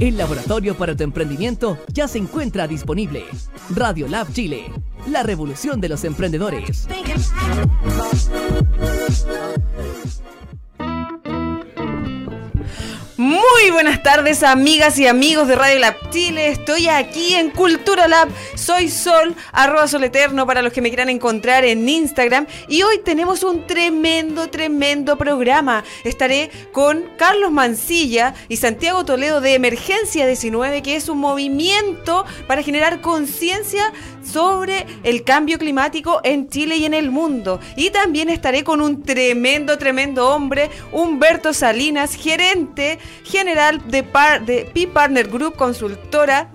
El laboratorio para tu emprendimiento ya se encuentra disponible. Radio Lab Chile, la revolución de los emprendedores. Muy buenas tardes, amigas y amigos de Radio Lab Chile. Estoy aquí en Cultura Lab. Soy Sol, arroba Sol Eterno para los que me quieran encontrar en Instagram. Y hoy tenemos un tremendo, tremendo programa. Estaré con Carlos Mancilla y Santiago Toledo de Emergencia 19, que es un movimiento para generar conciencia sobre el cambio climático en Chile y en el mundo. Y también estaré con un tremendo, tremendo hombre, Humberto Salinas, gerente general de, de P-Partner Group,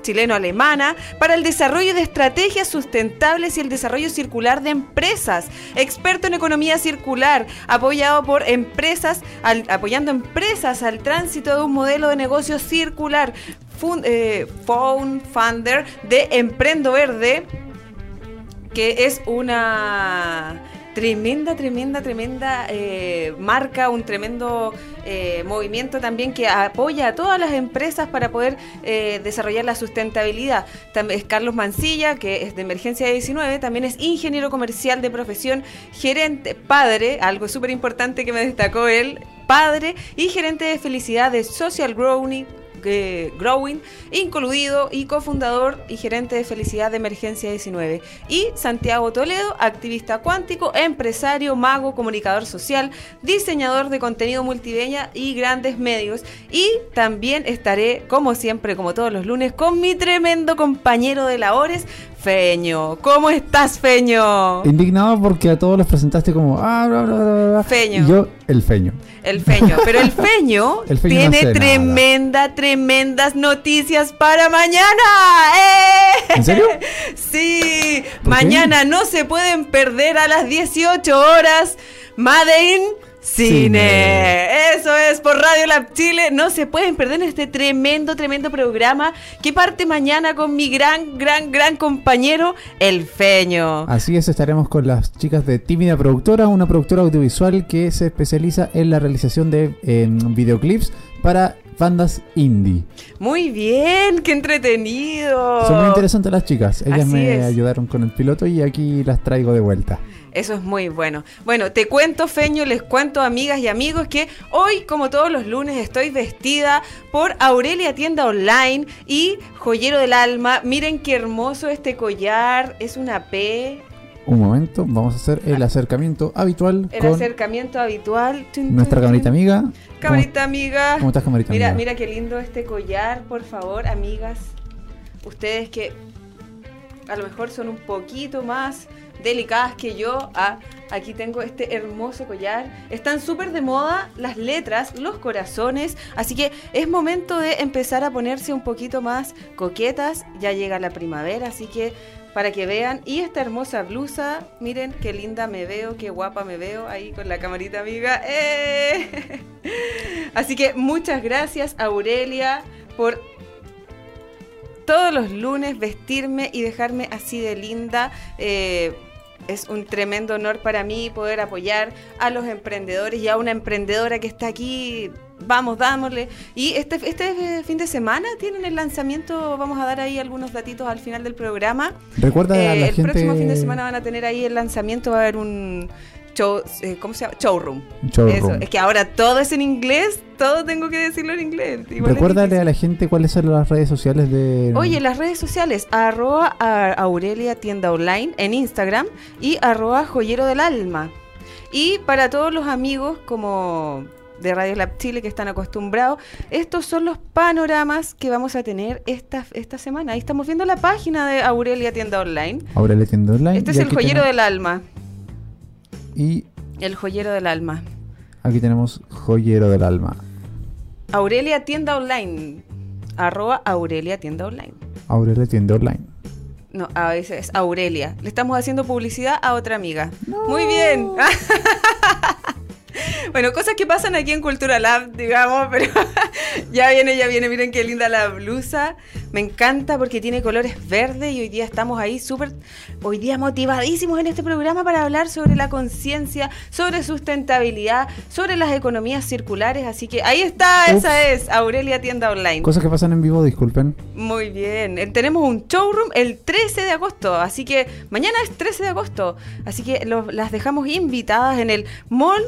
chileno-alemana, para el desarrollo de estrategias sustentables y el desarrollo circular de empresas. Experto en economía circular, apoyado por empresas, apoyando empresas al tránsito de un modelo de negocio circular. Fund, eh, de Emprendo Verde, que es una tremenda, tremenda, tremenda eh, marca, un tremendo eh, movimiento también que apoya a todas las empresas para poder eh, desarrollar la sustentabilidad. También es Carlos Mancilla, que es de Emergencia 19, también es ingeniero comercial de profesión, gerente, padre, algo súper importante que me destacó él, padre y gerente de felicidad de Social Growing Growing, incluido y cofundador y gerente de Felicidad de Emergencia 19. Y Santiago Toledo, activista cuántico, empresario, mago, comunicador social, diseñador de contenido multimedia y grandes medios. Y también estaré, como siempre, como todos los lunes, con mi tremendo compañero de labores, Feño. ¿Cómo estás, Feño? Indignado porque a todos los presentaste como ah, Feño. Y yo, el Feño. El Feño. Pero el Feño, tiene tremenda, tremendas noticias para mañana. ¡Eh! ¿En serio? Sí. Mañana no se pueden perder a las 18 horas. Made in Cine. Eso es por Radio Lab Chile. No se pueden perder este tremendo, tremendo programa que parte mañana con mi gran, gran, gran compañero, El Feño. Así es, estaremos con las chicas de Tímida Productora, una productora audiovisual que se especializa en la realización de videoclips para bandas indie. Muy bien, qué entretenido. Son muy interesantes las chicas. Ellas me ayudaron con el piloto y aquí las traigo de vuelta. Eso es muy bueno. Bueno, te cuento, Feño, les cuento, amigas y amigos, que hoy, como todos los lunes, estoy vestida por Aurelia Tienda Online y Joyero del Alma. Miren qué hermoso este collar. Es una P. Un momento, vamos a hacer el acercamiento habitual. El acercamiento habitual. Nuestra camarita amiga. Camarita amiga. ¿Cómo estás, camarita mira, amiga? Mira qué lindo este collar, por favor, amigas. Ustedes que a lo mejor son un poquito más delicadas que yo. Ah, aquí tengo este hermoso collar. Están súper de moda las letras, los corazones. Así que es momento de empezar a ponerse un poquito más coquetas. Ya llega la primavera, así que para que vean. Y esta hermosa blusa, miren qué linda me veo, qué guapa me veo ahí con la camarita amiga. ¡Eh! Así que muchas gracias Aurelia por todos los lunes vestirme y dejarme así de linda. Eh, es un tremendo honor para mí poder apoyar a los emprendedores y a una emprendedora que está aquí. Vamos, dámosle. Y este, este fin de semana tienen el lanzamiento, vamos a dar ahí algunos datitos al final del programa. Recuerda a la El próximo fin de semana van a tener ahí el lanzamiento, va a haber un show, eh, ¿cómo se llama? Showroom. Es que ahora todo es en inglés, todo tengo que decirlo en inglés. Recuérdale a la gente cuáles son las redes sociales de... Oye, las redes sociales, arroba Aurelia Tienda Online en Instagram y arroba Joyero del Alma. Y para todos los amigos como de Radio Lab Chile que están acostumbrados, estos son los panoramas que vamos a tener esta, esta semana. Ahí estamos viendo la página de Aurelia Tienda Online. Aurelia Tienda Online. Este es el Joyero del Alma. Y... El joyero del alma. Aquí tenemos joyero del alma. Aurelia Tienda Online. Arroba Aurelia Tienda Online. Aurelia Tienda Online. No, a veces es Aurelia. Le estamos haciendo publicidad a otra amiga. Muy bien. bueno, cosas que pasan aquí en Cultura Lab, digamos, pero ya viene, ya viene. Miren qué linda la blusa. Me encanta porque tiene colores verdes y hoy día estamos ahí súper, hoy día motivadísimos en este programa para hablar sobre la conciencia, sobre sustentabilidad, sobre las economías circulares. Así que ahí está, esa es Aurelia Tienda Online. Cosas que pasan en vivo, disculpen. Muy bien. Eh, Tenemos un showroom el 13 de agosto, así que mañana es 13 de agosto. Así que los- las dejamos invitadas en el Mall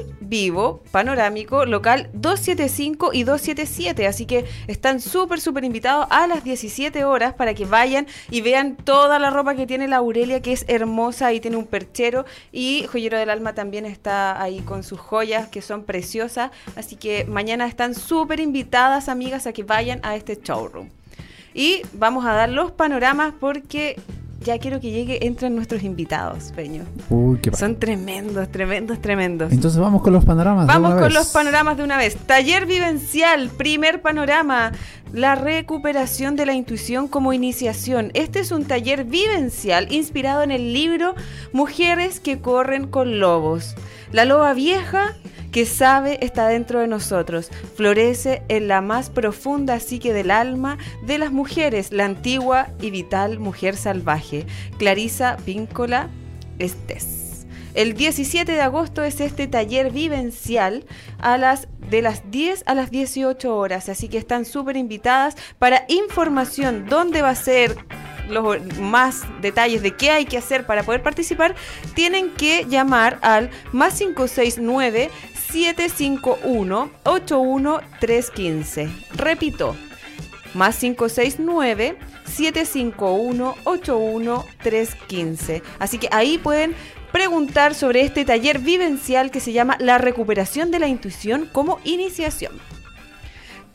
Panorámico local 275 y 277. Así que están súper, súper invitados a las 17 horas para que vayan y vean toda la ropa que tiene la Aurelia, que es hermosa y tiene un perchero. Y Joyero del Alma también está ahí con sus joyas que son preciosas. Así que mañana están súper invitadas, amigas, a que vayan a este showroom. Y vamos a dar los panoramas porque ya quiero que llegue, entren nuestros invitados, Peño. Uy, qué Son tremendos, tremendos, tremendos. Entonces vamos con los panoramas. de Vamos una con vez. los panoramas de una vez. Taller vivencial, primer panorama, la recuperación de la intuición como iniciación. Este es un taller vivencial inspirado en el libro Mujeres que corren con lobos. La loba vieja que sabe está dentro de nosotros, florece en la más profunda psique del alma de las mujeres, la antigua y vital mujer salvaje. Clarisa Píncola Estés. El 17 de agosto es este taller vivencial a las de las 10 a las 18 horas, así que están súper invitadas para información dónde va a ser los más detalles de qué hay que hacer para poder participar, tienen que llamar al más 569 751 81315. Repito, más 569 751 81315. Así que ahí pueden preguntar sobre este taller vivencial que se llama La recuperación de la intuición como iniciación.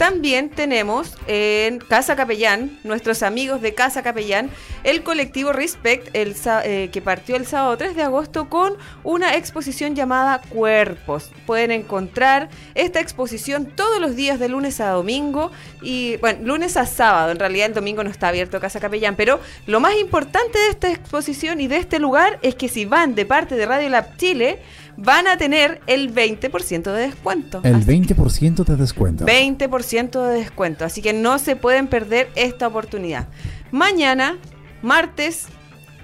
También tenemos en Casa Capellán, nuestros amigos de Casa Capellán, el colectivo Respect, el, eh, que partió el sábado 3 de agosto con una exposición llamada Cuerpos. Pueden encontrar esta exposición todos los días de lunes a domingo y, bueno, lunes a sábado. En realidad el domingo no está abierto Casa Capellán, pero lo más importante de esta exposición y de este lugar es que si van de parte de Radio Lab Chile, van a tener el 20% de descuento. El Así 20% de descuento. 20% de descuento. Así que no se pueden perder esta oportunidad. Mañana, martes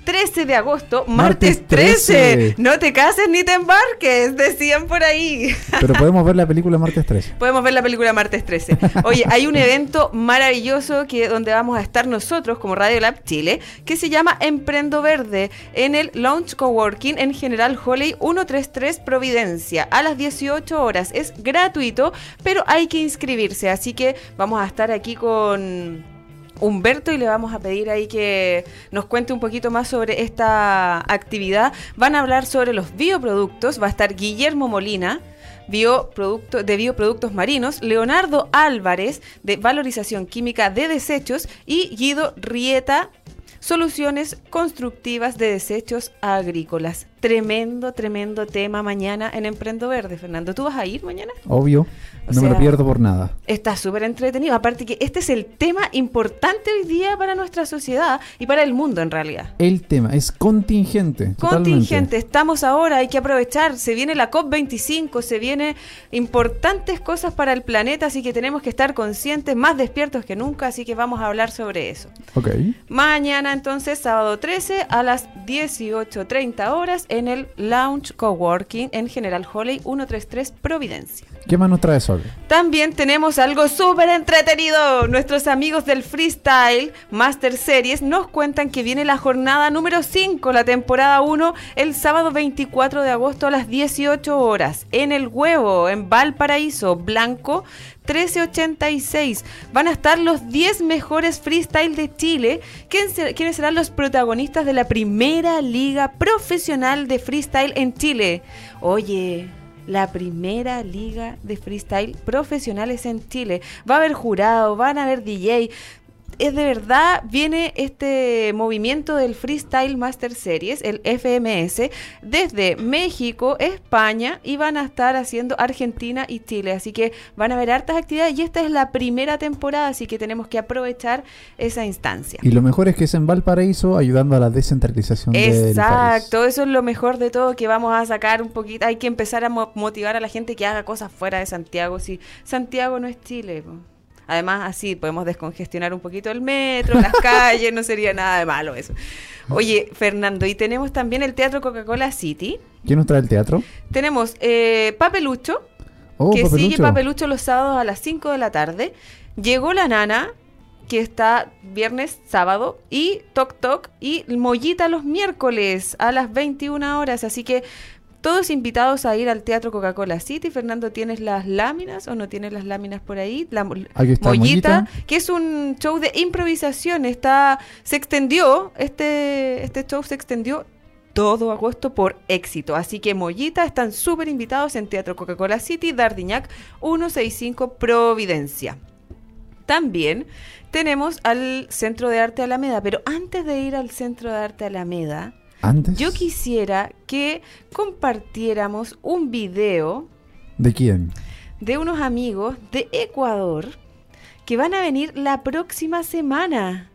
13 de agosto, martes, Martes 13. 13. No te cases ni te embarques, decían por ahí. Pero podemos ver la película martes 13. Podemos ver la película martes 13. Oye, hay un evento maravilloso que donde vamos a estar nosotros como Radio Lab Chile, que se llama Emprendo Verde, en el Launch Coworking en General Holley 133 Providencia, a las 18 horas. Es gratuito, pero hay que inscribirse, así que vamos a estar aquí con... Humberto y le vamos a pedir ahí que nos cuente un poquito más sobre esta actividad. Van a hablar sobre los bioproductos. Va a estar Guillermo Molina, bioproducto, de bioproductos marinos, Leonardo Álvarez, de valorización química de desechos, y Guido Rieta, soluciones constructivas de desechos agrícolas. Tremendo, tremendo tema mañana en Emprendo Verde, Fernando. ¿Tú vas a ir mañana? Obvio. O no me lo pierdo por nada. Está súper entretenido. Aparte que este es el tema importante hoy día para nuestra sociedad y para el mundo en realidad. El tema es contingente. totalmente. Contingente, estamos ahora, hay que aprovechar. Se viene la COP25, se vienen importantes cosas para el planeta, así que tenemos que estar conscientes, más despiertos que nunca, así que vamos a hablar sobre eso. Ok. Mañana entonces, sábado 13 a las 18.30 horas en el Lounge Coworking en General Holley 133 Providencia. ¿Qué más nos trae Sol? También tenemos algo súper entretenido. Nuestros amigos del Freestyle Master Series nos cuentan que viene la jornada número 5, la temporada 1, el sábado 24 de agosto a las 18 horas. En el huevo, en Valparaíso, Blanco. 1386. Van a estar los 10 mejores freestyle de Chile, ¿Quién ser- quienes serán los protagonistas de la primera liga profesional de freestyle en Chile. Oye, la primera liga de freestyle profesionales en Chile. Va a haber jurado, van a haber DJ. Es de verdad, viene este movimiento del Freestyle Master Series, el FMS, desde México, España y van a estar haciendo Argentina y Chile. Así que van a haber hartas actividades y esta es la primera temporada, así que tenemos que aprovechar esa instancia. Y lo mejor es que es en Valparaíso ayudando a la descentralización del país. Exacto, eso es lo mejor de todo que vamos a sacar un poquito. Hay que empezar a mo- motivar a la gente que haga cosas fuera de Santiago. Si Santiago no es Chile. Además, así podemos descongestionar un poquito el metro, las calles, no sería nada de malo eso. Oye, Fernando, y tenemos también el Teatro Coca-Cola City. ¿Quién nos trae el teatro? Tenemos eh, Papelucho, Oh, que Papelucho. sigue Papelucho los sábados a las 5 de la tarde. Llegó la nana, que está viernes, sábado, y Toc Toc y Mollita los miércoles a las 21 horas. Así que todos invitados a ir al Teatro Coca-Cola City. Fernando, ¿tienes las láminas o no tienes las láminas por ahí? La mo- Aquí está Mollita, Mollita. que es un show de improvisación. Está, se extendió, este, este show se extendió todo agosto por éxito. Así que Mollita están súper invitados en Teatro Coca-Cola City, Dardiñac 165 Providencia. También tenemos al Centro de Arte Alameda, pero antes de ir al Centro de Arte Alameda, ¿Antes? yo quisiera que compartiéramos un video ¿De quién? de unos amigos de Ecuador que van a venir la próxima semana.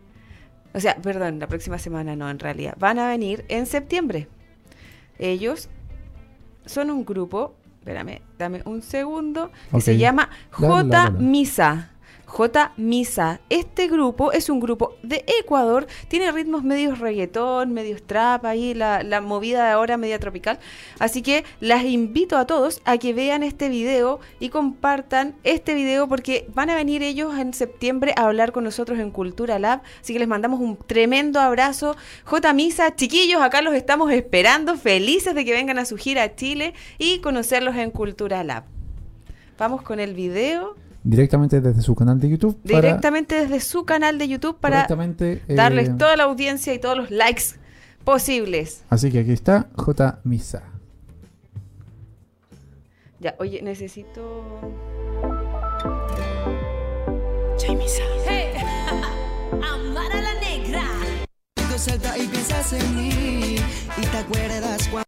O sea, perdón, la próxima semana no, en realidad. Van a venir en septiembre. Ellos son un grupo, espérame, dame un segundo, que se llama J. Misa. J Misa. Este grupo es un grupo de Ecuador, tiene ritmos medios reggaetón, medios trap, ahí la, la movida de ahora media tropical. Así que las invito a todos a que vean este video y compartan este video porque van a venir ellos en septiembre a hablar con nosotros en Cultura Lab. Así que les mandamos un tremendo abrazo. J Misa, chiquillos, acá los estamos esperando, felices de que vengan a su gira a Chile y conocerlos en Cultura Lab. Vamos con el video Directamente desde su canal de YouTube. para directamente desde su canal de YouTube para eh, darles toda la audiencia y todos los likes posibles. Así que aquí está J. Misa. Ya, oye, necesito. Hey, Amara la negra. Tú salta y piensas en mí y te acuerdas cuando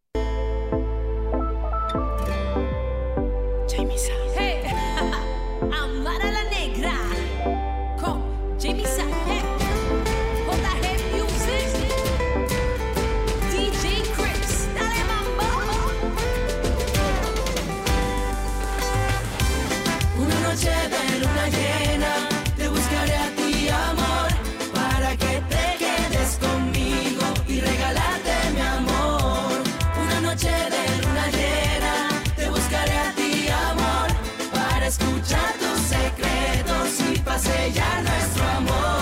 pasear nuestro amor.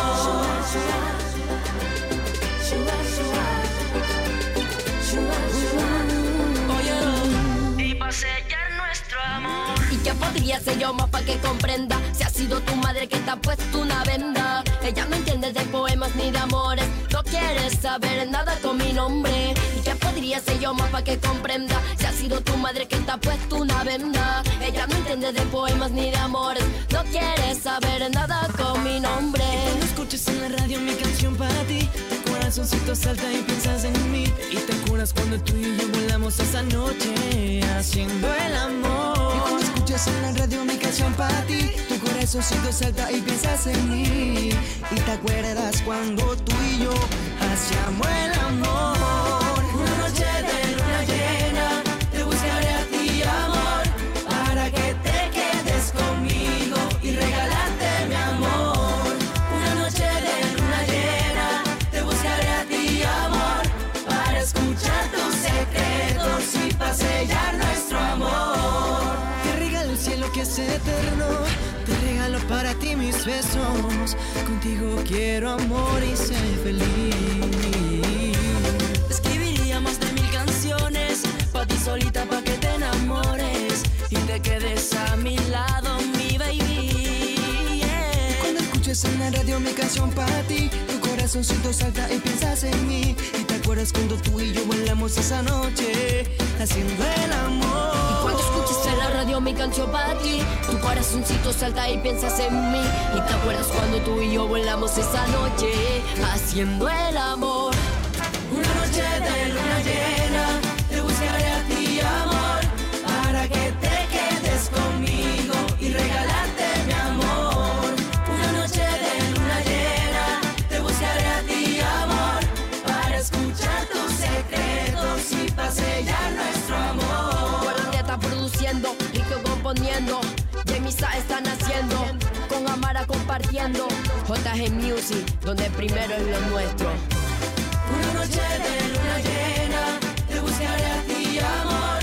¿Y ser yo más para que comprenda? Si ha sido tu madre que te ha puesto una venda. Ella no entiende de poemas ni de amores. No quiere saber nada con mi nombre. ¿Y qué podría ser yo más para que comprenda? Si ha sido tu madre que te ha puesto una venda. Ella no entiende de poemas ni de amores. No quiere saber nada con mi nombre. Cuando escuches en la radio mi canción para ti, tu corazoncito salta y piensas en mí. Y te acuerdas cuando tú y yo volamos esa noche haciendo el amor. Y cuando escuchas en la radio mi canción para ti, tu corazoncito salta y piensas en mí. Y te acuerdas cuando tú y yo hacíamos el amor. Besos. Contigo quiero amor y ser feliz. Escribiría más de mil canciones, pa' ti solita pa' que te enamores y te quedes a mi lado, mi baby. Yeah. Cuando escuches en la radio mi canción para ti, tu corazoncito salta y piensas en mí. Y te acuerdas cuando tú y yo volamos esa noche, haciendo el amor. Y cuando escuches en la radio mi canción para ti, tu corazoncito salta y piensas en mí. Y te acuerdas cuando tú y yo volamos esa noche, haciendo el amor. Una noche de luna llena, Están haciendo, con Amara compartiendo. JG Music, donde primero es lo nuestro. Una noche de luna llena, te buscaré a ti, amor,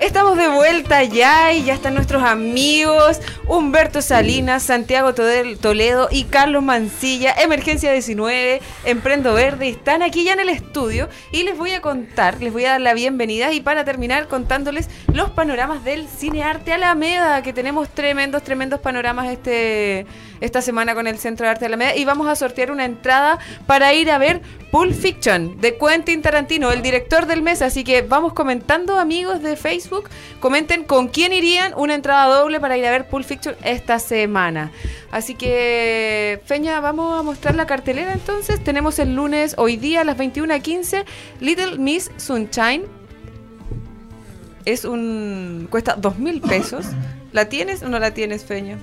Estamos de vuelta ya y ya están nuestros amigos Humberto Salinas, Santiago Toledo y Carlos Mancilla, Emergencia 19, Emprendo Verde, están aquí ya en el estudio y les voy a contar, les voy a dar la bienvenida y para terminar contándoles los panoramas del Cine Arte Alameda, que tenemos tremendos, tremendos panoramas este, esta semana con el Centro de Arte Alameda y vamos a sortear una entrada para ir a ver Pulp Fiction de Quentin Tarantino, el director del mes. Así que vamos comentando, amigos de Facebook. Comenten con quién irían una entrada doble para ir a ver Pulp Fiction esta semana. Así que, Feña, vamos a mostrar la cartelera entonces. Tenemos el lunes, hoy día a las 21.15, Little Miss Sunshine. Es un. cuesta dos mil pesos. ¿La tienes o no la tienes, Feña?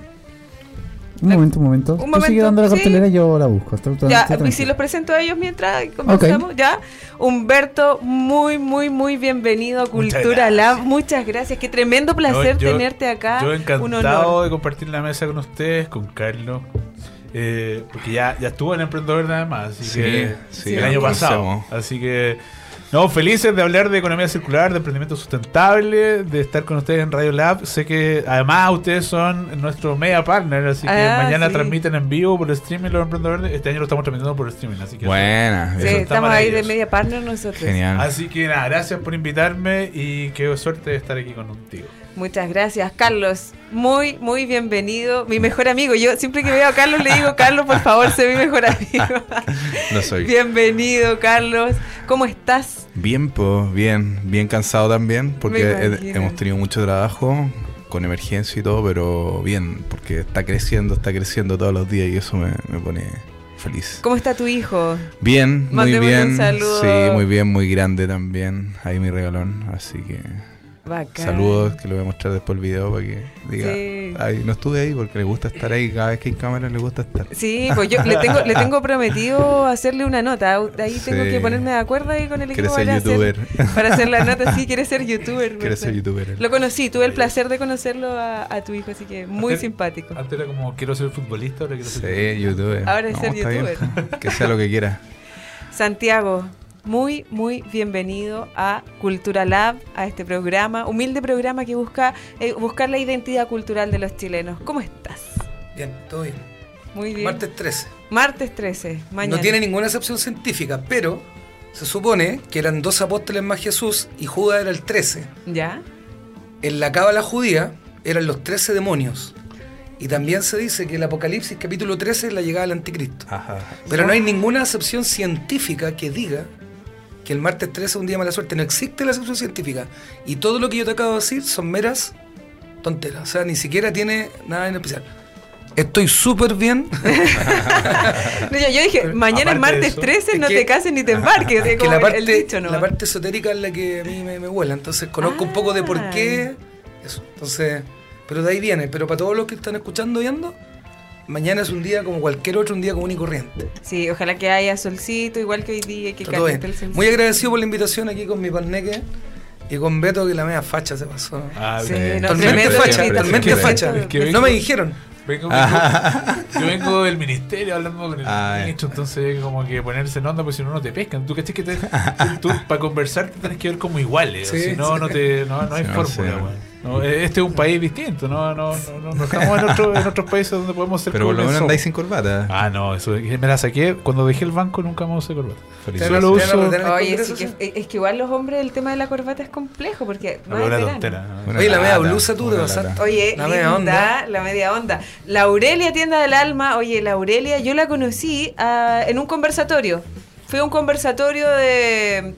Un momento, un momento. Un Tú momento, sigue dando la sí. cartelera y yo la busco. Estoy- estoy- Ya, estoy y si los presento a ellos mientras comenzamos, ya. Humberto, muy, muy, muy bienvenido a Muchas Cultura gracias. Lab. Muchas gracias. Qué tremendo placer yo- tenerte acá. Yo Un encantado de compartir la mesa con ustedes, con Carlos. eh, porque ya, ya estuvo en Emprendedor nada más, así Sí, que sí, el año pasado. Así que, no, felices de hablar de economía circular, de emprendimiento sustentable, de estar con ustedes en Radio Lab. Sé que además ustedes son nuestro media partner, así que Ah, mañana sí. transmiten en vivo por streaming los emprendedores. Este año lo estamos transmitiendo por streaming, así que Buena, Sí, estamos ahí de media partner nosotros. genial. Así que nada, gracias por invitarme y qué suerte de estar aquí contigo. Muchas gracias, Carlos. Muy, muy bienvenido. Mi mejor amigo. Yo siempre que veo a Carlos le digo, Carlos, por favor, sé mi mejor amigo. Lo soy. Bienvenido, Carlos. ¿Cómo estás? Bien, pues, bien, bien cansado también, porque he- hemos tenido mucho trabajo con emergencia y todo, pero bien, porque está creciendo, está creciendo todos los días y eso me, me pone feliz. ¿Cómo está tu hijo? Bien, muy un bien. saludo. Sí, muy bien, muy grande también. Ahí mi regalón, así que Bacán. saludos, que lo voy a mostrar después el video para que diga, Sí. ay, no estuve ahí porque le gusta estar ahí, cada vez que hay cámara le gusta estar. Sí, pues yo le tengo, le tengo prometido hacerle una nota. Ahí tengo Sí. que ponerme de acuerdo ahí con el equipo ser para hacer- youtuber. para hacer la nota. Sí, quiere ser youtuber. Quiere ser youtuber. Lo conocí, tuve el placer de conocerlo a, a tu hijo, así que muy Antes- simpático. Antes era como quiero ser futbolista, ahora quiero ser Sí, youtuber. Ahora es ser bien. youtuber. Que sea lo que quiera. Santiago, muy, muy bienvenido a Cultura Lab, a este programa, humilde programa que busca eh, buscar la identidad cultural de los chilenos. ¿Cómo estás? Bien, todo bien. Muy bien. Martes 13. Martes 13, mañana. No tiene ninguna excepción científica, pero se supone que eran dos apóstoles más Jesús y Judas era el 13. ¿Ya? En la cábala judía eran los 13 demonios. Y también se dice que el Apocalipsis capítulo 13 es la llegada del anticristo. Ajá. Pero no hay ninguna excepción científica que diga que el martes 13 es un día de mala suerte. No existe la excepción científica. Y todo lo que yo te acabo de decir son meras tonteras. O sea, ni siquiera tiene nada en especial. Estoy súper bien. No, yo, yo dije, mañana es aparte martes eso, 13, es no que- te cases ni te embarques. es que como la parte, el dicho, ¿no? la parte esotérica es la que a mí me, me vuela. Entonces conozco un poco de por qué. Eso. Entonces, pero de ahí viene. Pero para todos los que están escuchando y viendo, mañana es un día como cualquier otro, un día común y corriente. Sí, ojalá que haya solcito, igual que hoy día, que caliente el solcito. Muy agradecido por la invitación aquí con mi panneque y con Beto, que la media facha se pasó. Ah, Sí, bien. no, Totalmente facha, chiquito, totalmente tremendo. facha. Es que vengo- No me dijeron. Vengo, vengo- yo vengo del ministerio hablando con el Ah, ministro, entonces como que ponerse en onda, pues si no, no te pescan. Tú cachai que te, tú, para conversar te tienes que ver como iguales, Sí, si no, sí. no, te, no, no hay Sí, no, fórmula. No, este es un país distinto, no, no, no, no, no estamos en, otro- en otros países donde podemos ser Pero por lo menos andáis sin corbata. Ah, no, eso me la saqué cuando dejé el banco, nunca me usé corbata. Felicidades. Solo lo ¿Te van a uso. Oye, sí que, es que igual los hombres el tema de la corbata es complejo porque no No, es una verano. tontera. ¿no? Una Oye, la media blusa tú te lata. pasaste. Oye, La media onda. la media onda. La Aurelia, tienda del alma. Oye, la Aurelia, yo la conocí ah, en un conversatorio. fui a un conversatorio de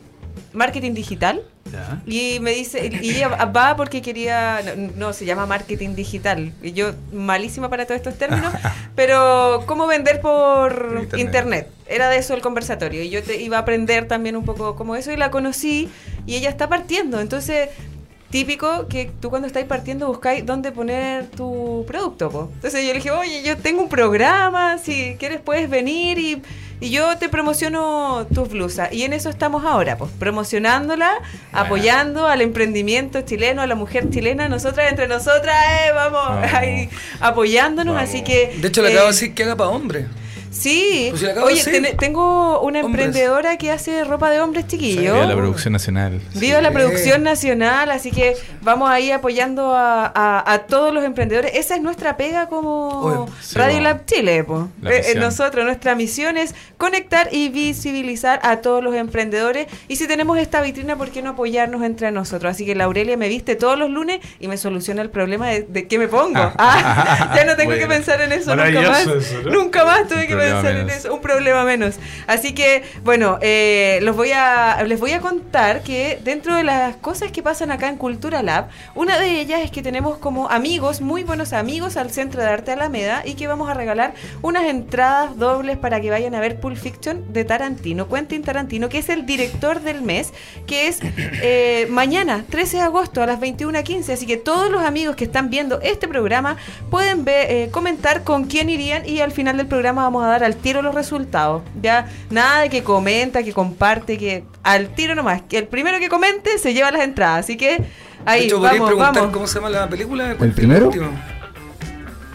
marketing digital. Ya. Y me dice, y ella va porque quería, no, no, se llama marketing digital. Y yo, malísima para todos estos términos, pero cómo vender por Internet. internet. Era de eso el conversatorio. Y yo te iba a aprender también un poco como eso y la conocí y ella está partiendo. Entonces, típico que tú cuando estáis partiendo buscáis dónde poner tu producto. po. Entonces yo le dije, oye, yo tengo un programa, si quieres puedes venir y, y yo te promociono tus blusas. Y en eso estamos ahora, pues, promocionándola, apoyando al emprendimiento chileno, a la mujer chilena, nosotras entre nosotras, eh, vamos, Vamos. ahí apoyándonos. Vamos. Así que... De hecho, le eh, acabo de decir que haga para hombre. Sí, Pues si oye, ten- tengo una Hombres. emprendedora que hace ropa de hombres chiquillos. Viva la producción nacional. Viva la producción nacional, así que vamos ahí apoyando a, a- a todos los emprendedores. Esa es nuestra pega como. Sí, Radio. Lab Chile. po. La Eh, eh, nosotros, nuestra misión es conectar y visibilizar a todos los emprendedores. Y si tenemos esta vitrina, ¿por qué no apoyarnos entre nosotros? Así que la Aurelia me viste todos los lunes y me soluciona el problema de, de qué me pongo. Ah, ya no tengo que pensar en eso nunca más. Maravilloso eso, ¿no? Nunca más tuve que en eso un problema menos. Así que, bueno, eh, los voy a, les voy a contar que dentro de las cosas que pasan acá en Cultura Lab, una de ellas es que tenemos como amigos, muy buenos amigos al Centro de Arte Alameda y que vamos a regalar unas entradas dobles para que vayan a ver Pulp Fiction de Tarantino, Quentin Tarantino, que es el director del mes, que es eh, mañana, 13 de agosto a las 21.15. Así que todos los amigos que están viendo este programa pueden ver, eh, comentar con quién irían y al final del programa vamos a dar al tiro los resultados. Ya nada de que comenta, que comparte, que al tiro nomás. Que el primero que comente se lleva las entradas. Así que de ahí, hecho, vamos, preguntar vamos. cómo se llama la película. ¿El primero?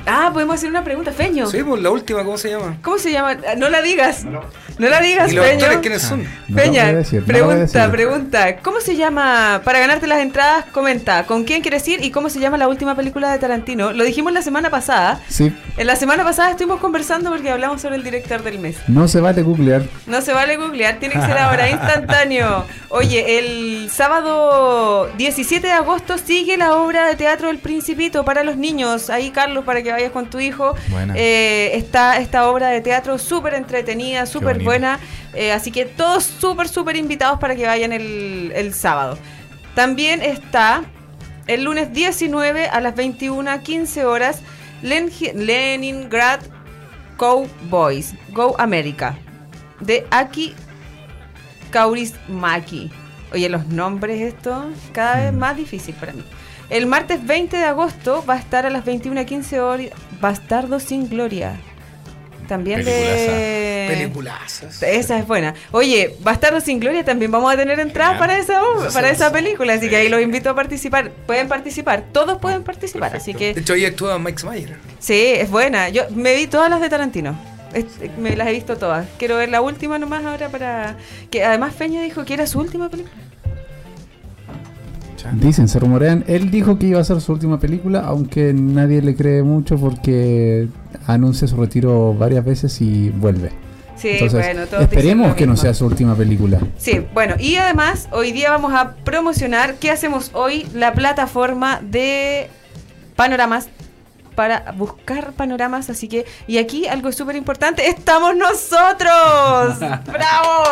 Ah, podemos hacer una pregunta, Feño. Sí, pues la última, ¿cómo se llama? ¿Cómo se llama? Ah, No la digas. No la digas, ¿Y los Feño. actores quiénes son? No lo voy Peña, a decir, no lo voy a pregunta, pregunta. ¿Cómo se llama, para ganarte las entradas, comenta, ¿con quién quieres ir y cómo se llama la última película de Tarantino? Lo dijimos la semana pasada. Sí, En la semana pasada estuvimos conversando porque hablamos sobre el director del mes. no se vale googlear. No se vale googlear, tiene que ser ahora, instantáneo. Oye, el sábado 17 de agosto sigue la obra de teatro El Principito para los niños. Ahí, Carlos, para que vayas con tu hijo. Eh, está esta obra de teatro súper entretenida, súper buena. Eh, así que todos súper, súper invitados para que vayan el, el sábado. También está el lunes 19 a las 21.15 horas Len- Leningrad Cowboys, Go America, de Aki Kaurismaki. Oye, los nombres esto cada vez más difícil para mí. El martes 20 de agosto va a estar a las 21.15 horas Bastardo sin Gloria. También de... Peliculazas. Esa es buena. Oye, Bastardo sin Gloria también vamos a tener entradas para esa, para esa película, así que ahí los invito a participar. Pueden participar, todos pueden participar, así que De hecho, ahí actúa Mike Mayer. Sí, es buena. Yo me vi todas las de Tarantino. Es- me las he visto todas. Quiero ver la última nomás ahora para... Que además Feña dijo que era su última película. Dicen, se rumorean. Él dijo que iba a ser su última película, aunque nadie le cree mucho porque anuncia su retiro varias veces y vuelve. Sí, Entonces, bueno, todos esperemos que no sea su última película. Sí, bueno, y además hoy día vamos a promocionar, ¿qué hacemos hoy? La plataforma de panoramas para buscar panoramas, así que, y aquí algo súper importante, estamos nosotros. ¡Bravo!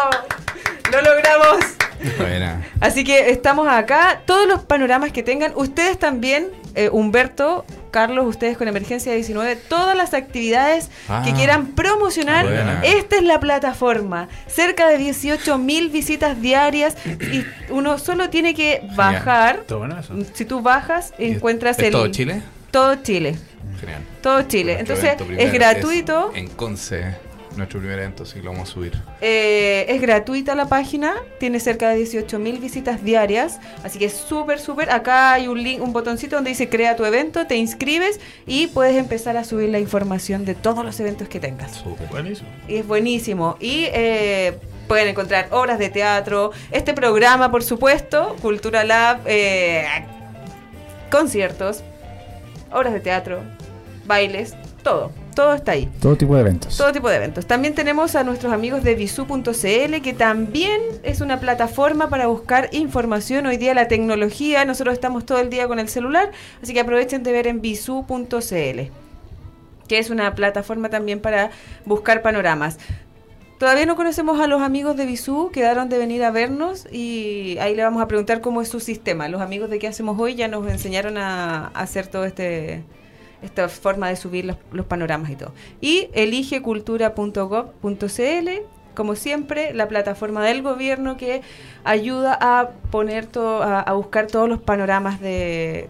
Lo logramos. Buena. Así que estamos acá, todos los panoramas que tengan, ustedes también, eh, Humberto, Carlos, ustedes con Emergencia 19, todas las actividades Ah, que quieran promocionar, buena. esta es la plataforma. Cerca de 18 mil visitas diarias y uno solo tiene que bajar. Está bueno eso. Si tú bajas, encuentras ¿Es el... todo Chile? Todo Chile. Genial. Todo Chile. Entonces, es gratuito. En Conce, nuestro primer evento, sí lo vamos a subir. Eh, es gratuita la página, tiene cerca de 18 mil visitas diarias, así que es súper, súper. Acá hay un link, un botoncito donde dice crea tu evento, te inscribes y puedes empezar a subir la información de todos los eventos que tengas. Súper. Buenísimo. Y es buenísimo. Y eh, pueden encontrar obras de teatro, este programa, por supuesto, Cultura Lab, eh, conciertos, obras de teatro, bailes, todo. Todo está ahí. Todo tipo de eventos. Todo tipo de eventos. También tenemos a nuestros amigos de visu.cl, que también es una plataforma para buscar información. Hoy día la tecnología, nosotros estamos todo el día con el celular, así que aprovechen de ver en visu.cl, que es una plataforma también para buscar panoramas. Todavía no conocemos a los amigos de Bisú, quedaron de venir a vernos y ahí le vamos a preguntar cómo es su sistema. Los amigos de qué hacemos hoy ya nos enseñaron a, a hacer todo este esta forma de subir los, los panoramas y todo. Y eligecultura.gov.cl, como siempre, la plataforma del gobierno que ayuda a poner todo, a, buscar todos los panoramas de-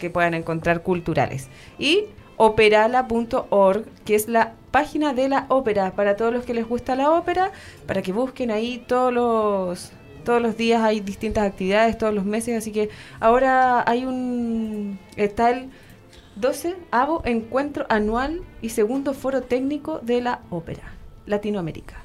que puedan encontrar culturales. Y operala.org, que es la página de la ópera, para todos los que les gusta la ópera, para que busquen ahí todos los todos los días hay distintas actividades, todos los meses, así que ahora hay un está el 12 avo encuentro anual y segundo foro técnico de la ópera Latinoamérica.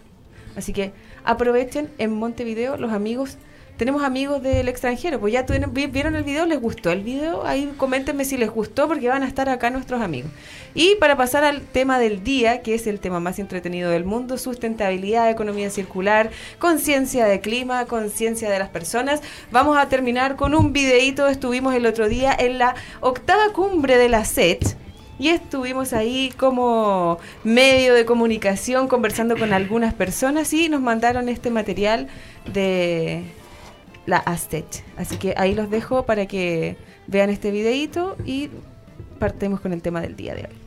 Así que aprovechen en Montevideo los amigos. Tenemos amigos del extranjero, pues ya vieron el video, les gustó el video, ahí coméntenme si les gustó porque van a estar acá nuestros amigos. Y para pasar al tema del día, que es el tema más entretenido del mundo, sustentabilidad, economía circular, conciencia de clima, conciencia de las personas, vamos a terminar con un videíto, estuvimos el otro día en la octava cumbre de la SET, y estuvimos ahí como medio de comunicación conversando con algunas personas y nos mandaron este material de la ASTET. Así que ahí los dejo para que vean este videíto y partemos con el tema del día de hoy.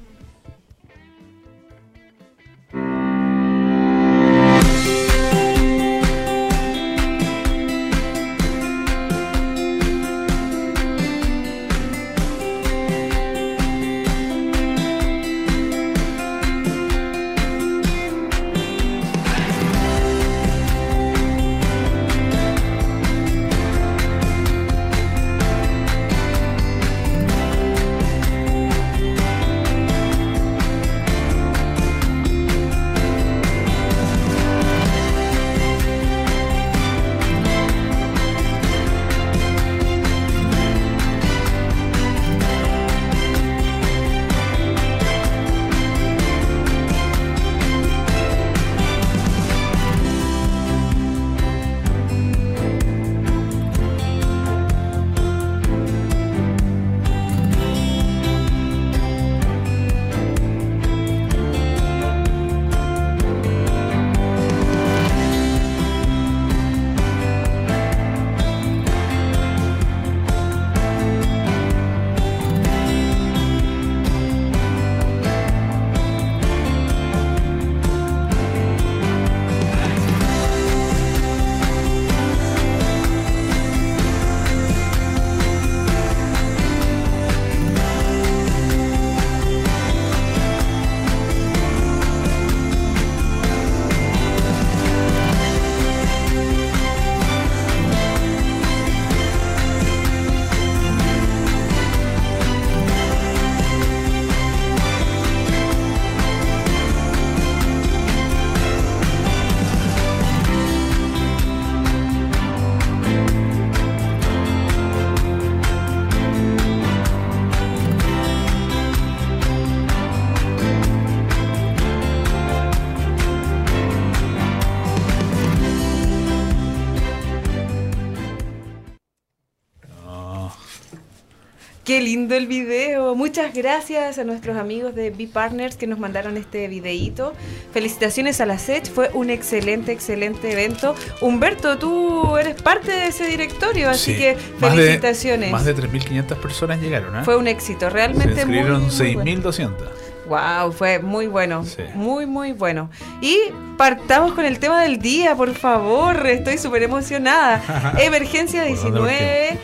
Lindo el video. Muchas gracias a nuestros amigos de B-Partners que nos mandaron este videíto. Felicitaciones a la SET. Fue un excelente, excelente evento. Humberto, tú eres parte de ese directorio, así Sí. que de- felicitaciones. Más de 3.500 personas llegaron, ¿eh? Fue un éxito, Se realmente muy, inscribieron muy bueno. 6.200. Wow, fue muy bueno. Sí. Muy, muy bueno. Y partamos con el tema del día, por favor. Estoy súper emocionada. Emergencia ¿Por dónde 19.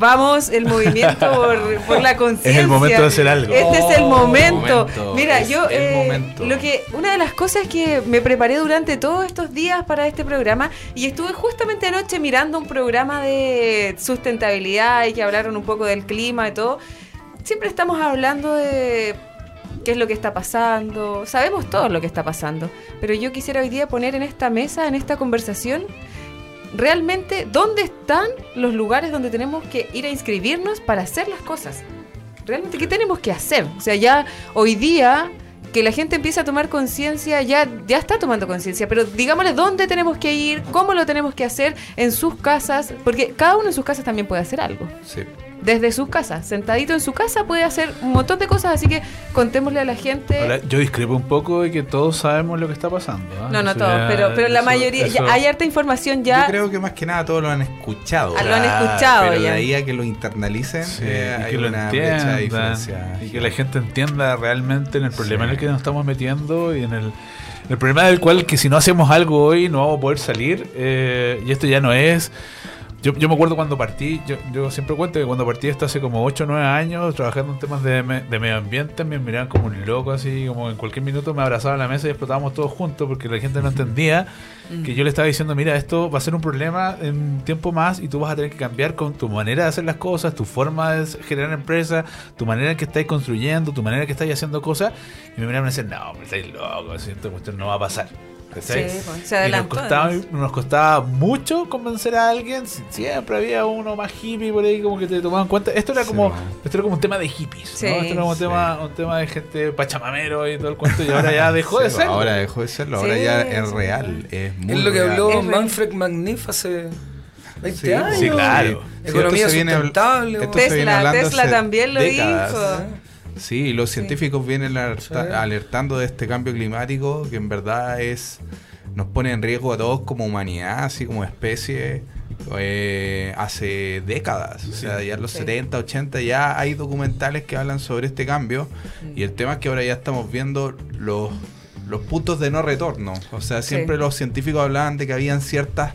Vamos. El movimiento por, por la conciencia. Es el momento de hacer algo. Este es el Oh, momento. momento. Mira, Es yo el eh, momento. lo que una de las cosas que me preparé durante todos estos días para este programa y estuve justamente anoche mirando un programa de sustentabilidad y que hablaron un poco del clima y todo. Siempre estamos hablando de qué es lo que está pasando. Sabemos todo lo que está pasando, pero yo quisiera hoy día poner en esta mesa, en esta conversación, realmente dónde están los lugares donde tenemos que ir a inscribirnos para hacer las cosas. Realmente, ¿qué tenemos que hacer? O sea, ya hoy día que la gente empieza a tomar conciencia, ya, ya está tomando conciencia, pero digámosle dónde tenemos que ir, cómo lo tenemos que hacer en sus casas, porque cada uno en sus casas también puede hacer algo. Sí. Desde su casa, sentadito en su casa puede hacer un montón de cosas, así que contémosle a la gente. Ahora, yo discrepo un poco de que todos sabemos lo que está pasando. ¿ah? no, no todos, ya- pero, pero la eso- mayoría, ya hay harta información ya. Yo creo que más que nada todos lo han escuchado. Ah, lo han escuchado Pero de ya. ahí a que lo internalicen, Sí, eh, y hay que lo una diferencia. y que la gente entienda realmente en el problema Sí. en el que nos estamos metiendo y en el, el problema del cual que si no hacemos algo hoy no vamos a poder salir eh, y esto ya no es yo, yo me acuerdo cuando partí, yo, yo siempre cuento que cuando partí esto hace como 8 o 9 años, trabajando en temas de, me- de medio ambiente, me miraban como un loco, así como en cualquier minuto me abrazaba a la mesa y explotábamos todos juntos porque la gente no entendía que yo le estaba diciendo, mira, esto va a ser un problema en un tiempo más y tú vas a tener que cambiar con tu manera de hacer las cosas, tu forma de generar empresas, tu manera en que estáis construyendo, tu manera en que estáis haciendo cosas. Y me miraban y me decían, no, pero estáis locos, esta cuestión no va a pasar. Sí, pues, se Y nos costaba, además. nos costaba mucho convencer a alguien. si- Siempre había uno más hippie por ahí como que te tomaban cuenta. Esto era como, esto era como un tema de hippies. Sí. ¿no? Esto era como un Sí. tema, un tema de gente pachamamero y todo el cuento. Y ahora ya dejó de Sí, ser. Ahora dejó de serlo, ahora Sí, ya es sí. real. Es, muy Es lo que real. habló real. Manfred Magnif hace 20 Sí, años. sí, claro. Sí, Economía viene sustentable. esto Tesla, Tesla también lo décadas. dijo. Sí, los científicos vienen alerta- Sí. alertando de este cambio climático que en verdad es nos pone en riesgo a todos como humanidad, así como especie, eh, hace décadas. O sea, ya en los Sí. 70, 80 ya hay documentales que hablan sobre este cambio y el tema es que ahora ya estamos viendo los, los puntos de no retorno. O sea, siempre los científicos hablaban de que habían ciertas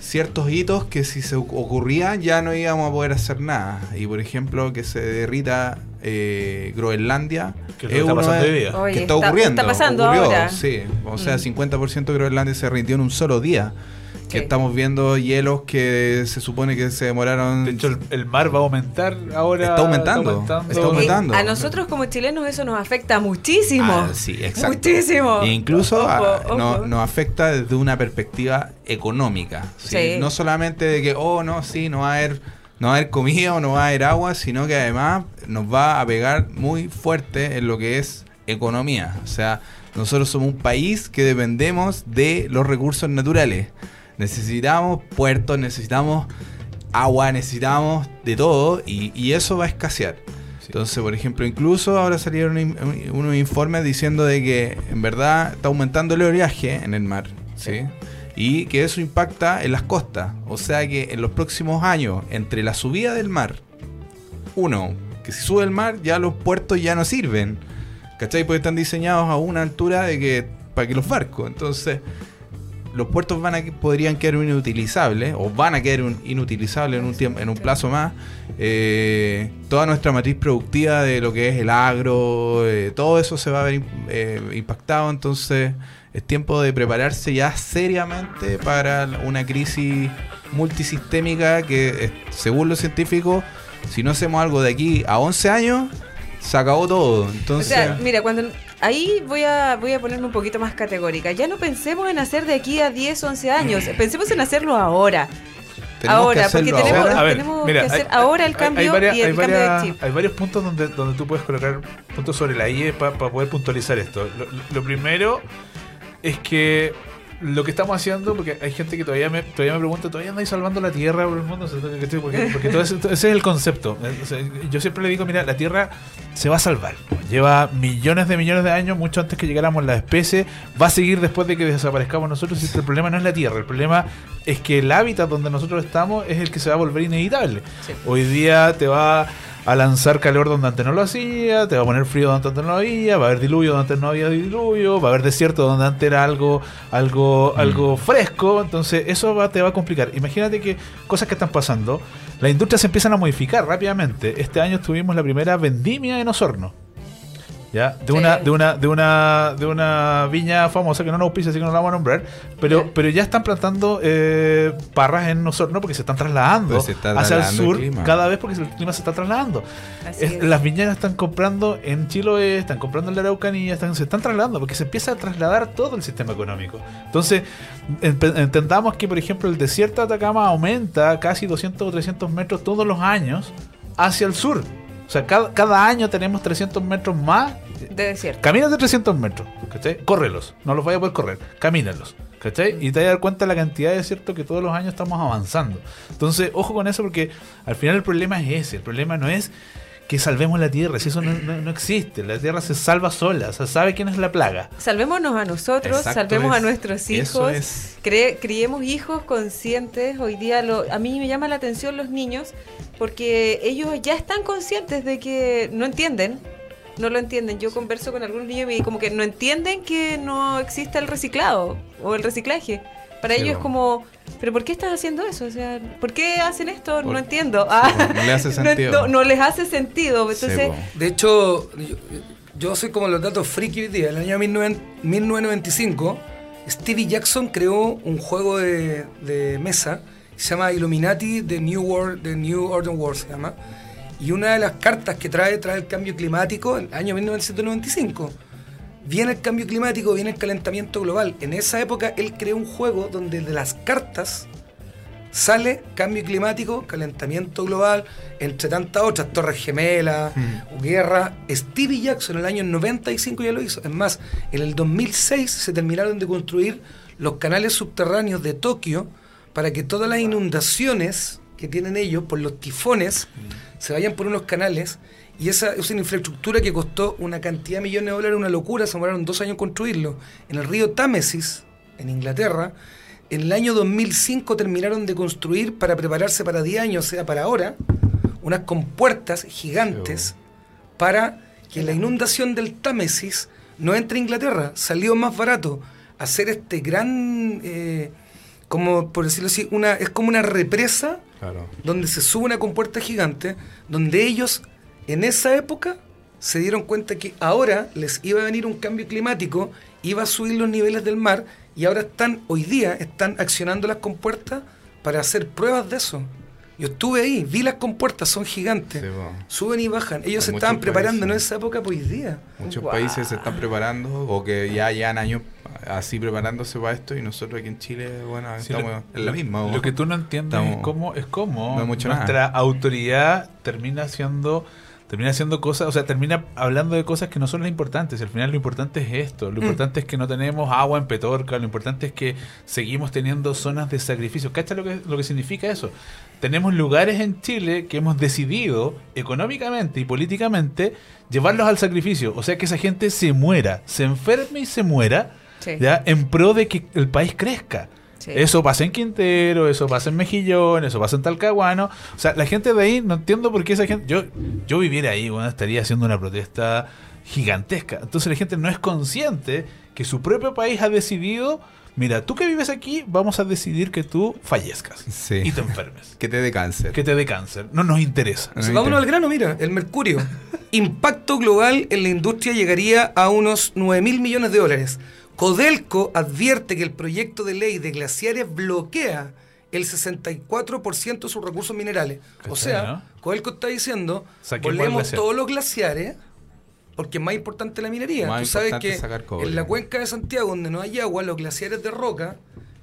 ciertos hitos que si se oc- ocurrían ya no íbamos a poder hacer nada. Y por ejemplo, que se derrita eh, Groenlandia. Que es está de- hoy día. Oye, que está, está- ocurriendo. está pasando ocurrió, ahora. Sí, o sea, Mm. 50% de Groenlandia se rindió en un solo día. Que Sí. estamos viendo hielos que se supone que se demoraron. De hecho, el, el mar va a aumentar ahora. Está aumentando, está aumentando. A nosotros como chilenos eso nos afecta muchísimo. Ah, sí, exacto. Muchísimo. E incluso Ojo, ah, ojo. no- nos afecta desde una perspectiva económica. ¿sí? Sí. No solamente de que, oh, no, sí, no va a haber, no va a haber comida o no va a haber agua, sino que además nos va a pegar muy fuerte en lo que es economía. O sea, nosotros somos un país que dependemos de los recursos naturales. Necesitamos puertos, necesitamos agua, necesitamos de todo y, y eso va a escasear. Entonces, por ejemplo, incluso ahora salieron unos informes diciendo de que en verdad está aumentando el oleaje en el mar, ¿sí? Y que eso impacta en las costas. O sea que en los próximos años, entre la subida del mar, uno, que si sube el mar, ya los puertos ya no sirven. ¿Cachai? Porque están diseñados a una altura de que para que los barcos. Entonces, los puertos van a, podrían quedar inutilizables o van a quedar inutilizables en un tiempo, en un plazo más. Eh, toda nuestra matriz productiva de lo que es el agro, eh, todo eso se va a ver eh, impactado. Entonces, es tiempo de prepararse ya seriamente para una crisis multisistémica que, eh, según los científicos, si no hacemos algo de aquí a 11 años, se acabó todo. O Entonces, sea, mira, cuando ahí voy a voy a ponerme un poquito más categórica. Ya no pensemos en hacer de aquí a 10, 11 años. Pensemos en hacerlo ahora. tenemos ahora, porque tenemos- ahora. A ver, tenemos mira, que hacer hay- ahora el cambio hay varias- y el hay cambio de chip. Hay varios puntos donde, donde tú puedes colocar puntos sobre la I para poder puntualizar esto. Lo, lo primero es que lo que estamos haciendo, porque hay gente que todavía me, todavía me pregunta, ¿todavía andáis salvando la Tierra por el mundo? Porque, porque, porque todo ese, ese es el concepto. Yo siempre le digo, mira, la Tierra se va a salvar. Lleva millones de millones de años, mucho antes que llegáramos las especies, va a seguir después de que desaparezcamos nosotros. Y el problema no es la Tierra, el problema es que el hábitat donde nosotros estamos es el que se va a volver inevitable. Sí. Hoy día te va a lanzar calor donde antes no lo hacía, te va a poner frío donde antes no lo había, va a haber diluvio donde antes no había diluvio, va a haber desierto donde antes era algo, algo, algo fresco, entonces eso va- te va a complicar. Imagínate que cosas que están pasando, las industrias se empiezan a modificar rápidamente. Este año tuvimos la primera vendimia en Osorno. ¿Ya? De Sí. una, de una, de una, de una viña famosa que no nos auspicia, así que no la vamos a nombrar. Pero, Ya. pero ya están plantando eh, parras en Osorno porque se están trasladando Pues se está hacia el sur cada vez porque el clima se está trasladando. Es- es. las viñeras están comprando en Chiloé, están comprando en la Araucanía, están, se están trasladando porque se empieza a trasladar todo el sistema económico. Entonces, entendamos que, por ejemplo, el desierto de Atacama aumenta casi 200 o 300 metros todos los años hacia el sur. O sea, cada, cada año tenemos 300 metros más. De desierto. Camínate 300 metros, ¿cachai? Córrelos, no los vaya a poder correr, camínalos. ¿cachai? Y te vas a dar cuenta la cantidad de cierto que todos los años estamos avanzando. Entonces, ojo con eso porque al final el problema es ese. El problema no es que salvemos la tierra, si eso no, no- no existe. La tierra se salva sola, o sea, sabe quién es la plaga. Salvémonos a nosotros, Exacto, salvemos a es- nuestros hijos, es. cre- criemos hijos conscientes. Hoy día lo, a mí me llama la atención los niños porque ellos ya están conscientes de que no entienden, no lo entienden. Yo converso con algunos niños y como que no entienden que no existe el reciclado o el reciclaje. Para Sí, ellos es como, ¿pero por qué estás haciendo eso? O sea, ¿por qué hacen esto? Por- no entiendo. Ah, no le hace sentido. No, no les hace sentido. Entonces. De hecho, yo, yo soy como los datos friki hoy día. En el año 19 1995, Stevie Jackson creó un juego de, de mesa que se llama Illuminati The New World, The New Order World se llama. Y una de las cartas que trae trae el cambio climático en el año 1995. Viene el cambio climático, viene el calentamiento global. En esa época él creó un juego donde de las cartas sale cambio climático, calentamiento global, entre tantas otras, torres gemelas, guerra. Stevie Jackson en el año 95 ya lo hizo. Es más, en el 2006 se terminaron de construir los canales subterráneos de Tokio para que todas las inundaciones que tienen ellos por los tifones se vayan por unos canales. Y esa es una infraestructura que costó una cantidad de millones de dólares, una locura, se demoraron dos años en construirlo. En el río Támesis, en Inglaterra, en el año 2005 terminaron de construir para prepararse para 10 años, o sea, para ahora, unas compuertas gigantes para que la inundación del Támesis no entre a Inglaterra. Salió más barato hacer este gran, eh, como por decirlo así, una, es como una represa Claro. donde se sube una compuerta gigante, donde ellos en esa época se dieron cuenta que ahora les iba a venir un cambio climático, iba a subir los niveles del mar y ahora están, hoy día, están accionando las compuertas para hacer pruebas de eso. Yo estuve ahí, vi las compuertas, son gigantes, Sí, suben y bajan. Ellos Hay se muchos estaban preparando en países. esa época por hoy día. Muchos países se están preparando o que ya llevan años así preparándose para esto y nosotros aquí en Chile, bueno, Sí, estamos lo, en la lo- misma. Lo que tú no entiendes Estamos- es cómo, es cómo No hay mucho nuestra autoridad termina haciendo termina haciendo cosas, o sea, termina hablando de cosas que no son las importantes. Al final lo importante es esto, lo importante es que no tenemos agua en Petorca, lo importante es que seguimos teniendo zonas de sacrificio. ¿Cacha lo que, lo que significa eso? Tenemos lugares en Chile que hemos decidido económicamente y políticamente llevarlos al sacrificio. O sea, que esa gente se muera, se enferme y se muera, Sí. ¿ya? En pro de que el país crezca. Sí. Eso pasa en Quintero, eso pasa en Mejillón, eso pasa en Talcahuano. O sea, la gente de ahí, no entiendo por qué esa gente. Yo, yo viviera ahí, bueno, estaría haciendo una protesta gigantesca. Entonces la gente no es consciente que su propio país ha decidido. Mira, tú que vives aquí, vamos a decidir que tú fallezcas Sí. y te enfermes. Que te dé cáncer. que te dé cáncer. No nos interesa. No vámonos al grano, mira, el mercurio. Impacto global en la industria llegaría a unos 9 mil millones de dólares. Codelco advierte que el proyecto de ley de glaciares bloquea el 64% de sus recursos minerales. O ¿Cachai, sea, no? Codelco está diciendo, volvemos glaciar. todos los glaciares porque es más importante la minería. Más Tú sabes que sacar cobre. en la cuenca de Santiago, donde no hay agua, los glaciares de roca,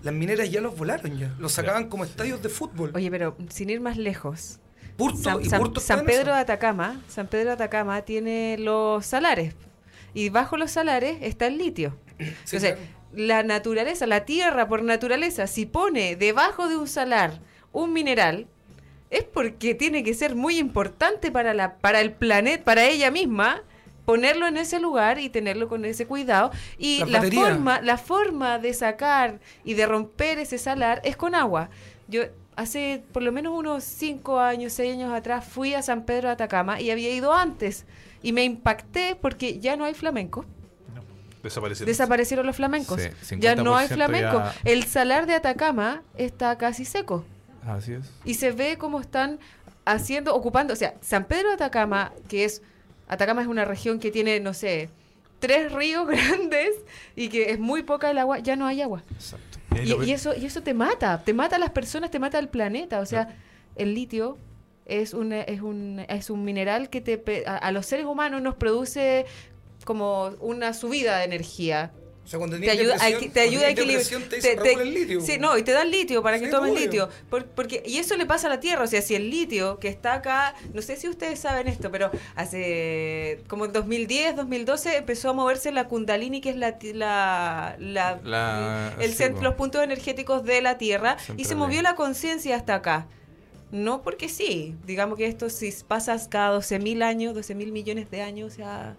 las mineras ya los volaron ya. Los sacaban como estadios de fútbol. Oye, pero sin ir más lejos. Purto San, y San- Pedro de. Atacama, San Pedro de Atacama tiene los salares y bajo los salares está el litio. Sí, Entonces, claro. la naturaleza, la tierra por naturaleza, si pone debajo de un salar un mineral, es porque tiene que ser muy importante para la para el planeta, para ella misma ponerlo en ese lugar y tenerlo con ese cuidado y la forma la forma de sacar y de romper ese salar es con agua. Yo hace por lo menos unos 5 años, 6 años atrás fui a San Pedro de Atacama y había ido antes y me impacté porque ya no hay flamenco. Desaparecieron. Desaparecieron los flamencos. Sí, ya no hay 50% flamenco. ya- El salar de Atacama está casi seco Así es. y se ve cómo están haciendo, ocupando, o sea, San Pedro de Atacama, que es, Atacama es una región que tiene, no sé, tres ríos grandes y que es muy poca el agua, ya no hay agua. Exacto. Y, eso, y eso te mata, te mata a las personas, te mata al planeta. O sea, el litio es un, es un, es un mineral que te, a los seres humanos nos produce como una subida de energía. O sea, cuando te ayuda, te ayuda a equilibrar. te te- dicen, te- "Regula el litio". Sí, no, y te dan litio para que tomes obvio. litio. Por- porque, y eso le pasa a la Tierra. O sea, si el litio que está acá, no sé si ustedes saben esto, pero hace como en 2010, 2012 empezó a moverse la Kundalini, que es la, la, la- La- el sí, cent- po. los puntos energéticos de la Tierra, y se movió la conciencia hasta acá. No porque sí, digamos que esto si pasas cada 12 mil años, 12 mil millones de años, o sea,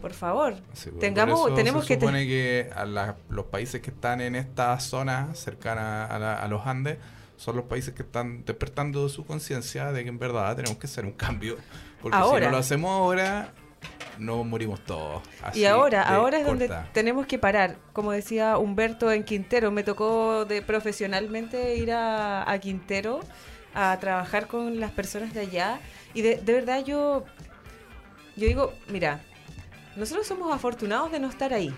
por favor, Sí, por tengamos, eso tenemos se que... supone que a la- los países que están en esta zona cercana a, la- a los Andes son los países que están despertando su conciencia de que en verdad tenemos que hacer un cambio. Porque Ahora. si no lo hacemos ahora, nos morimos todos. Así Y ahora, ahora es donde tenemos que parar. Como decía Humberto en Quintero, me tocó de profesionalmente ir a, a Quintero a trabajar con las personas de allá. Y de, de verdad yo, yo digo, mira, nosotros somos afortunados de no estar ahí.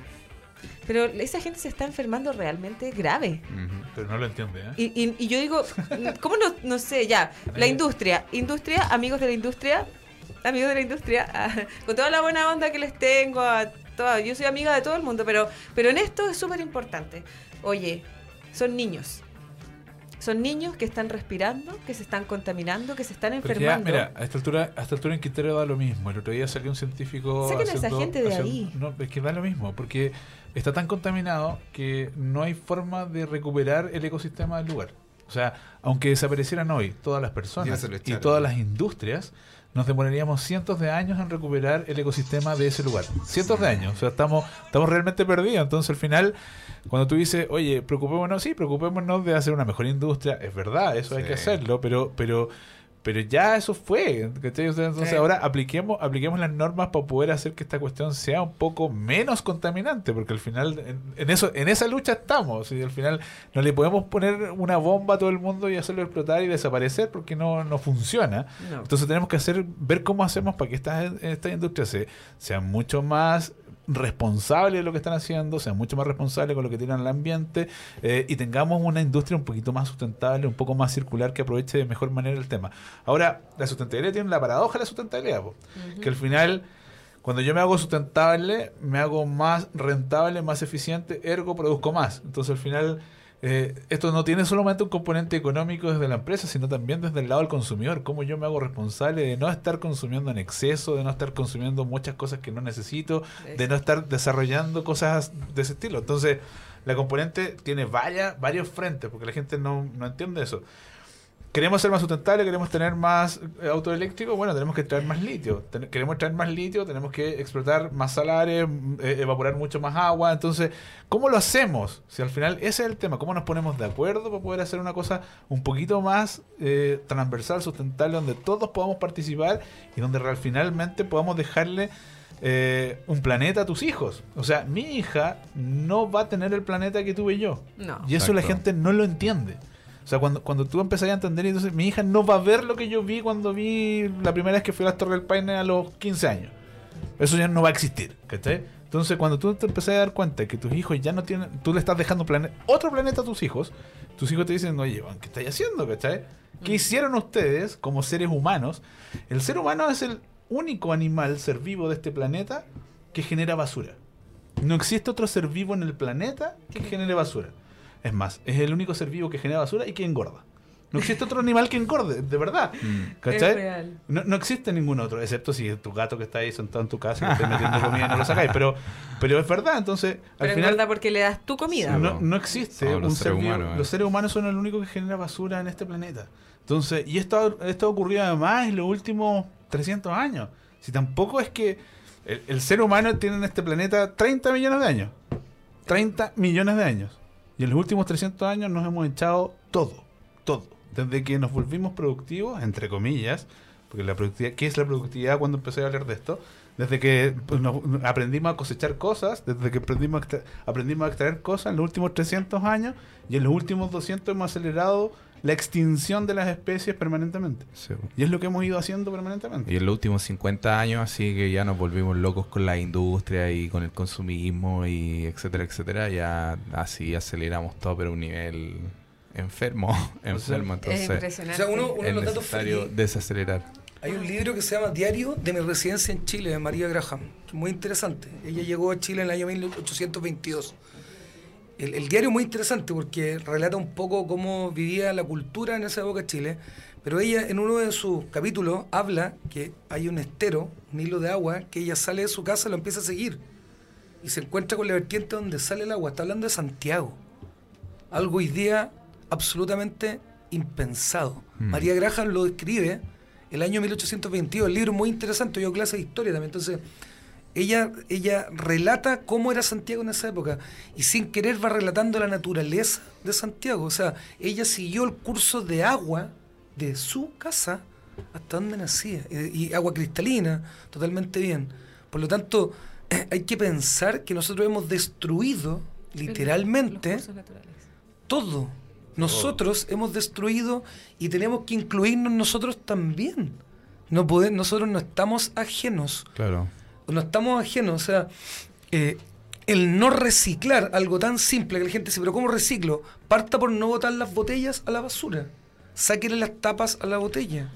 Pero esa gente se está enfermando realmente grave. Ujú. Pero no lo entiende, ¿eh? Y, y- y yo digo, ¿cómo no, no sé? Ya, la industria, industria, amigos de la industria, amigos de la industria, ah, con toda la buena onda que les tengo, a toda- yo soy amiga de todo el mundo, pero, pero en esto es súper importante. Oye, son niños. Son niños que están respirando, que se están contaminando, que se están Pero ya, enfermando. mira, a esta altura, a esta altura en Quintero da lo mismo. El otro día salió un científico. Saquen a esa gente de ahí. No, es que da lo mismo, porque está tan contaminado que no hay forma de recuperar el ecosistema del lugar. O sea, aunque desaparecieran hoy todas las personas y todas las industrias, nos demoraríamos cientos de años en recuperar el ecosistema de ese lugar. Cientos de años. O sea, estamos, estamos realmente perdidos. Entonces, al final, cuando tú dices, oye, preocupémonos, sí, preocupémonos de hacer una mejor industria, es verdad, eso hay que hacerlo, pero, pero, pero ya eso fue. entonces Sí. ahora apliquemos, apliquemos las normas para poder hacer que esta cuestión sea un poco menos contaminante, porque al final en, en eso, en esa lucha estamos, y al final no le podemos poner una bomba a todo el mundo y hacerlo explotar y desaparecer porque no, no funciona. No. Entonces tenemos que hacer, ver cómo hacemos para que estas esta industrias se, sean mucho más responsables de lo que están haciendo, sean mucho más responsables con lo que tiran al ambiente eh, y tengamos una industria un poquito más sustentable, un poco más circular que aproveche de mejor manera el tema. Ahora, la sustentabilidad tiene la paradoja de la sustentabilidad, po, que al final cuando yo me hago sustentable, me hago más rentable, más eficiente, ergo produzco más. Entonces al final eh, esto no tiene solamente un componente económico desde la empresa, sino también desde el lado del consumidor. Cómo yo me hago responsable de no estar consumiendo en exceso, de no estar consumiendo muchas cosas que no necesito, de no estar desarrollando cosas de ese estilo. Entonces la componente tiene varios frentes, porque la gente no, no entiende eso. Queremos ser más sustentables, queremos tener más eh, auto eléctrico, bueno, tenemos que traer más litio. Ten- queremos traer más litio, tenemos que explotar más salares, eh, evaporar mucho más agua. Entonces, ¿cómo lo hacemos? Si al final ese es el tema, ¿cómo nos ponemos de acuerdo para poder hacer una cosa un poquito más eh, transversal, sustentable, donde todos podamos participar y donde real- finalmente podamos dejarle eh, un planeta a tus hijos? O sea, mi hija no va a tener el planeta que tuve yo. No. Y eso la gente no lo entiende. O sea, cuando, cuando tú empezás a entender, entonces mi hija no va a ver lo que yo vi cuando vi la primera vez que fui a las Torres del Paine a los 15 años. Eso ya no va a existir, ¿cachai? Entonces, cuando tú te empezás a dar cuenta que tus hijos ya no tienen, tú le estás dejando otro planeta a tus hijos, tus hijos te dicen, oye, ¿qué estáis haciendo, cachai? ¿Qué hicieron ustedes como seres humanos? El ser humano es el único animal, ser vivo de este planeta que genera basura. No existe otro ser vivo en el planeta que genere basura. Es más, es el único ser vivo que genera basura y que engorda. No existe otro animal que engorde, de verdad. ¿Cachai? Es real. No, no existe ningún otro, excepto si tu gato que está ahí sentado en tu casa y metiendo comida y no lo sacáis. Pero, pero es verdad, entonces, al Pero final engorda porque le das tu comida. No, no existe Somos los un ser seres vivo. humanos, eh. Los seres humanos son el único que genera basura en este planeta. Entonces, y esto, ha- esto ha ocurrido además en los últimos 300 años. Si tampoco es que el, el ser humano tiene en este planeta 30 millones de años. 30 millones de años. Y en los últimos 300 años nos hemos echado todo, todo. Desde que nos volvimos productivos, entre comillas, porque la productividad, ¿qué es la productividad cuando empecé a hablar de esto? Desde que pues, aprendimos a cosechar cosas, desde que aprendimos a, aprendimos a extraer cosas en los últimos 300 años y en los últimos 200 hemos acelerado la extinción de las especies permanentemente. Sí. Y es lo que hemos ido haciendo permanentemente. Y en los últimos 50 años, así que ya nos volvimos locos con la industria y con el consumismo y etcétera, etcétera. Ya así aceleramos todo, pero a un nivel enfermo, enfermo. Es Entonces, impresionante. O sea, uno- uno- es los datos necesario desacelerar. Hay un libro que se llama Diario de mi residencia en Chile, de María Graham, es muy interesante. Ella llegó a Chile en el año 1822. El, el diario es muy interesante porque relata un poco cómo vivía la cultura en esa época de Chile, pero ella en uno de sus capítulos habla que hay un estero, un hilo de agua, que ella sale de su casa y lo empieza a seguir y se encuentra con la vertiente donde sale el agua. Está hablando de Santiago. Algo hoy día absolutamente impensado. Mm. María Graham lo describe el año 1822. El libro es muy interesante. Yo clase de historia también. Entonces, ella, ella relata cómo era Santiago en esa época y sin querer va relatando la naturaleza de Santiago. O sea, ella siguió el curso de agua de su casa hasta donde nacía. Y, y agua cristalina, totalmente bien. Por lo tanto, hay que pensar que nosotros hemos destruido literalmente todo. Nosotros hemos destruido y tenemos que incluirnos nosotros también. No poder, nosotros no estamos ajenos. Claro. No estamos ajenos. O sea, eh, el no reciclar algo tan simple que la gente dice, pero ¿cómo reciclo? Parta por no botar las botellas a la basura. Sáquenle las tapas a la botella.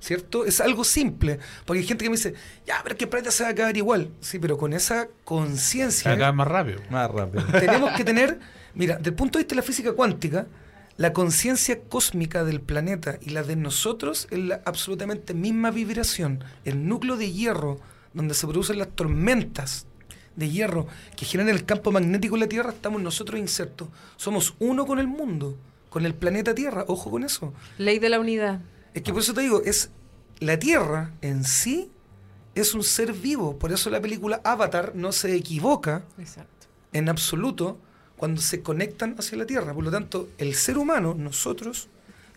¿Cierto? Es algo simple. Porque hay gente que me dice, ya, pero es que el planeta se va a acabar igual. Sí, pero con esa conciencia Acá más rápido. Más rápido. tenemos que tener, mira, desde el punto de vista de la física cuántica, la conciencia cósmica del planeta y la de nosotros es la absolutamente misma vibración. El núcleo de hierro, donde se producen las tormentas de hierro que generan el campo magnético de la Tierra, estamos nosotros insertos. Somos uno con el mundo, con el planeta Tierra. Ojo con eso. Ley de la unidad. Es que por eso te digo, es la Tierra en sí es un ser vivo. Por eso la película Avatar no se equivoca Exacto. en absoluto cuando se conectan hacia la Tierra. Por lo tanto, el ser humano, nosotros,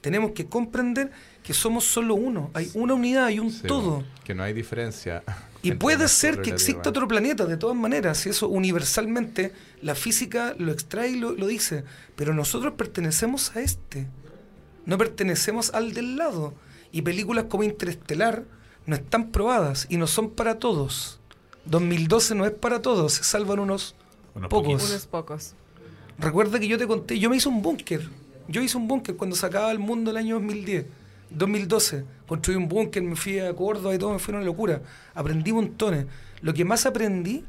tenemos que comprender que somos solo uno. Hay una unidad, hay un Sí, todo. Que no hay diferencia. Y puede ser que exista otro planeta, de todas maneras, y eso universalmente la física lo extrae y lo, lo dice, pero nosotros pertenecemos a este, no pertenecemos al del lado. Y películas como Interestelar no están probadas y no son para todos. 2012 no es para todos, se salvan unos, Unos pocos. poquitos. Unos pocos. Recuerda que yo te conté, yo me hice un búnker. Yo hice un búnker cuando sacaba el mundo el año 2010, 2012. Construí un búnker, me fui a Córdoba y todo, me fue una locura. Aprendí montones. Lo que más aprendí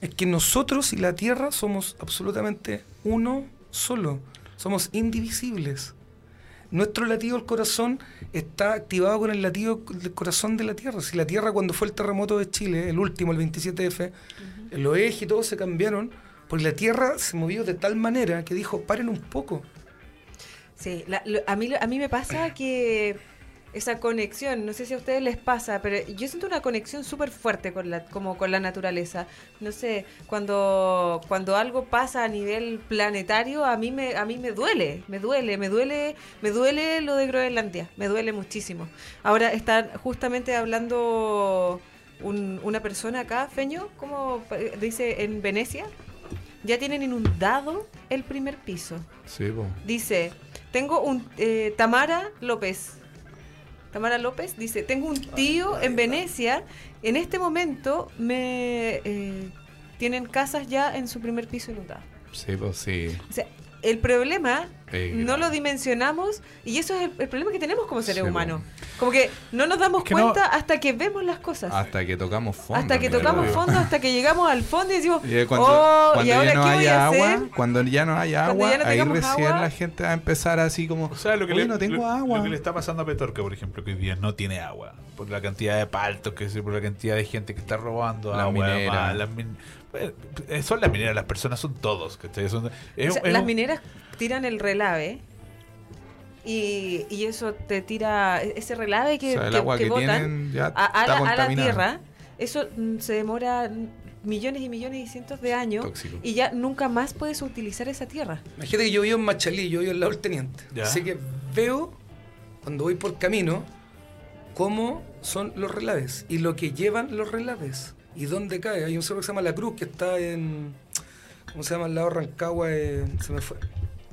es que nosotros y la Tierra somos absolutamente uno solo. Somos indivisibles. Nuestro latido del corazón está activado con el latido del corazón de la Tierra. Si la Tierra cuando fue el terremoto de Chile, el último, el 27F, los ejes y todo se cambiaron porque la Tierra se movió de tal manera que dijo, paren un poco. Sí, la- lo- a, mí, a mí me pasa que esa conexión, no sé si a ustedes les pasa, pero yo siento una conexión súper fuerte con la, como con la naturaleza. No sé, cuando, cuando algo pasa a nivel planetario, a mí me, a mí me duele, me duele, me duele, me duele lo de Groenlandia, me duele muchísimo. Ahora están justamente hablando un- una persona acá, Feño, como dice en Venecia, ya tienen inundado el primer piso. Sí, po. Dice, tengo un... eh, Tamara López. Tamara López dice, tengo un tío en Venecia. En este momento me eh, tienen casas ya en su primer piso inundado. Sí, pues sí. O sea, el problema Eh, no lo dimensionamos y eso es el, el problema que tenemos como seres Sí, humanos. Como que no nos damos que cuenta no- hasta que vemos las cosas. Hasta que tocamos fondo. hasta que tocamos fondo, hasta que llegamos al fondo y decimos, Y cuando, oh, cuando ¿y ahora ya no qué voy a agua, hacer? cuando ya no haya Cuando agua, ya no ahí tengamos recién agua. la gente va a empezar así como, O sea, lo que, "Oye, le, no tengo lo- agua. lo que le está pasando a Petorca, por ejemplo, que hoy día no tiene agua. Por la cantidad de paltos, que por la cantidad de gente que está robando Las agua. mineras. más, las min- son las mineras, las personas son todos. ¿cachai? Son- es- O sea, es las un- mineras tiran el relave y, y eso te tira ese relave que, O sea, el que- agua que que botan ya a, la, a la contaminada. tierra. Eso mm, se demora millones y millones y cientos de años Tóxico. y ya nunca más puedes utilizar esa tierra. Imagínate que yo vivo en Machalí, yo vivo al lado del teniente. Ya. Así que veo, cuando voy por camino, cómo son los relaves y lo que llevan los relaves y dónde cae. Hay un cerro que se llama La Cruz que está en. ¿Cómo se llama? Al lado de Rancagua, eh, se me fue.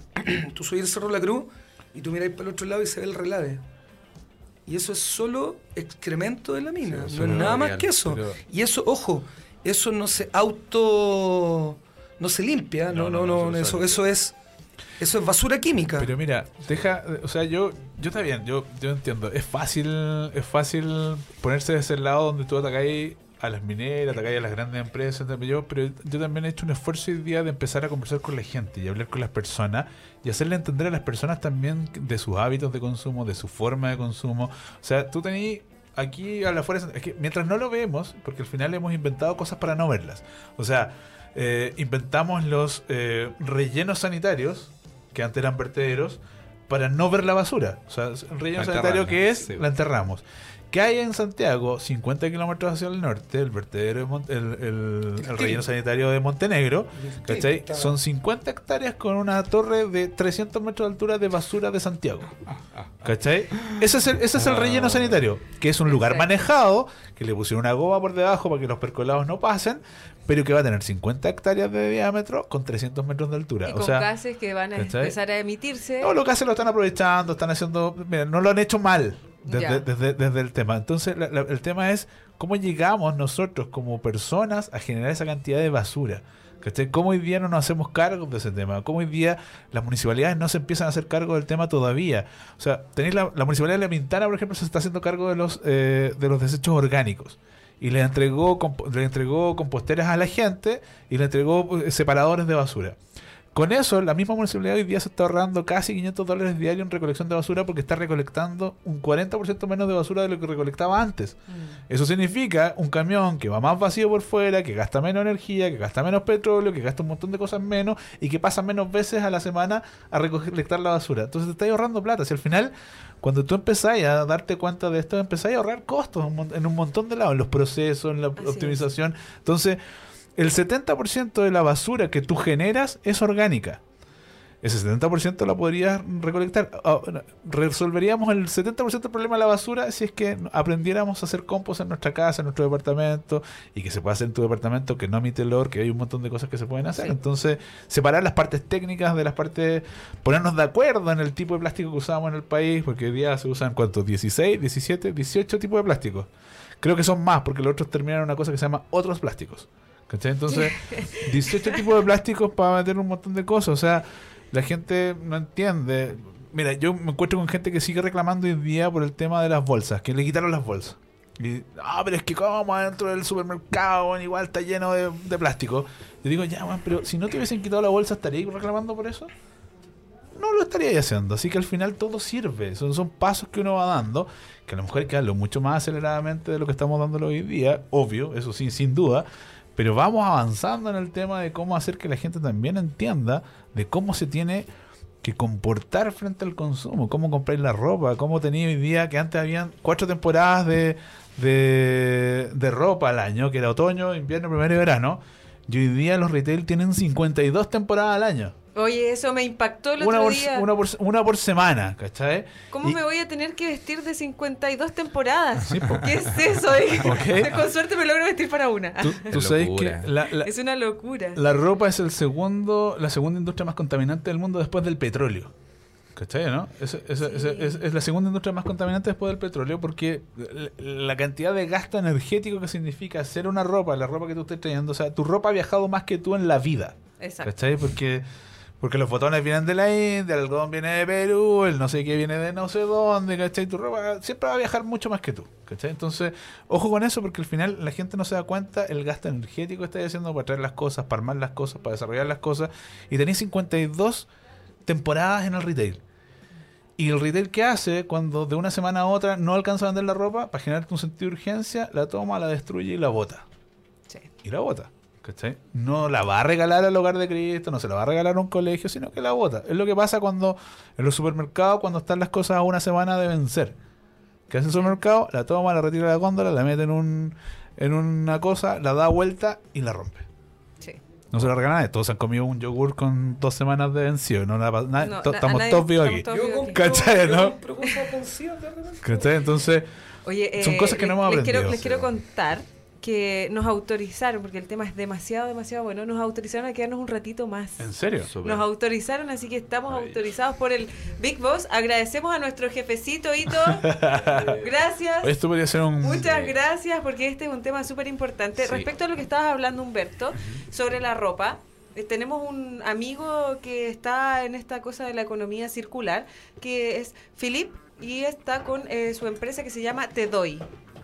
tú subís el cerro La Cruz y tú miráis para el otro lado y se ve el relave. Y eso es solo excremento de la mina, Sí, no es nada más real, que eso. pero- Y eso, ojo, eso no se auto. no se limpia, no, No, no, eso, eso es Eso es basura química. Pero mira, deja, o sea, yo, yo está bien, yo, yo entiendo. Es fácil, es fácil ponerse de ese lado donde tú atacáis a las mineras, atacáis a las grandes empresas, pero yo, pero yo también he hecho un esfuerzo hoy día de empezar a conversar con la gente y hablar con las personas y hacerle entender a las personas también de sus hábitos de consumo, de su forma de consumo. O sea, tú tenés aquí a la fuerza, es que mientras no lo vemos, porque al final hemos inventado cosas para no verlas. O sea, eh, inventamos los eh, rellenos sanitarios, que antes eran vertederos, para no ver la basura. O sea, el relleno sanitario que es, sí. la enterramos. ¿Qué hay en Santiago? 50 kilómetros hacia el norte, el vertedero, de Mon- el, el- el relleno sanitario de Montenegro. ¿Cachai? Son 50 hectáreas con una torre de 300 metros de altura de basura de Santiago. ¿Cachai? Ese es el, ese es el relleno sanitario, que es un lugar manejado, que le pusieron una goma por debajo para que los percolados no pasen, pero que va a tener 50 hectáreas de diámetro con 300 metros de altura. Y o con sea, gases que van a ¿cachai? empezar a emitirse. no, lo que hacen lo están aprovechando, están haciendo. Mira, no lo han hecho mal desde, desde, desde el tema. Entonces, la- la- el tema es cómo llegamos nosotros como personas a generar esa cantidad de basura. ¿Cachai? ¿Cómo hoy día no nos hacemos cargo de ese tema? ¿Cómo hoy día las municipalidades no se empiezan a hacer cargo del tema todavía? O sea, tenéis la, la municipalidad de La Pintana, por ejemplo, se está haciendo cargo de los, eh, de los desechos orgánicos. Y le entregó, le entregó composteras a la gente y le entregó eh, separadores de basura. Con eso, la misma municipalidad hoy día se está ahorrando casi 500 dólares diarios en recolección de basura porque está recolectando un 40% menos de basura de lo que recolectaba antes. Eso significa un camión que va más vacío por fuera, que gasta menos energía, que gasta menos petróleo, que gasta un montón de cosas menos y que pasa menos veces a la semana a recolectar la basura. Entonces te estás ahorrando plata. Si al final, cuando tú empezás a darte cuenta de esto, empezás a ahorrar costos en un montón de lados, en los procesos, en la Así es. optimización. Entonces, el 70% de la basura que tú generas es orgánica. Ese 70% la podrías recolectar. Resolveríamos el 70% del problema de la basura si es que aprendiéramos a hacer compost en nuestra casa, en nuestro departamento, y que se pueda hacer en tu departamento, que no emite olor, que hay un montón de cosas que se pueden hacer. Sí. Entonces, separar las partes técnicas de las partes, ponernos de acuerdo en el tipo de plástico que usamos en el país, porque hoy día se usan, ¿cuántos? 16, 17, 18 tipos de plásticos. Creo que son más, porque los otros terminan en una cosa que se llama otros plásticos. ¿Cachai? Entonces, 18 tipos de plásticos para meter un montón de cosas. O sea, la gente no entiende. Mira, yo me encuentro con gente que sigue reclamando hoy día por el tema de las bolsas, que le quitaron las bolsas. Y, ah, pero es que como dentro del supermercado, igual está lleno de, de plástico. Yo digo, ya, man, pero si no te hubiesen quitado la bolsa, ¿estaríais reclamando por eso? No lo estaría haciendo. Así que al final todo sirve. Son, son pasos que uno va dando, que a lo mejor hay que darlo mucho más aceleradamente de lo que estamos dándolo hoy día, obvio, eso sí, sin duda. Pero vamos avanzando en el tema de cómo hacer que la gente también entienda de cómo se tiene que comportar frente al consumo, cómo comprar la ropa, cómo tenía hoy día que antes habían cuatro temporadas de, de, ropa al año, que era otoño, invierno, primavera y verano, y hoy día los retail tienen 52 temporadas al año. Oye, eso me impactó el Una otro por, día. una, por, una por semana, ¿cachai? ¿Cómo Y- me voy a tener que vestir de 52 temporadas? Sí, po. ¿Qué es eso? Con suerte me logro vestir para una. Tú, tú Es sabes que la, la- es una locura. la ropa es el segundo, la segunda industria más contaminante del mundo después del petróleo. ¿Cachai, no? Es, es- es- es- es la segunda industria más contaminante después del petróleo porque la, cantidad de gasto energético que significa hacer una ropa, la ropa que tú estés trayendo, o sea, tu ropa ha viajado más que tú en la vida. Exacto. ¿Cachai? Porque, porque los botones vienen de la India, el algodón viene de Perú, el no sé qué viene de no sé dónde, ¿cachai? Tu ropa siempre va a viajar mucho más que tú, ¿cachai? Entonces, ojo con eso porque al final la gente no se da cuenta el gasto energético que estás haciendo para traer las cosas, para armar las cosas, para desarrollar las cosas. Y tenéis 52 temporadas en el retail. Y el retail que hace cuando de una semana a otra no alcanza a vender la ropa, para generarte un sentido de urgencia, la toma, la destruye y la bota Sí. y la bota. ¿cachai? No la va a regalar al hogar de Cristo, no se la va a regalar a un colegio, sino que la bota. Es lo que pasa cuando en los supermercados, cuando están las cosas a una semana de vencer. ¿Qué hace el supermercado? La toma, la retira de la góndola, la mete en, un, en una cosa, la da vuelta y la rompe. No se la regala a nadie. Todos han comido un yogur con dos semanas de vencido. No, la pa- na- No, to- na- estamos nadie- todos vivos aquí. Yo ¿Cachai, no? ¿Cachai? Entonces, Oye, Son eh, cosas que no hemos les quiero, aprendido, les quiero contar que nos autorizaron, porque el tema es demasiado, demasiado bueno, nos autorizaron a quedarnos un ratito más. ¿en serio? Nos autorizaron, así que estamos autorizados por el Big Boss. Agradecemos a nuestro jefecito Ito. Gracias. Esto podría ser un... Muchas gracias porque este es un tema súper importante. Sí. Respecto a lo que estabas hablando, Humberto, sobre la ropa, eh, tenemos un amigo que está en esta cosa de la economía circular, que es Philip, y está con eh, su empresa que se llama Te Doy.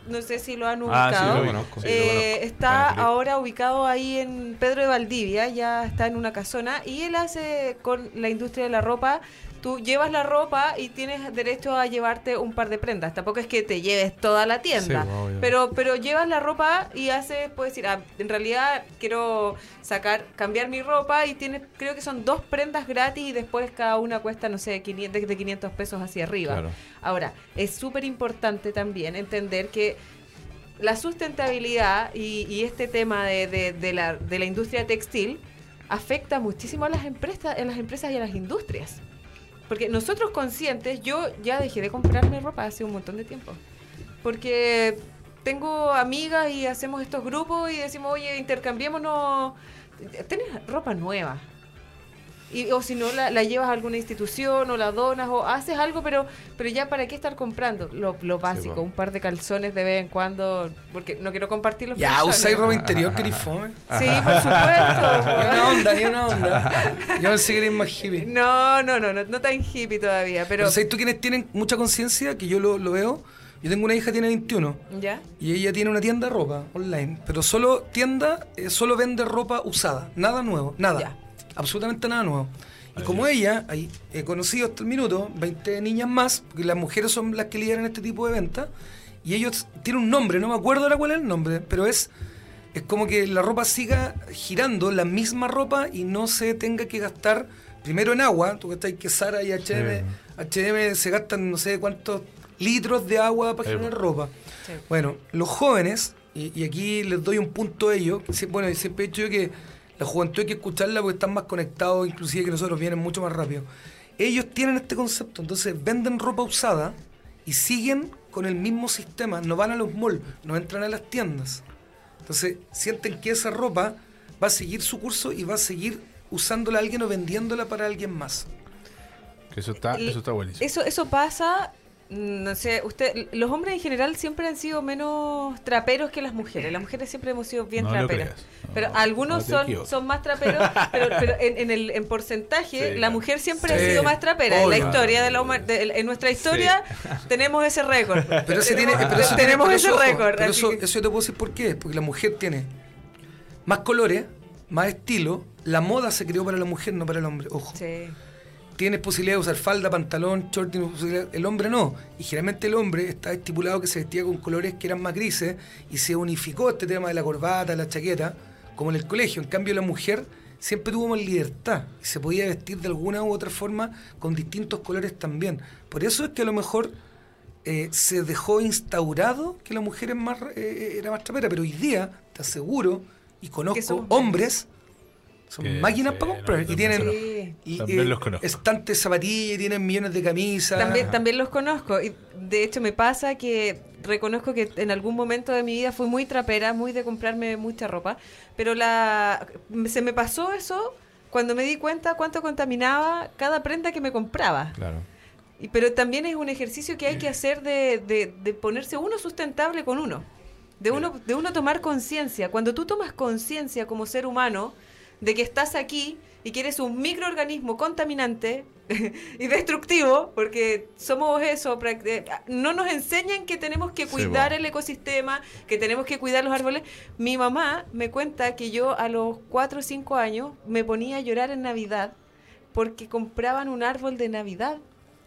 No sé si lo han Ah, sí, ubicado. lo conozco, sí, lo Eh, está ahora ubicado ahí en Pedro de Valdivia, ya está en una casona, y él hace con la industria de la ropa. Tú llevas la ropa y tienes derecho a llevarte un par de prendas. Tampoco es que te lleves toda la tienda, Sí, pero pero llevas la ropa y haces, puedes decir, ah, en realidad quiero sacar, cambiar mi ropa y tienes, creo que son dos prendas gratis y después cada una cuesta, no sé, 500, de 500 pesos hacia arriba. Claro. Ahora, es súper importante también entender que la sustentabilidad y, y este tema de, de- de la, de la industria textil afecta muchísimo a las empresas, a las empresas y a las industrias. Porque nosotros conscientes, yo ya dejé de comprarme ropa hace un montón de tiempo. Porque tengo amigas y hacemos estos grupos y decimos, oye, intercambiémonos, tenés ropa nueva. Y, o si no, la, la llevas a alguna institución o la donas o haces algo, pero pero ya para qué estar comprando lo, lo básico, un par de calzones de vez en cuando, porque no quiero compartir los Ya, calzones. usáis ropa interior, fome. Sí, por supuesto. Ni una onda, ni una onda. Yo pensé que eres más hippie. No, no, no, no, no tan hippie todavía, pero... Pero ¿sabes tú quienes tienen mucha conciencia? Que yo lo, lo veo. Yo tengo una hija que tiene 21 ¿Ya? y ella tiene una tienda de ropa online, pero solo tienda, eh, solo vende ropa usada, nada nuevo, nada, Ya. Absolutamente nada nuevo. Y como ella, ahí he conocido hasta el minuto 20 niñas más, porque las mujeres son las que lideran este tipo de ventas, y ellos tienen un nombre, no me acuerdo ahora cuál es el nombre, pero es, es como que la ropa siga girando, la misma ropa, y no se tenga que gastar primero en agua, tú que estás que Sara y H&M, H&M se gastan no sé cuántos litros de agua para Sí, generar ropa. Sí. Bueno, los jóvenes, y, y aquí les doy un punto a ellos, bueno, y siempre he dicho yo que la juventud hay que escucharla porque están más conectados, inclusive que nosotros vienen mucho más rápido. Ellos tienen este concepto, entonces venden ropa usada y siguen con el mismo sistema, no van a los malls, no entran a las tiendas. Entonces sienten que esa ropa va a seguir su curso y va a seguir usándola a alguien o vendiéndola para alguien más. Eso está, eso está buenísimo. Eso, eso pasa, no sé, usted, los hombres en general siempre han sido menos traperos que las mujeres. Las mujeres siempre hemos sido bien No lo traperas. creas. No, pero no, algunos no son, son más traperos, pero, pero en, en el, en porcentaje, Sí, la mujer siempre Sí, ha sido más trapera. En la historia de la de- en nuestra historia tenemos ese récord. Pero ese tiene, tenemos, pero eso tenemos pero ese eso, récord. pero eso, que- eso yo te puedo decir por qué. Porque la mujer tiene más colores, más estilo. La moda se creó para la mujer, no para el hombre. Ojo. sí. Tienes posibilidad de usar falda, pantalón, short, posibilidad- el hombre no. Y generalmente el hombre está estipulado que se vestía con colores que eran más grises y se unificó este tema de la corbata, la chaqueta, como en el colegio. En cambio la mujer siempre tuvo más libertad y se podía vestir de alguna u otra forma con distintos colores también. Por eso es que a lo mejor eh, se dejó instaurado que la mujer es más, eh, era más trapera, pero hoy día te aseguro y conozco hombres, son Que máquinas sí, para no, comprar y tienen Sí. y, También eh, los conozco. estantes de zapatillas tienen millones de camisas. También, también los conozco. Y de hecho me pasa que reconozco que en algún momento de mi vida fui muy trapera, muy de comprarme mucha ropa. Pero la se me pasó eso cuando me di cuenta cuánto contaminaba cada prenda que me compraba. Claro. Y, pero también es un ejercicio que hay que hacer de, de- de ponerse uno sustentable con uno. De uno, de uno tomar conciencia. Cuando tú tomas conciencia como ser humano de que estás aquí y que eres un microorganismo contaminante y destructivo, porque somos eso, eh, no nos enseñan que tenemos que cuidar el ecosistema, que tenemos que cuidar los árboles. Mi mamá me cuenta que yo a los 4 o 5 años me ponía a llorar en Navidad porque compraban un árbol de Navidad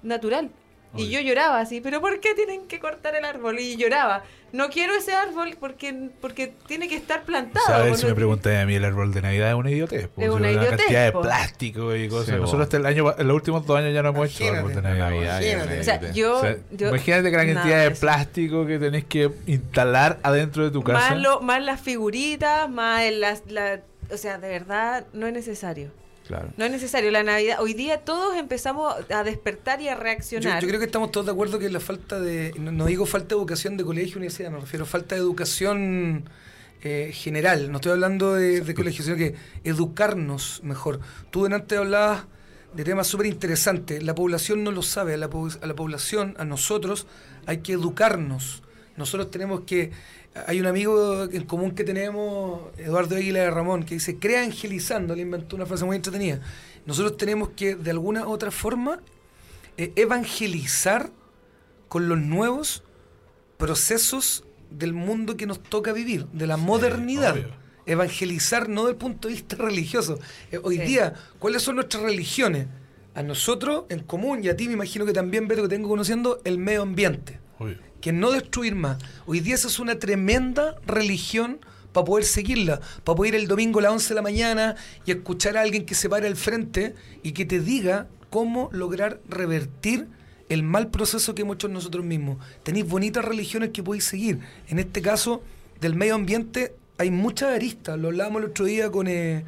natural. Y yo lloraba así, pero ¿por qué tienen que cortar el árbol? Y lloraba. No quiero ese árbol porque, porque tiene que estar plantado. ¿Sabes si me preguntas a mí el árbol de Navidad es una idiotez? Es una idiotez, cantidad de plástico y cosas. Sí, Nosotros hasta el año, en los últimos dos años ya no hemos hecho Imagínate. árbol de Navidad. Imagínate. O sea, yo, O sea, yo- imagínate que la nada cantidad de plástico que tenés que instalar adentro de tu casa. Más, lo- más las figuritas, más el- las... la- o sea, de verdad, no es necesario. Claro. No es necesario. La Navidad, hoy día todos empezamos a despertar y a reaccionar. yo creo que estamos todos de acuerdo que la falta de, no, no digo falta de educación de colegio, universidad, me refiero a falta de educación eh, general. No estoy hablando de, de colegio, sino que educarnos mejor. Tú delante hablabas de temas súper interesantes. La población no lo sabe, a la, po- a la población, a nosotros, hay que educarnos. Nosotros tenemos que hay un amigo en común que tenemos, Eduardo Águila de Ramón, que dice, crea angelizando, le inventó una frase muy entretenida. Nosotros tenemos que, de alguna u otra forma, eh, evangelizar con los nuevos procesos del mundo que nos toca vivir, de la modernidad. obvio. Evangelizar no desde el punto de vista religioso. Eh, hoy Sí. día, ¿cuáles son nuestras religiones? A nosotros en común, y a ti me imagino que también, Beto, que tengo conociendo, el medio ambiente Obvio. Que no destruir más. Hoy día esa es una tremenda religión para poder seguirla, para poder ir el domingo a las 11 de la mañana y escuchar a alguien que se pare al frente y que te diga cómo lograr revertir el mal proceso que hemos hecho nosotros mismos. Tenéis bonitas religiones que podéis seguir. En este caso, del medio ambiente hay muchas aristas. Lo hablábamos el otro día con, eh,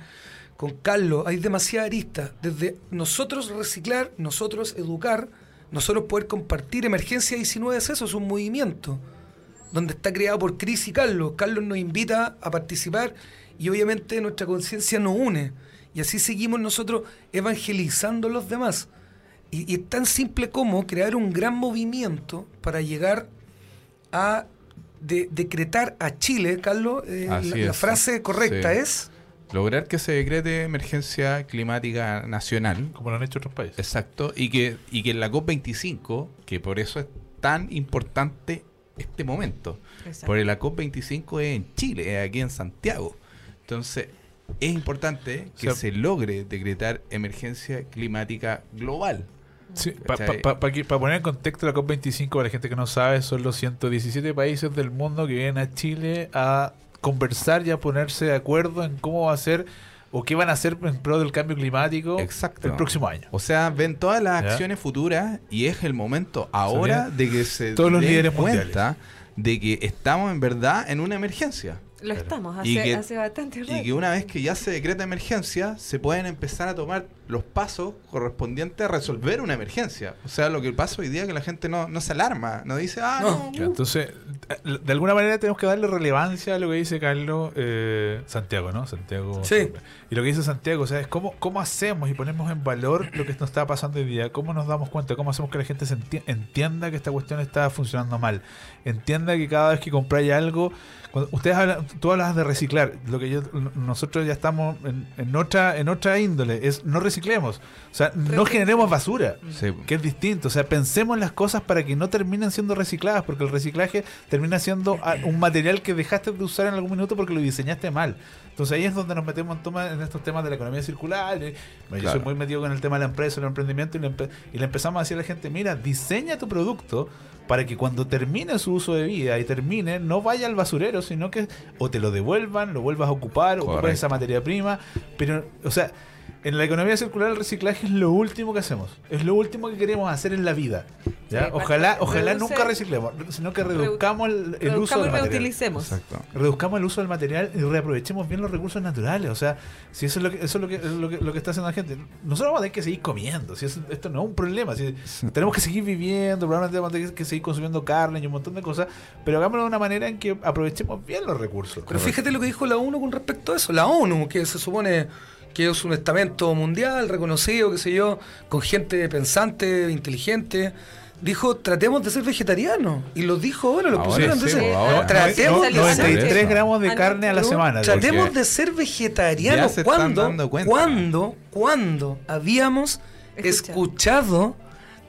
con Carlos. Hay demasiadas aristas. Desde nosotros reciclar, nosotros educar, nosotros poder compartir. Emergencia 19 es eso, es un movimiento donde está creado por Cris y Carlos. Carlos nos invita a participar y obviamente nuestra conciencia nos une. Y así seguimos nosotros evangelizando a los demás. Y, y es tan simple como crear un gran movimiento para llegar a de- decretar a Chile, Carlos, eh, la, frase correcta Sí. es... Lograr que se decrete emergencia climática nacional. Como lo han hecho otros países. Exacto. Y que, y que en la COP25, que por eso es tan importante este momento. Exacto. Porque la COP25 es en Chile, es aquí en Santiago. Entonces, es importante que O sea, se logre decretar emergencia climática global. Sí, para ¿Cachai? poner en contexto la COP25, para la gente que no sabe, son los 117 países del mundo que vienen a Chile a conversar y a ponerse de acuerdo en cómo va a ser o qué van a hacer en pro del cambio climático Exacto. el próximo año. O sea, ven todas las ¿Ya? acciones futuras y es el momento ahora de que se Todos los den líderes cuenta de que estamos en verdad en una emergencia. Lo estamos, Y hace, que- hace bastante rato. Y que una vez que ya se decreta emergencia, se pueden empezar a tomar los pasos correspondientes a resolver una emergencia. O sea, lo que pasa hoy día es que la gente no, no se alarma, no dice, ah, No. no, Ya, Entonces, eh, de alguna manera tenemos que darle relevancia a lo que dice Carlos eh, Santiago, ¿no? Santiago. Sí. Y lo que dice Santiago, o sea, es cómo, cómo hacemos y ponemos en valor lo que nos está pasando hoy día, cómo nos damos cuenta, cómo hacemos que la gente se enti- entienda que esta cuestión está funcionando mal, entienda que cada vez que compráis algo, ustedes hablan, tú hablas de reciclar, lo que yo, nosotros ya estamos en, en otra en otra índole, es no reciclemos, o sea, no generemos basura Sí. que es distinto. O sea, pensemos las cosas para que no terminen siendo recicladas, porque el reciclaje termina siendo ah, un material que dejaste de usar en algún minuto porque lo diseñaste mal. Entonces ahí es donde nos metemos en, toma- en estos temas de la economía circular. Yo Claro. soy muy metido con el tema de la empresa, el emprendimiento, y le, empe- y le empezamos a decir a la gente, mira, diseña tu producto para que cuando termine su uso de vida y termine, no vaya al basurero, sino que o te lo devuelvan, lo vuelvas a ocupar, Correcto. esa materia prima. Pero, o sea, en la economía circular el reciclaje es lo último que hacemos. Es lo último que queremos hacer en la vida. ¿Ya? Sí, ojalá para- ojalá reduce- nunca reciclemos, sino que reduzcamos el, el uso del y material. reutilicemos. Exacto. Reduzcamos el uso del material y reaprovechemos bien los recursos naturales. O sea, si eso es lo que, eso es lo que, es lo que, lo que está haciendo la gente. Nosotros vamos a tener que seguir comiendo. Si eso- esto no es un problema. Si tenemos que seguir viviendo, probablemente vamos a tener que seguir consumiendo carne y un montón de cosas. Pero hagámoslo de una manera en que aprovechemos bien los recursos. Pero fíjate lo que dijo la ONU con respecto a eso. La ONU, que se supone que es un estamento mundial, reconocido, qué sé yo, con gente pensante, inteligente, dijo, tratemos de ser vegetarianos. Y lo dijo ahora, lo Ahora pusieron. entonces, ahora. tratemos ser 93 gramos de no, carne a la semana. Tratemos de ser vegetarianos. se cuando, cuando, cuando habíamos Escuchado. escuchado,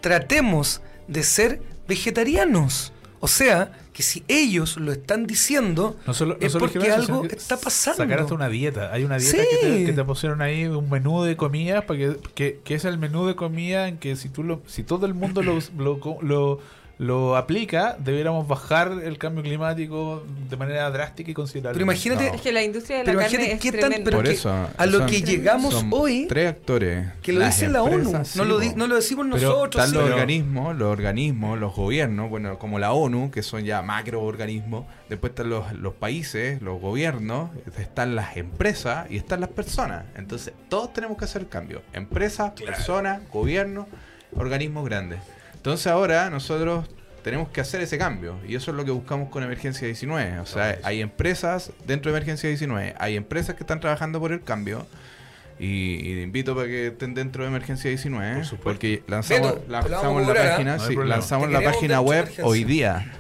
tratemos de ser vegetarianos. O sea, que si ellos lo están diciendo, No solo, es porque algo que está pasando. Sacar hasta una dieta. Hay una dieta Sí. que, te, que te pusieron ahí un menú de comida para que, que, que es el menú de comida en que si tú lo, si todo el mundo lo, lo, lo, lo aplica, debiéramos bajar el cambio climático de manera drástica y considerable. Pero imagínate, No. Es que la industria de la Pero carne es qué tan- tremenda. pero Por que eso. a lo que llegamos son hoy, Tres actores. que lo dice la ONU, no, sí, lo no lo decimos Pero nosotros. Están sí. los pero- organismos, los organismos, los gobiernos, bueno, como la ONU, que son ya macroorganismos, después están los, los países, los gobiernos, están las empresas y están las personas. Entonces, todos tenemos que hacer cambio. Empresas, personas, gobiernos, organismos grandes. Entonces ahora nosotros tenemos que hacer ese cambio y eso es lo que buscamos con Emergencia 19. O sea, hay empresas dentro de Emergencia 19, hay empresas que están trabajando por el cambio. Y, y te invito para que estén dentro de Emergencia 19, Por supuesto. porque lanzamos, Beto, lanzamos la ¿ah? página, No sí, lanzamos la página web hoy día.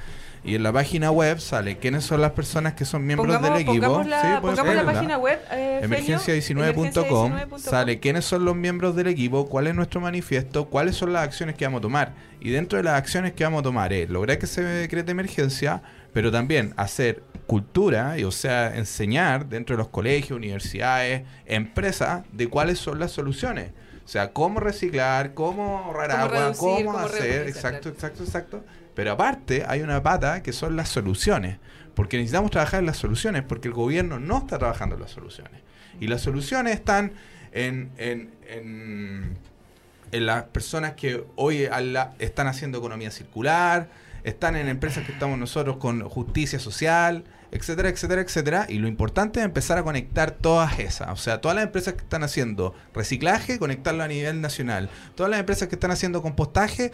Y en la página web sale quiénes son las personas que son miembros Pongamos, del equipo. pongamos la, Sí, pongamos la página web. eh, Feño. Emergencia19.com Emergencia19.com. sale quiénes son los miembros del equipo, cuál es nuestro manifiesto, cuáles son las acciones que vamos a tomar. Y dentro de las acciones que vamos a tomar es lograr que se decrete emergencia, pero también hacer cultura, y, o sea, enseñar dentro de los colegios, universidades, empresas, de cuáles son las soluciones. O sea, cómo reciclar, cómo ahorrar Cómo agua, reducir, cómo, cómo hacer, exacto, exacto, exacto. Pero aparte hay una pata que son las soluciones, porque necesitamos trabajar en las soluciones, porque el gobierno no está trabajando en las soluciones. Y las soluciones están en, en, en, en las personas que hoy la- están haciendo economía circular, están en empresas que estamos nosotros con justicia social, etcétera, etcétera, etcétera. Y lo importante es empezar a conectar todas esas. O sea, todas las empresas que están haciendo reciclaje, conectarlo a nivel nacional. Todas las empresas que están haciendo compostaje,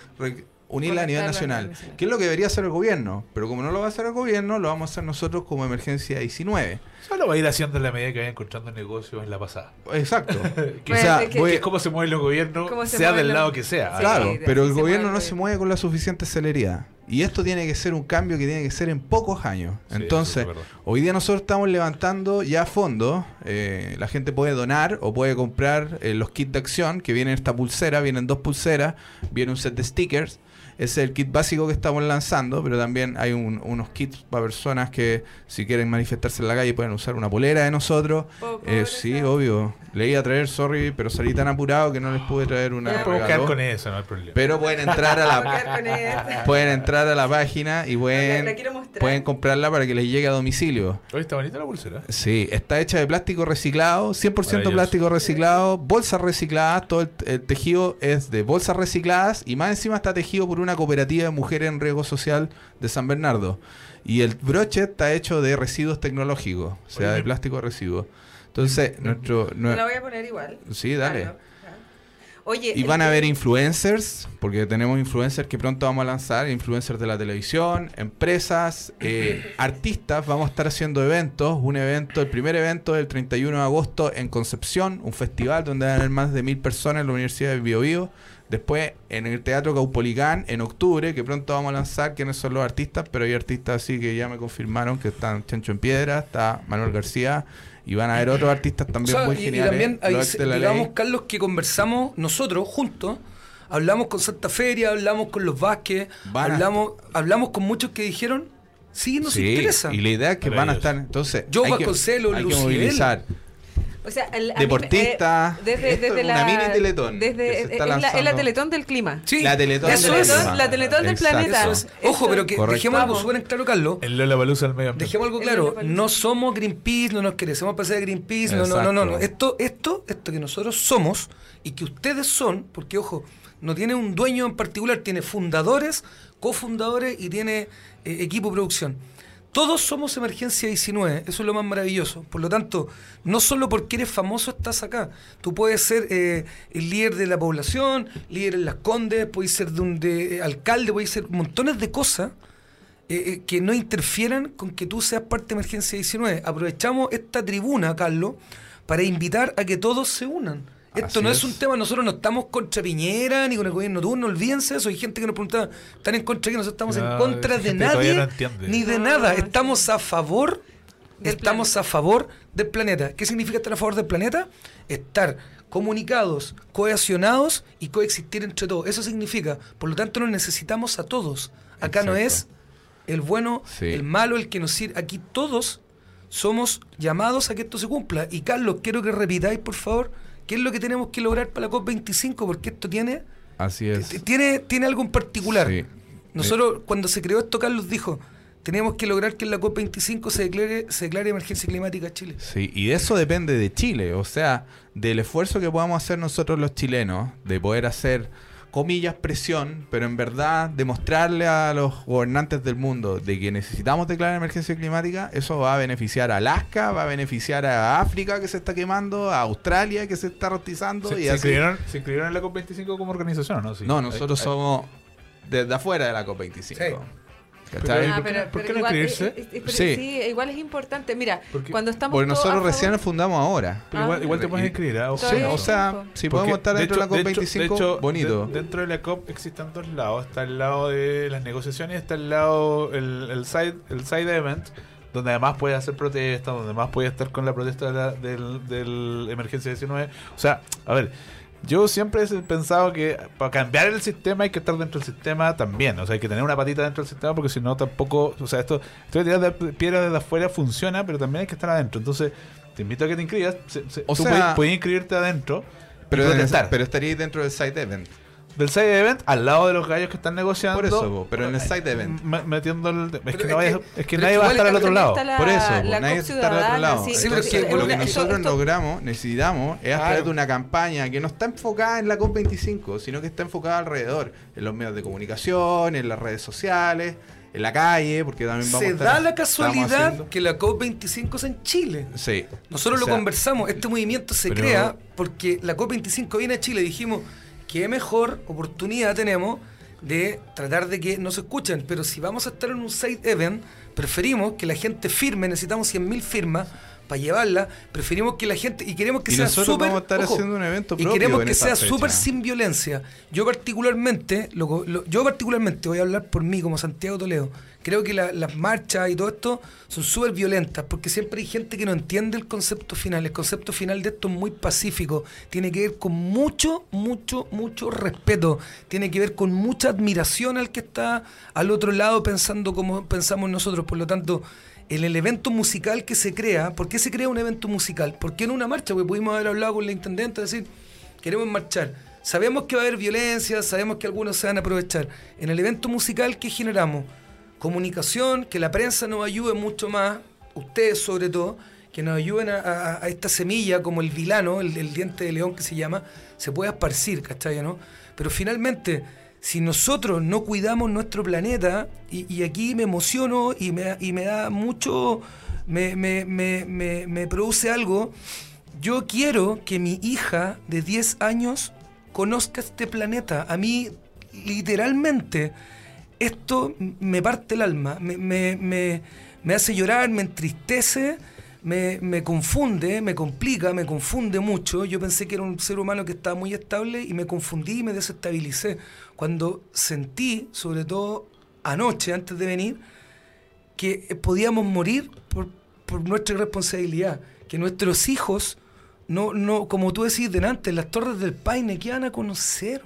unirla a nivel nacional. Que es lo que debería hacer el gobierno. Pero como no lo va a hacer el gobierno, lo vamos a hacer nosotros como emergencia 19. Solo va a ir haciendo en la medida que vaya encontrando negocios en la pasada. Exacto. Que, o sea, es que- voy- que es como se mueven los gobiernos, se sea del los- lado que sea. Sí. Claro, pero el gobierno mueve no se mueve con la suficiente celeridad. Y esto tiene que ser un cambio que tiene que ser en pocos años. Sí, Entonces, es hoy día nosotros estamos levantando ya fondos. eh, la gente puede donar o puede comprar eh, los kits de acción, que vienen esta pulsera, vienen dos pulseras, viene un set de stickers. Ese es el kit básico que estamos lanzando, pero también hay un- unos kits para personas que si quieren manifestarse en la calle pueden usar una polera de nosotros. Poco Eh, sí, obvio. Le iba a traer, sorry, pero salí tan apurado que no les pude traer una. Regalo. quedar con eso, no hay problema. Pero pueden entrar a la pueden entrar a la página y pueden pueden comprarla para que les llegue a domicilio. Hoy está bonita la pulsera. Sí, está hecha de plástico reciclado, 100% Maravilloso. plástico reciclado, bolsas recicladas, todo el, el tejido es de bolsas recicladas y más encima está tejido por una cooperativa de mujeres en riesgo social de San Bernardo. Y el broche está hecho de residuos tecnológicos, o sea, de plástico residuo. Entonces, nuestro... Te nue- la voy a poner igual. Sí, dale. Oye, Y van a haber influencers, porque tenemos influencers que pronto vamos a lanzar, influencers de la televisión, empresas, eh, artistas, vamos a estar haciendo eventos, un evento, el primer evento del 31 de agosto en Concepción, un festival donde van a haber más de mil personas en la Universidad de Biobío, después en el Teatro Caupolicán en octubre, que pronto vamos a lanzar quiénes son los artistas, pero hay artistas así que ya me confirmaron que están Chancho en Piedra, está Manuel García, y van a haber otros artistas O también sea, muy y, y geniales. también, hay- digamos, ley. Carlos, que conversamos nosotros juntos. Hablamos con Santa Feria, hablamos con los Vázquez, Van a- hablamos, hablamos con muchos que dijeron, sí, nos Sí, interesa. Y la idea es que van a estar. Entonces, que, Vasconcelos, hay que movilizar. O sea, el, me- Deportista. eh, desde, Esto desde es la, una mini teletón Desde, es, la, es la lanzando. teletón del clima. Sí, La Teletón del clima. la teletón del planeta. Eso. Ojo, pero que Correcto. dejemos algo súper en claro, Carlos. El Lola Balusa al medio ambiente. Dejemos algo claro, no somos Greenpeace, no nos queremos pasar de Greenpeace, no, no, no, no. Esto, esto, esto que nosotros somos y que ustedes son, porque ojo, no tiene un dueño en particular, tiene fundadores, cofundadores y tiene eh, equipo de producción. Todos somos Emergencia 19, eso es lo más maravilloso. Por lo tanto, no solo porque eres famoso estás acá. Tú puedes ser eh, el líder de la población, líder en las condes, puedes ser de un de, eh, alcalde, puedes ser montones de cosas eh, eh, que no interfieran con que tú seas parte de Emergencia 19. Aprovechamos esta tribuna, Carlos, para invitar a que todos se unan. Esto Así no es. es. un tema, nosotros no estamos contra Piñera ni con el gobierno turno, olvídense eso. Hay gente que nos preguntaba, ¿están en contra de que nosotros estamos No, en contra de nadie no ni de No, nada? Estamos a favor, estamos planeta. a favor del planeta. ¿Qué significa estar a favor del planeta? Estar comunicados, cohesionados y coexistir entre todos. Eso significa, por lo tanto, nos necesitamos a todos. Acá no es el bueno, Sí. el malo, el que nos sirve. Aquí todos somos llamados a que esto se cumpla. Y Carlos, quiero que repitáis, por favor, qué es lo que tenemos que lograr para la COP25, porque esto tiene, Así es. tiene, tiene algo en particular. Sí. Nosotros, cuando se creó esto, Carlos dijo, tenemos que lograr que en la COP25 se declare, se declare emergencia climática a Chile. Sí, y de eso depende de Chile, o sea, del esfuerzo que podamos hacer nosotros los chilenos, de poder hacer, comillas, presión, pero en verdad demostrarle a los gobernantes del mundo de que necesitamos declarar emergencia climática, eso va a beneficiar a Alaska, va a beneficiar a África que se está quemando, a Australia que se está rotizando ¿Se, y se así. inscribieron, ¿Se inscribieron en la COP25 como organización o no? Sí. No, nosotros Ahí- ahí- somos desde afuera de la COP25. Sí. ¿Cachai? Ah, ¿por qué pero, no- por pero qué no igual, inscribirse? eh, eh, pero Sí. sí, igual es importante. Mira, Porque- cuando estamos Porque nosotros recién fundamos ahora. Pero igual, Ah. igual te puedes Y- inscribir, ¿ah? Ojo. Sí, o sea, si Porque, podemos estar dentro de la hecho- COP25, de hecho, bonito. de- dentro de la COP existen dos lados. Está el lado de las negociaciones, está el lado, el, el side, el side event, donde además puedes hacer protestas, donde más puedes estar con la protesta de la, del, del emergencia 19. O sea, a ver, yo siempre he pensado que para cambiar el sistema hay que estar dentro del sistema también. O sea, hay que tener una patita dentro del sistema porque si no tampoco, o sea, esto, esto de tirar de piedra desde afuera funciona, pero también hay que estar adentro. Entonces, te invito a que te inscribas. Se- se- O tú sea- puedes, puedes inscribirte adentro. Pero, pero estaría dentro del side event. Del side event al lado de los gallos que están negociando. Por eso, po, pero en el side event. Metiendo el. Es Pero que, no es que nadie va a estar al otro lado. la- Por eso, po, la nadie COP está al otro lado. sí, Sí, pero Entonces, es que lo que nosotros esto- logramos, necesitamos, es a Claro. través de una campaña que no está enfocada en la COP25, sino que está enfocada alrededor, en los medios de comunicación, en las redes sociales, en la calle, porque también vamos a Se estar- da la casualidad que la COP25 es en Chile. Sí. Nosotros O lo conversamos, este movimiento se pero- crea porque la COP25 viene a Chile y dijimos, qué mejor oportunidad tenemos de tratar de que nos escuchen, pero si vamos a estar en un side event, preferimos que la gente firme, necesitamos 100.000 firmas para llevarla, preferimos que la gente, y queremos que Y sea súper... vamos a estar ojo, haciendo un evento Y queremos que sea súper sin violencia. Yo particularmente, lo- lo- yo particularmente voy a hablar por mí como Santiago Toledo. Creo que la- las marchas y todo esto son súper violentas porque siempre hay gente que no entiende el concepto final. El concepto final de esto es muy pacífico. Tiene que ver con mucho, mucho, mucho respeto. Tiene que ver con mucha admiración al que está al otro lado pensando como pensamos nosotros. Por lo tanto, en el evento musical que se crea, ¿por qué se crea un evento musical? ¿Por qué en una marcha? Porque pudimos haber hablado con la intendente, decir, queremos marchar. Sabemos que va a haber violencia, sabemos que algunos se van a aprovechar. En el evento musical, ¿qué generamos? Comunicación, que la prensa nos ayude mucho más, ustedes sobre todo, que nos ayuden a, esta semilla, como el vilano, el, diente de león que se llama, se pueda esparcir, ¿cachai? ¿no? Pero finalmente, si nosotros no cuidamos nuestro planeta, y, aquí me emociono y me, y me da mucho, me, me, me, produce algo, yo quiero que mi hija de 10 años conozca este planeta. A mí, literalmente, esto me parte el alma, me hace llorar, me entristece, me, me confunde, me complica, me confunde mucho. Yo pensé que era un ser humano que estaba muy estable y me confundí y me desestabilicé. Cuando sentí, sobre todo anoche, antes de venir, que eh, podíamos morir por, por nuestra irresponsabilidad, que nuestros hijos, no, no, como tú decís delante, las torres del Paine, ¿qué van a conocer?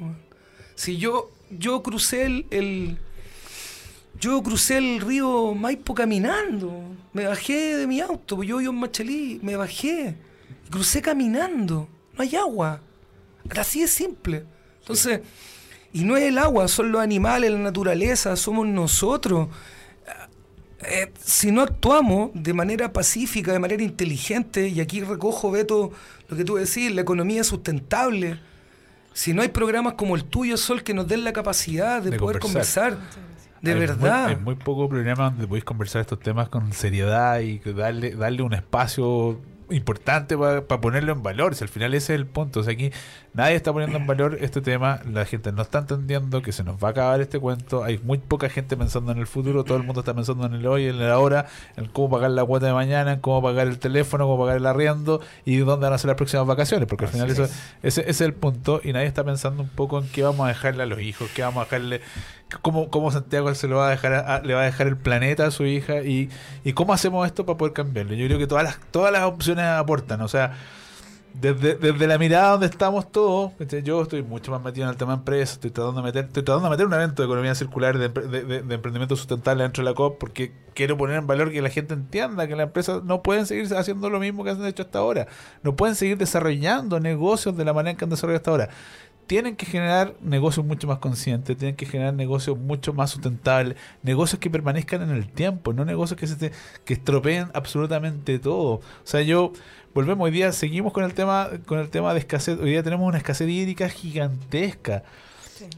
Si yo, yo crucé el, el- yo crucé el río Maipo caminando, me bajé de mi auto, yo vivo en Machalí, me bajé, crucé caminando, no hay agua, así es simple. Entonces, y no es el agua, son los animales, la naturaleza, somos nosotros. Eh, si no actuamos de manera pacífica, de manera inteligente, y aquí recojo, Beto, lo que tú decís, la economía sustentable, si no hay programas como el tuyo, Sol, que nos den la capacidad de, De poder conversar. conversar, de Hay verdad. Muy, hay muy poco programa donde podéis conversar estos temas con seriedad y que darle, darle un espacio importante para ponerlo en valor. Si al final ese es el punto. O sea, aquí nadie está poniendo en valor este tema. La gente no está entendiendo que se nos va a acabar este cuento. Hay muy poca gente pensando en el futuro. Todo el mundo está pensando en el hoy, en el ahora, en cómo pagar la cuota de mañana, en cómo pagar el teléfono, cómo pagar el arriendo y dónde van a ser las próximas vacaciones. Porque al final eso, ese, ese es el punto. Y nadie está pensando un poco en qué vamos a dejarle a los hijos, qué vamos a dejarle cómo, cómo Santiago se lo va a dejar a- le va a dejar el planeta a su hija y, cómo hacemos esto para poder cambiarlo. Yo creo que todas las, todas las opciones aportan, o sea, desde, la mirada donde estamos todos, yo estoy mucho más metido en el tema empresa, estoy tratando de meter, estoy tratando de meter un evento de economía circular de, de- de- de emprendimiento sustentable dentro de la COP porque quiero poner en valor que la gente entienda que las empresas no pueden seguir haciendo lo mismo que han hecho hasta ahora, no pueden seguir desarrollando negocios de la manera que han desarrollado hasta ahora tienen que generar negocios mucho más conscientes, tienen que generar negocios mucho más sustentables, negocios que permanezcan en el tiempo, no negocios que se te- que estropeen absolutamente todo. O sea, yo volvemos hoy día, seguimos con el tema con el tema de escasez. Hoy día tenemos una escasez hídrica gigantesca.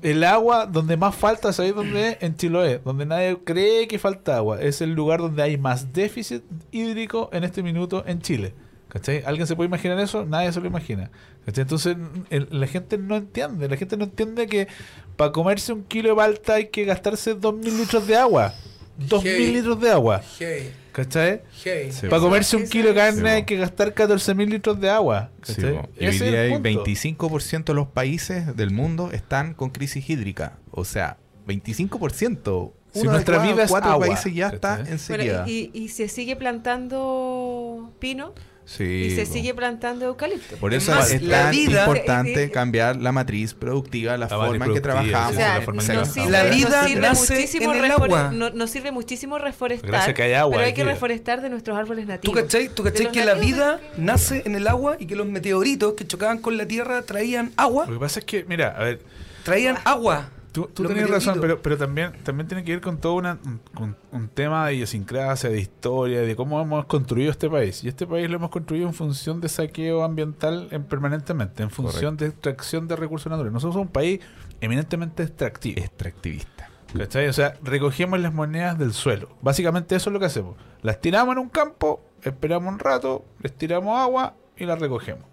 El agua donde más falta, ¿sabéis dónde es? En Chiloé, donde nadie cree que falta agua. Es el lugar donde hay más déficit hídrico en este minuto en Chile. ¿Cachai? ¿Alguien se puede imaginar eso? Nadie se lo imagina. ¿Cachai? Entonces el- la gente no entiende. La gente no entiende que para comerse un kilo de palta hay que gastarse dos mil litros de agua. 2.000 Hey. litros de agua. Hey, ¿Cachai? hey. Sí. Para comerse un kilo de carne Sí, hay que gastar 14.000 litros de agua. Sí, y hoy día hay punto. 25% de los países del mundo están con crisis hídrica. O sea, 25%. Si Uno de nuestra vida es cuatro agua, países ya está en Bueno, sequía. y, y se sigue plantando pino Sí, y se po. sigue plantando eucalipto. Por eso Además, es tan vida- importante cambiar la matriz productiva, la, forma en que trabajamos. O sí, sea, la forma sirve, La vida nos sirve nace muchísimo en el agua. no- nos sirve muchísimo reforestar, Gracias que hay agua pero hay que reforestar de nuestros árboles ¿Tú nativos. cachai, tú cachai que la vida nace en el agua y que los meteoritos que chocaban con la Tierra traían agua? Lo que pasa es que, mira, a ver, Traían agua. Tú, tenías razón, pero, pero también, también tiene que ver con todo una, un tema de idiosincrasia, de historia, de cómo hemos construido este país. Y este país lo hemos construido en función de saqueo ambiental en, permanentemente, en función de extracción de recursos naturales. Nosotros somos un país eminentemente extractivo. Extractivista. ¿Cachai? O sea, recogemos las monedas del suelo. Básicamente eso es lo que hacemos. Las tiramos en un campo, esperamos un rato, les tiramos agua y las recogemos.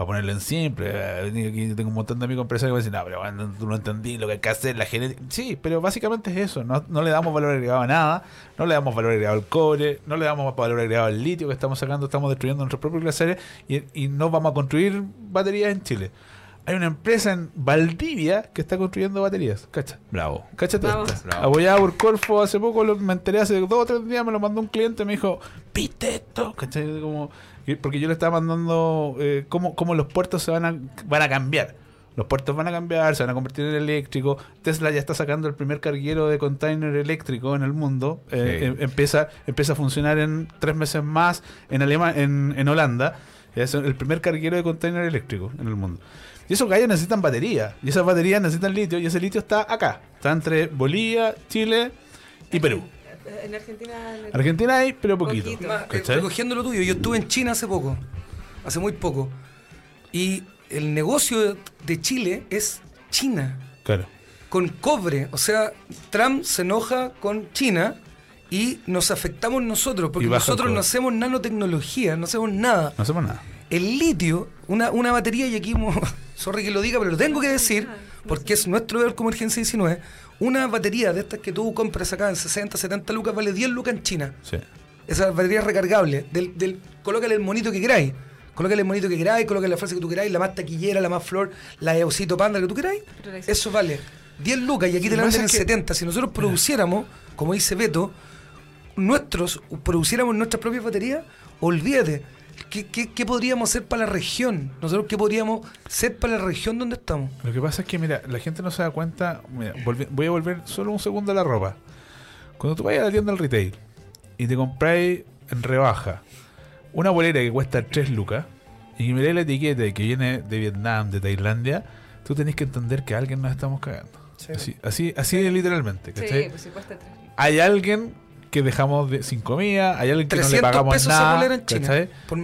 Para ponerlo en simple, eh, aquí tengo un montón de amigos empresarios que me dicen, no, pero bueno, tú no entendí lo que hay que hacer, la genética. Sí, pero básicamente es eso. No, no le damos valor agregado a nada, no le damos valor agregado al cobre, no le damos valor agregado al litio que estamos sacando, estamos destruyendo nuestros propios glaciares y, y no vamos a construir baterías en Chile. Hay una empresa en Valdivia que está construyendo baterías, ¿cacha? Bravo. Vamos. esta. Bravo. Apoyada por Corfo, hace poco lo- me enteré, hace dos o tres días me lo mandó un cliente, me dijo, ¿viste esto? ¿Cachai? Como, y- porque yo le estaba mandando eh, cómo, cómo los puertos se van a, van a cambiar. Los puertos van a cambiar, se van a convertir en eléctrico. Tesla ya está sacando el primer carguero de container eléctrico en el mundo. Eh, Sí. em- empieza, empieza a funcionar en tres meses más en, Alema- en, en Holanda. Es el primer carguero de container eléctrico en el mundo. Y esos gallos necesitan batería. Y esas baterías necesitan litio. Y ese litio está acá. Está entre Bolivia, Chile y Perú. En Argentina. en el- Argentina hay, pero poquito. Poquito. Más, eh, recogiendo lo tuyo, yo estuve en China hace poco, hace muy poco, y el negocio de Chile es China, Claro. con cobre. O sea, Trump se enoja con China y nos afectamos nosotros, porque nosotros no hacemos nanotecnología, no hacemos nada. No hacemos nada. El litio, una, una batería, y aquí, sorry que lo diga, pero lo tengo que decir, porque es nuestro deber como Emergencia 19, una batería de estas que tú compras acá en 60, 70 lucas, vale 10 lucas en China. Sí. Esa batería recargable. Del, del, colócale el monito que queráis. Colócale el monito que queráis, colócale la frase que tú queráis, la más taquillera, la más flor, la de osito panda que tú queráis. Eso vale 10 lucas y aquí te la venden en que- 70. Si nosotros produciéramos, como dice Beto, nuestros, produciéramos nuestras propias baterías, olvídate. ¿Qué, qué, qué podríamos hacer para la región? Nosotros, ¿qué podríamos hacer para la región donde estamos? Lo que pasa es que, mira, la gente no se da cuenta. Mira, volvi- voy a volver solo un segundo a la ropa. Cuando tú vayas a la tienda del retail y te compráis en rebaja una bolera que cuesta 3 lucas y que miráis la etiqueta y que viene de Vietnam, de Tailandia, tú tenés que entender que a alguien nos estamos cagando. Así, así, así literalmente. ¿cachai? Sí, pues si cuesta tres. Hay alguien que dejamos de, sin comida, hay alguien que no le 300 pagamos nada, en China,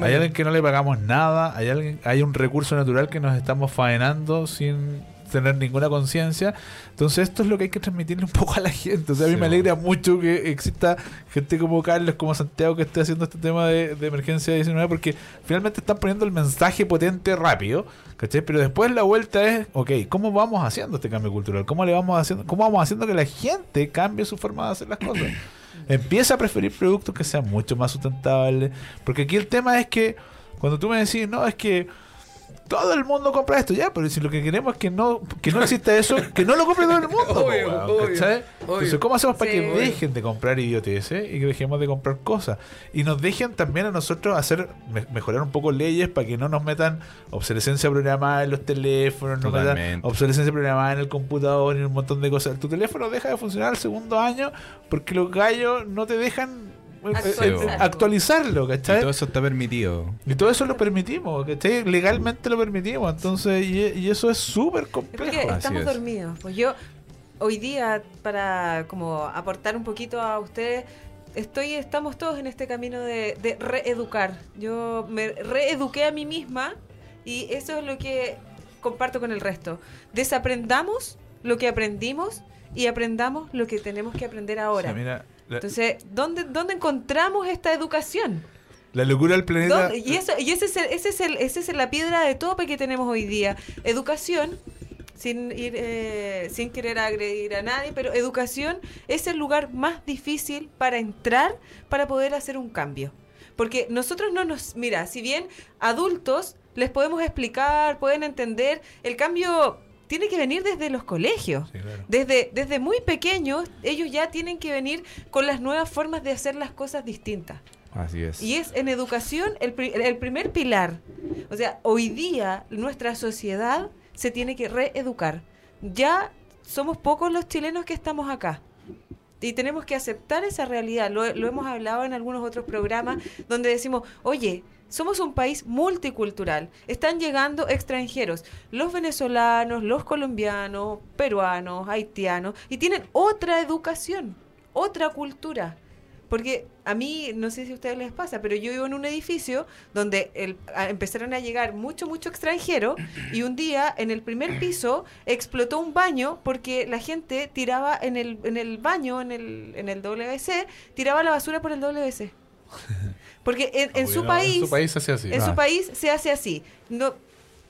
hay alguien que no le pagamos nada, hay alguien, hay un recurso natural que nos estamos faenando sin tener ninguna conciencia. Entonces esto es lo que hay que transmitirle un poco a la gente. O sea, a mí Sí, me bueno. alegra mucho que exista gente como Carlos, como Santiago que esté haciendo este tema de, de emergencia 19 porque finalmente están poniendo el mensaje potente rápido, ¿cachai? Pero después la vuelta es, ok, ¿cómo vamos haciendo este cambio cultural? ¿Cómo le vamos haciendo, cómo vamos haciendo que la gente cambie su forma de hacer las cosas? Empieza a preferir productos que sean mucho más sustentables. Porque aquí el tema es que cuando tú me decís, no, es que todo el mundo compra esto, ya, pero si lo que queremos es que no, que no exista eso, que no lo compre todo el mundo. Obvio, weón, obvio, ¿cachai? obvio. Entonces, ¿cómo hacemos para Sí. que dejen de comprar idioteces y que dejemos de comprar cosas? Y nos dejen también a nosotros hacer, me- mejorar un poco leyes para que no nos metan obsolescencia programada en los teléfonos, no metan obsolescencia programada en el computador y un montón de cosas. Tu teléfono deja de funcionar al segundo año porque los gallos no te dejan eh, eh, Actualizarlo. actualizarlo, Y ¿cachai? todo eso está permitido. Y todo eso lo permitimos, ¿cachai? Legalmente lo permitimos, entonces, y, y eso es súper complejo. Estamos es. dormidos. Pues yo, hoy día, para como aportar un poquito a ustedes, estoy, estamos todos en este camino de, de reeducar. Yo me reeduqué a mí misma y eso es lo que comparto con el resto. Desaprendamos lo que aprendimos y aprendamos lo que tenemos que aprender O ahora. sea, mira, Entonces, ¿dónde, ¿dónde encontramos esta educación? la locura del planeta. ¿Dónde? Y, eso, y ese es, el- ese es, el, ese es la piedra de tope que tenemos hoy día. Educación sin ir, eh, sin querer agredir a nadie, pero educación es el lugar más difícil para entrar para poder hacer un cambio. Porque nosotros no nos, mira, si bien adultos les podemos explicar, pueden entender, el cambio tiene que venir desde los colegios. Sí, claro. Desde, desde muy pequeños, ellos ya tienen que venir con las nuevas formas de hacer las cosas distintas. Así es. Y es en educación el, el primer pilar. O sea, hoy día nuestra sociedad se tiene que reeducar. Ya somos pocos los chilenos que estamos acá. Y tenemos que aceptar esa realidad. Lo, lo hemos hablado en algunos otros programas donde decimos, oye, somos un país multicultural. Están llegando extranjeros, los venezolanos, los colombianos, peruanos, haitianos, y tienen otra educación, otra cultura. Porque a mí, no sé si a ustedes les pasa, pero yo vivo en un edificio donde empezaron a llegar mucho, mucho extranjero y un día en el primer piso explotó un baño porque la gente tiraba en el, en el baño, en el, en el WC, tiraba la basura por el WC. Porque en, en su país... En su país se hace así. En Ah. su país se hace así. No,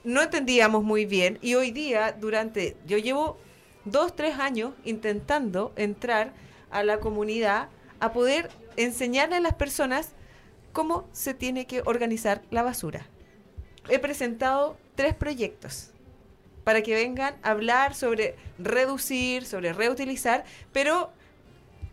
no entendíamos muy bien y hoy día, durante, yo llevo dos, tres años intentando entrar a la comunidad a poder enseñarle a las personas cómo se tiene que organizar la basura. He presentado tres proyectos para que vengan a hablar sobre reducir, sobre reutilizar, pero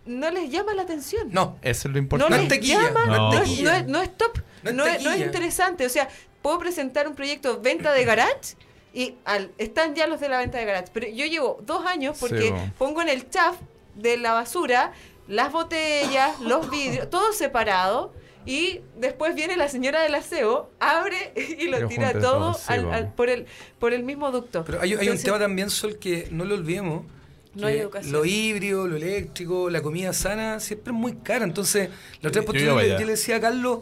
no les llama la atención. No. Eso es lo No importante. les tequilla, llama, no no, es no no top, No es no, no interesante. O sea, puedo presentar un proyecto venta de garage y al, están ya los de la venta de garage. Pero yo llevo dos años porque Sí, pongo en el chaf de la basura las botellas, los vidrios, todo separado. Y después viene la señora del aseo, abre y lo Yo tira todo todo, sí, al- al- por, el, por el mismo ducto. Pero hay, hay un tema también, Sol, que no lo olvidemos. No hay que educación. Lo híbrido, lo eléctrico, la comida sana, siempre es muy cara. Entonces, la otra vez Yo le, allá. yo le decía a Carlos,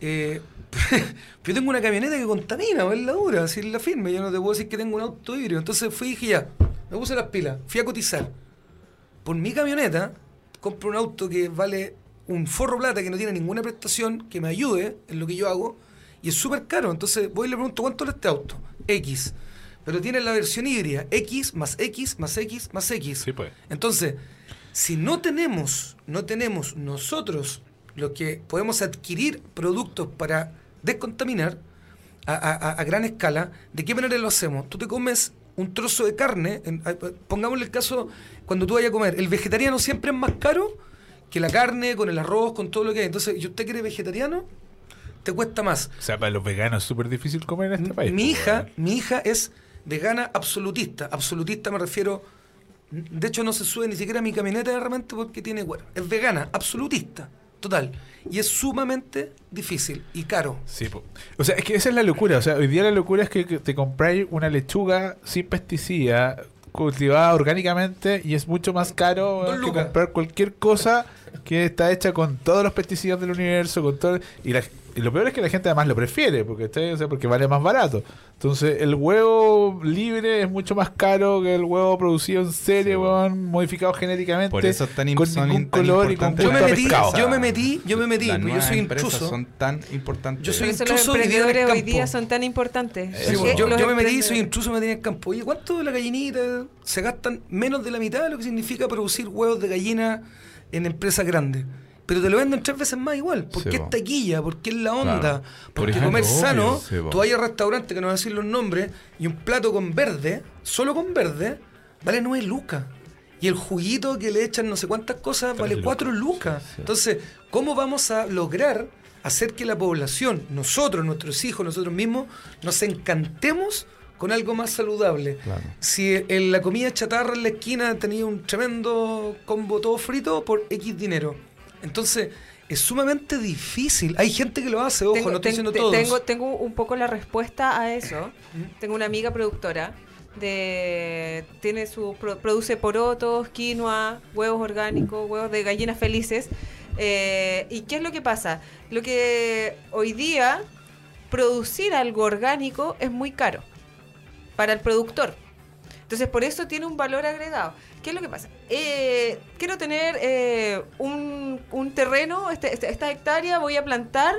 eh, yo tengo una camioneta que contamina, es la dura, así es la firme, yo no te puedo decir que tengo un auto híbrido. Entonces fui y dije ya, me puse las pilas, fui a cotizar. Por mi camioneta, compro un auto que vale un forro plata que no tiene ninguna prestación que me ayude en lo que yo hago y es súper caro. Entonces voy y le pregunto, ¿cuánto es este auto? X. Pero tiene la versión híbrida, X más X más X más X. Sí, pues. Entonces, si no tenemos, no tenemos nosotros lo que podemos adquirir productos para descontaminar a, a- a- a gran escala, ¿de qué manera lo hacemos? Tú te comes un trozo de carne, en- pongámosle el caso cuando tú vayas a comer, el vegetariano siempre es más caro que la carne, con el arroz, con todo lo que hay. Entonces, ¿y usted quiere vegetariano? Te cuesta más. O sea, para los veganos es súper difícil comer en este país. Mi pues, hija, mi hija es vegana absolutista. Absolutista me refiero. De hecho, no se sube ni siquiera a mi camioneta de repente porque tiene cuero. Es vegana, absolutista, total. Y es sumamente difícil y caro. Sí, po. o sea, es que esa es la locura. O sea, hoy día la locura es que te compráis una lechuga sin pesticida, cultivada orgánicamente, y es mucho más caro que comprar cualquier cosa que está hecha con todos los pesticidas del universo, con todo. Y, la- y lo peor es que la gente además lo prefiere, porque ¿está? o sea, porque vale más barato. Entonces, el huevo libre es mucho más caro que el huevo producido en serie, Sí, weón, modificado genéticamente, Por eso es tan con son ningún tan color y con Yo me gusto a las metí, yo me metí, yo me metí, yo soy intruso. son tan importantes. Yo soy los intruso el emprendedores hoy día son tan importantes. Sí, yo, los yo me metí, soy intruso, me tenía en el campo. Oye, ¿cuánto de la gallinita se gastan menos de la mitad de lo que significa producir huevos de gallina en empresas grandes? Pero te lo venden tres veces más igual. ¿Por Sí, qué po. es taquilla? ¿Por qué es la onda? Claro. Porque comer obvio, sano, sí, tú vas a restaurante que no voy a decir los nombres, y un plato con verde, solo con verde, vale 9 lucas. Y el juguito que le echan no sé cuántas cosas vale lucas. 4 lucas. Entonces, ¿cómo vamos a lograr hacer que la población, nosotros, nuestros hijos, nosotros mismos, nos encantemos con algo más saludable? Claro. Si en la comida chatarra en la esquina tenía un tremendo combo todo frito por X dinero. Entonces, es sumamente difícil. Hay gente que lo hace, ojo, no estoy diciendo te- todos. Tengo, tengo un poco la respuesta a eso. Tengo una amiga productora de tiene su pro- produce porotos, quinoa, huevos orgánicos, huevos de gallinas felices. Eh, ¿Y qué es lo que pasa? Lo que hoy día producir algo orgánico es muy caro para el productor. Entonces, por eso tiene un valor agregado. ¿Qué es lo que pasa? Eh, quiero tener eh, un, un terreno, este- este- esta hectárea voy a plantar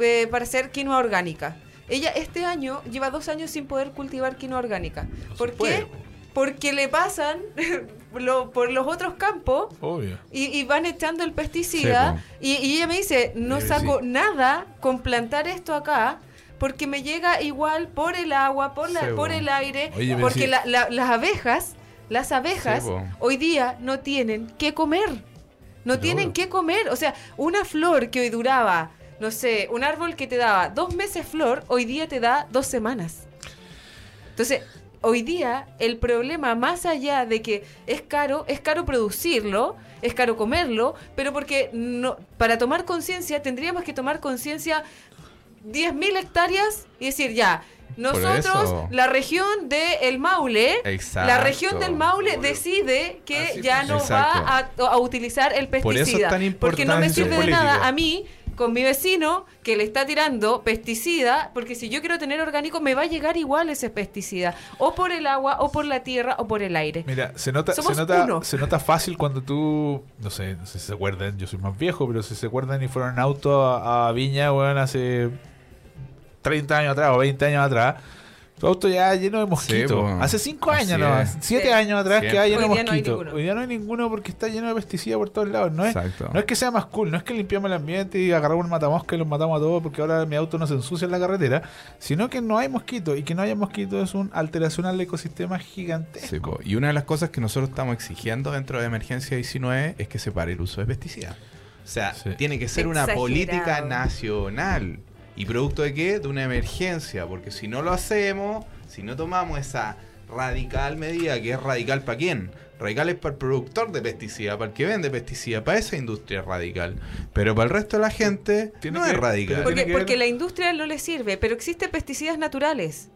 eh, para hacer quinoa orgánica. Ella este año lleva dos años sin poder cultivar quinoa orgánica. No ¿Por qué? po. porque le pasan lo- por los otros campos Obvio. y, y van echando el pesticida. y, y ella me dice, no saco sí. nada con plantar esto acá. Porque me llega igual por el agua, por, la, Sí, por po. el aire, Oye, porque sí. la- la- las abejas, las abejas Sí, hoy día no tienen qué comer. No tienen qué comer. O sea, una flor que hoy duraba, no sé, un árbol que te daba dos meses flor, hoy día te da dos semanas. Entonces, hoy día el problema, más allá de que es caro, es caro producirlo, es caro comerlo, pero porque no, para tomar conciencia tendríamos que tomar conciencia 10.000 hectáreas y decir ya. Nosotros, la región de El Maule, Exacto. la región del Maule decide que Así ya no Exacto. va a, a utilizar el Por eso es pesticida. tan porque no me importante sirve de nada a mí con mi vecino que le está tirando pesticida, porque si yo quiero tener orgánico me va a llegar igual ese pesticida, o por el agua, o por la tierra, o por el aire. Mira, se nota, se nota, uno. se nota fácil cuando tú, no sé, no sé si se acuerdan, yo soy más viejo, pero si se acuerdan y fueron en auto a, a Viña, weón, hace 30 años atrás o 20 años atrás, tu auto ya lleno de mosquitos. hace 5 Así años, no, es. 7 Sí. años atrás que Siempre. hay lleno de no mosquitos. Hoy día no hay ninguno porque está lleno de pesticidas por todos lados. No es, Exacto. no es que sea más cool, no es que limpiamos el ambiente y agarramos un matamosca y los matamos a todos porque ahora mi auto no se ensucia en la carretera, sino que no hay mosquitos y que no haya mosquitos es una alteración al ecosistema gigantesco. Sí, y una de las cosas que nosotros estamos exigiendo dentro de emergencia 19 es que se pare el uso de pesticidas. O sea, Sí. tiene que ser una política nacional. ¿Y producto de qué? De una emergencia. Porque si no lo hacemos, si no tomamos esa radical medida, que es radical para quién? Radical es para el productor de pesticida, para el que vende pesticida, para esa industria es radical. Pero para el resto de la gente Tiene no que- es radical. Porque, la industria no le sirve, pero existen pesticidas naturales.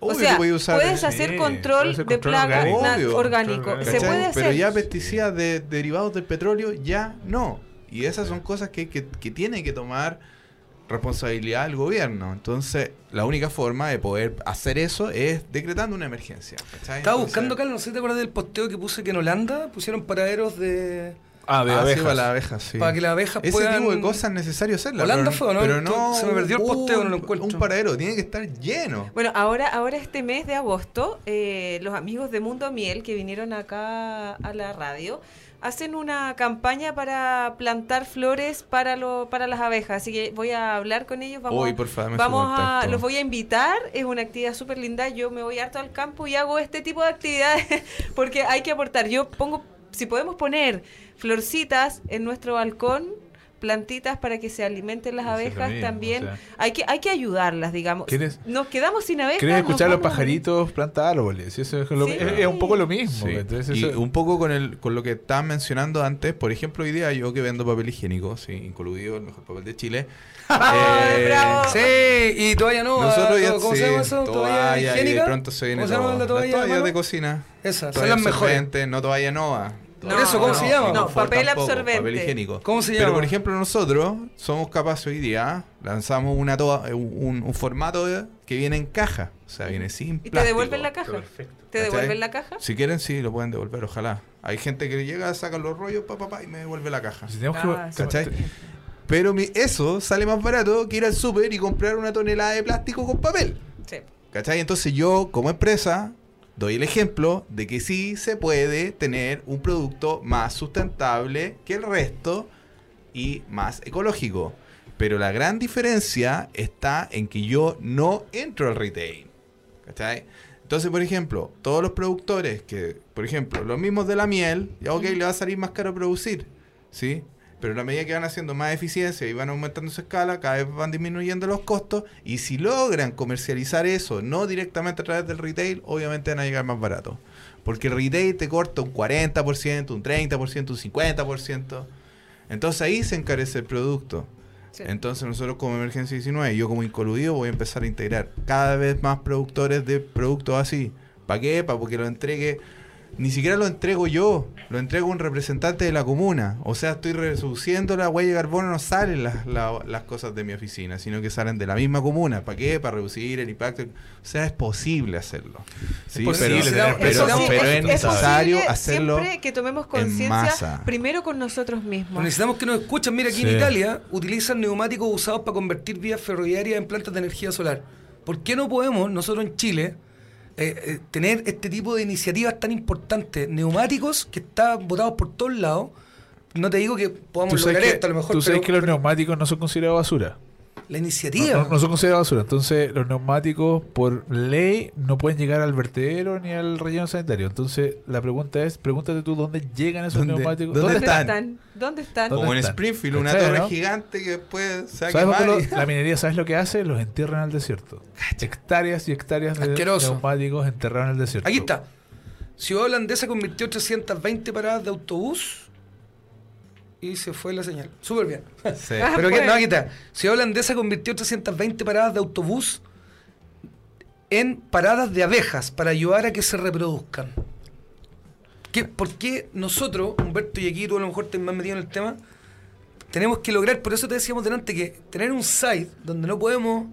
Obvio o sea, usar- puedes Sí, hacer puede control ser de control plaga orgánico. orgánico. Control Se ¿Cachai? puede hacer. Pero ya pesticidas de- derivados del petróleo ya no. Y esas son cosas que, que, que tiene que tomar responsabilidad el gobierno. Entonces, la única forma de poder hacer eso es decretando una emergencia. ¿cachai? Estaba Entonces- buscando acá, no sé si te acuerdas del posteo que puse que en Holanda pusieron paraderos de. Ah, de Ah, sí, abejas. para las abejas, sí. Para que las abejas Ese puedan- tipo de cosas es necesario hacerlas. Holanda pero, fue, ¿o no? Pero no. Se me perdió el posteo, no lo un- encuentro. Un paradero tiene que estar lleno. Bueno, ahora, ahora este mes de agosto, eh, los amigos de Mundo Miel que vinieron acá a la radio hacen una campaña para plantar flores para lo, para las abejas. Así que voy a hablar con ellos. Vamos, por favor, vamos a, los voy a invitar. Es una actividad súper linda. Yo me voy harto al campo y hago este tipo de actividades porque hay que aportar. Yo pongo, si podemos poner florcitas en nuestro balcón plantitas para que se alimenten las abejas también, también. o sea. hay que hay que ayudarlas, digamos. ¿Quieres- Nos quedamos sin abejas. ¿Quieres escuchar a los pajaritos planta árboles? Eso es, lo- Sí. es- es un poco lo mismo. Sí. Entonces, y eso- un poco con el con lo que estaban mencionando antes, por ejemplo, hoy día yo que vendo papel higiénico, sí, incluido el mejor papel de Chile. ¡Ay, eh, bravo! Sí, y toalla no. Nosotros ya ¿Cómo sí, se llama eso? toalla, ¿Toalla y de higiénica? pronto se viene ¿Cómo se llama la toalla? Las toallas mano? de cocina. Esas, son las mejores. no toalla nova. No, Por eso, ¿cómo se llama? No, papel tampoco, absorbente. Papel higiénico. ¿Cómo se Pero llama? por ejemplo nosotros somos capaces hoy día, lanzamos una toa- un, un formato de- que viene en caja. O sea, viene sin ¿Y te plástico. devuelven la caja? Perfecto. ¿Te ¿Cachai? devuelven la caja? Si quieren, sí, lo pueden devolver, ojalá. Hay gente que llega, saca los rollos, pa, pa, pa, y me devuelve la caja. Si tenemos Ah, que-. ¿Cachai? Pero mi- eso sale más barato que ir al súper y comprar una tonelada de plástico con papel. Sí. ¿Cachai? Entonces yo, como empresa, doy el ejemplo de que sí se puede tener un producto más sustentable que el resto y más ecológico. Pero la gran diferencia está en que yo no entro al retail. ¿Cachai? Entonces, por ejemplo, todos los productores que, por ejemplo, los mismos de la miel, ya ok, le va a salir más caro producir, ¿sí? Pero a la medida que van haciendo más eficiencia y van aumentando su escala, cada vez van disminuyendo los costos. Y si logran comercializar eso, no directamente a través del retail, obviamente van a llegar más barato. Porque el retail te corta un 40%, un 30%, un 50%. Entonces ahí se encarece el producto. Sí. Entonces nosotros como Emergencia 19, yo como incoludido voy a empezar a integrar cada vez más productores de productos así. ¿Para qué? Para que lo entregue. Ni siquiera lo entrego yo, lo entrego un representante de la comuna. O sea, estoy reduciendo la huella de carbono, no salen las, la- las cosas de mi oficina, sino que salen de la misma comuna. ¿Para qué? Para reducir el impacto. O sea, es posible hacerlo. Sí, posible pero, pero- es, es necesario hacerlo. siempre que tomemos en conciencia primero con nosotros Pero mismos. necesitamos que nos escuchen. Mira, aquí Sí. en Italia utilizan neumáticos usados para convertir vías ferroviarias en plantas de energía solar. ¿Por qué no podemos nosotros en Chile eh, eh, tener este tipo de iniciativas tan importantes, neumáticos que están botados por todos lados. No te digo que podamos lograr que, esto a lo mejor, tú sabes pero- que los pero neumáticos no son considerados basura. La iniciativa. no- no son considerados basura. Entonces, los neumáticos, por ley, no pueden llegar al vertedero ni al relleno sanitario. Entonces, la pregunta es: pregúntate tú dónde llegan esos ¿Dónde- neumáticos. dónde ¿Dónde están? están? ¿Dónde están? ¿Dónde Como en están? Springfield, una ¿Cachai, torre no? gigante que después se ¿Sabes lo- la minería, ¿sabes lo que hace? Los entierran al desierto. Hectáreas y hectáreas de Asqueroso. neumáticos enterrados en el desierto. Aquí está. Ciudad Holandesa convirtió 320 paradas de autobús y se fue la señal. Súper bien. Sí. Ah, Pero que, bueno. no, aquí está. Ciudad Holandesa convirtió 320 paradas de autobús en paradas de abejas para ayudar a que se reproduzcan. ¿Qué, ¿Por qué nosotros, Humberto y aquí tú a lo mejor estás más metido en el tema, tenemos que lograr, por eso te decíamos delante, que tener un site donde no podemos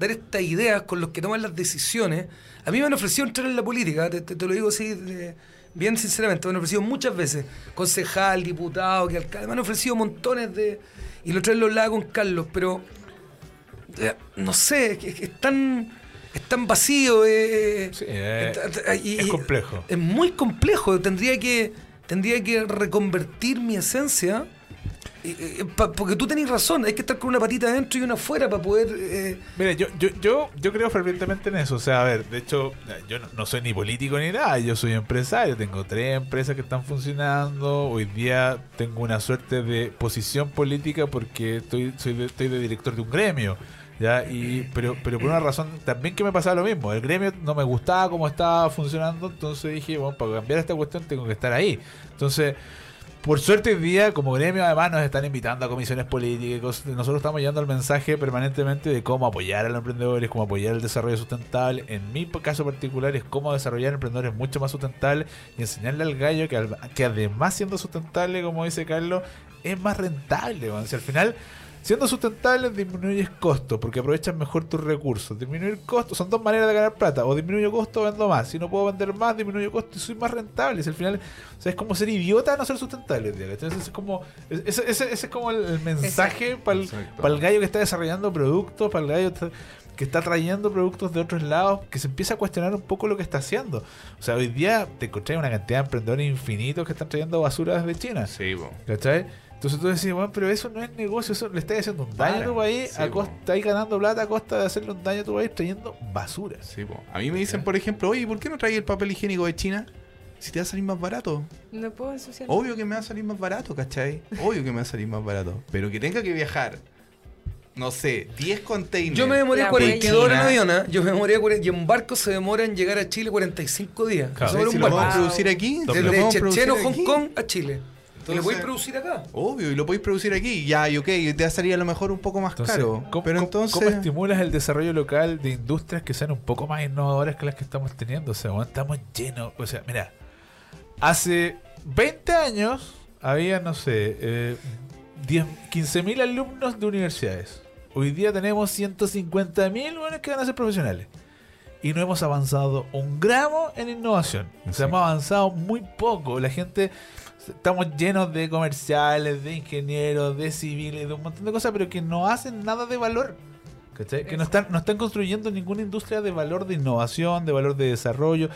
dar estas ideas con los que toman las decisiones. A mí me han ofrecido entrar en la política, te, te- te lo digo así de- bien sinceramente, me han ofrecido muchas veces, concejal, diputado, que alcalde, me han ofrecido montones de... Y lo otro día lo hablaba con Carlos, pero eh, no sé, es, que- es tan, es tan vacío. eh, Sí, eh, eh, y- es complejo. Es muy complejo. Tendría que, tendría que reconvertir mi esencia. Eh, eh, porque tú tenés razón, hay que estar con una patita adentro y una afuera para poder. eh, Mira, yo, yo, yo, yo creo fervientemente en eso. O sea, a ver, de hecho, yo no, no soy ni político ni nada. Yo soy empresario. Tengo tres empresas que están funcionando. Hoy día tengo una suerte de posición política porque estoy, soy de, estoy de director de un gremio. ¿ya? Y, pero, pero por una razón también que me pasaba lo mismo. El gremio no me gustaba cómo estaba funcionando. Entonces dije, bueno, para cambiar esta cuestión tengo que estar ahí. Entonces... Por suerte hoy día, como gremio, además nos están invitando a comisiones políticas. Nosotros estamos llevando el mensaje permanentemente de cómo apoyar a los emprendedores, cómo apoyar el desarrollo sustentable. En mi caso particular es cómo desarrollar emprendedores mucho más sustentables y enseñarle al gallo que, que además siendo sustentable, como dice Carlos, es más rentable. weón. Si al final, siendo sustentable, disminuyes costos porque aprovechas mejor tus recursos. Disminuir costos son dos maneras de ganar plata. O disminuyo costo o vendo más. Si no puedo vender más, disminuyo costo y soy más rentable. Si al final, o sea, es como ser idiota no ser sustentable. Entonces es como, ese, ese- ese es como el, el mensaje para el, Exacto. el gallo que está desarrollando productos, para el gallo que está trayendo productos de otros lados, que se empieza a cuestionar un poco lo que está haciendo. O sea, hoy día te encontrás una cantidad de emprendedores infinitos que están trayendo basura desde China. Sí, po. ¿Cachai? Entonces tú decís, bueno, pero eso no es negocio, eso le estás haciendo un daño a tu país, Sí, a costa, estáis ganando plata a costa de hacerle un daño a tu país trayendo basura. Sí, po. A mí me dicen, por ejemplo, oye, ¿por qué no traes el papel higiénico de China? Si te va a salir más barato. No puedo ensuciar. Obvio que me va a salir más barato, ¿cachai? Obvio que me va a salir más barato. Pero que tenga que viajar, no sé, 10 containers. yo me demoré La 42 horas en avión, ¿ah? Yo me demoré 40 y en barco se demora en llegar a Chile 45 días. Claro. Solo si un lo barco. podemos producir aquí, podemos producir Checheno, aquí. Hong Kong a Chile. Y lo Entonces- podéis producir acá. Obvio, y lo podéis producir aquí. Ya, y ok, te va a salir a lo mejor un poco más Entonces, caro. ¿cómo, pero entonces. ¿cómo estimulas el desarrollo local de industrias que sean un poco más innovadoras que las que estamos teniendo? O sea, estamos llenos. O sea, mira, hace 20 años había, no sé, eh, 10 15.000 alumnos de universidades. Hoy día tenemos 150.000 buenos que van a ser profesionales. Y no hemos avanzado un gramo en innovación. O sea, Sí. hemos avanzado muy poco. La gente estamos llenos de comerciales, de ingenieros, de civiles, de un montón de cosas, pero que no hacen nada de valor. ¿cachai? Que no están, no están construyendo ninguna industria de valor de innovación, de valor de desarrollo.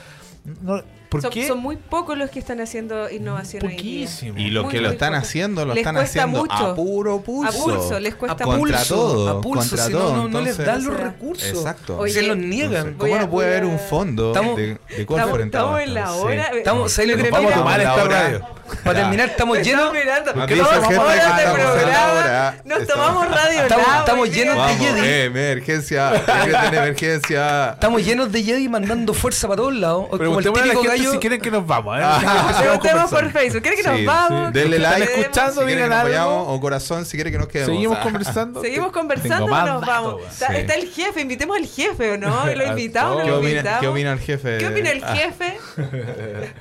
No, ¿Por son, qué? son muy pocos los que están haciendo innovación hoy día. Poquísimo. Y los Muy, que lo están poco. haciendo, lo Les están haciendo mucho. a puro pulso. A pulso, les cuesta A Contra pulso, todo, a pulso, contra si no, todo, no, no les entonces- dan los recursos. Exacto. Oye, se los Entonces, niegan. ¿Cómo a- no puede voy haber a- un fondo Estamos- de, de Estamos, estamos en la hora. Sí. Estamos- ¿sabes lo que? Vamos a tomar esta hora. radio. Para terminar, estamos llenos. están mirando. Nos ¿Qué dice tomamos gente que horas de programa? Nos tomamos radio Estamos- llenos de Jedi. eh, emergencia, emergencia. Estamos llenos de Jedi mandando fuerza para todos lados. Como el Preguntémosle a la típico gente gallo. si quieren que nos vamos. ¿eh? Ah. Preguntemos por. Facebook. ¿Quieren que nos Sí, vamos? Denle like, escuchando, digan nos algo. o corazón, si quiere que nos quedemos. Seguimos Ah. conversando. Seguimos conversando nos vamos. Está, Sí. el jefe, invitemos al jefe, ¿o no? Lo invitamos, todos. no ¿Qué lo opina, invitamos. ¿Qué opina el jefe? ¿Qué opina el Ah, jefe?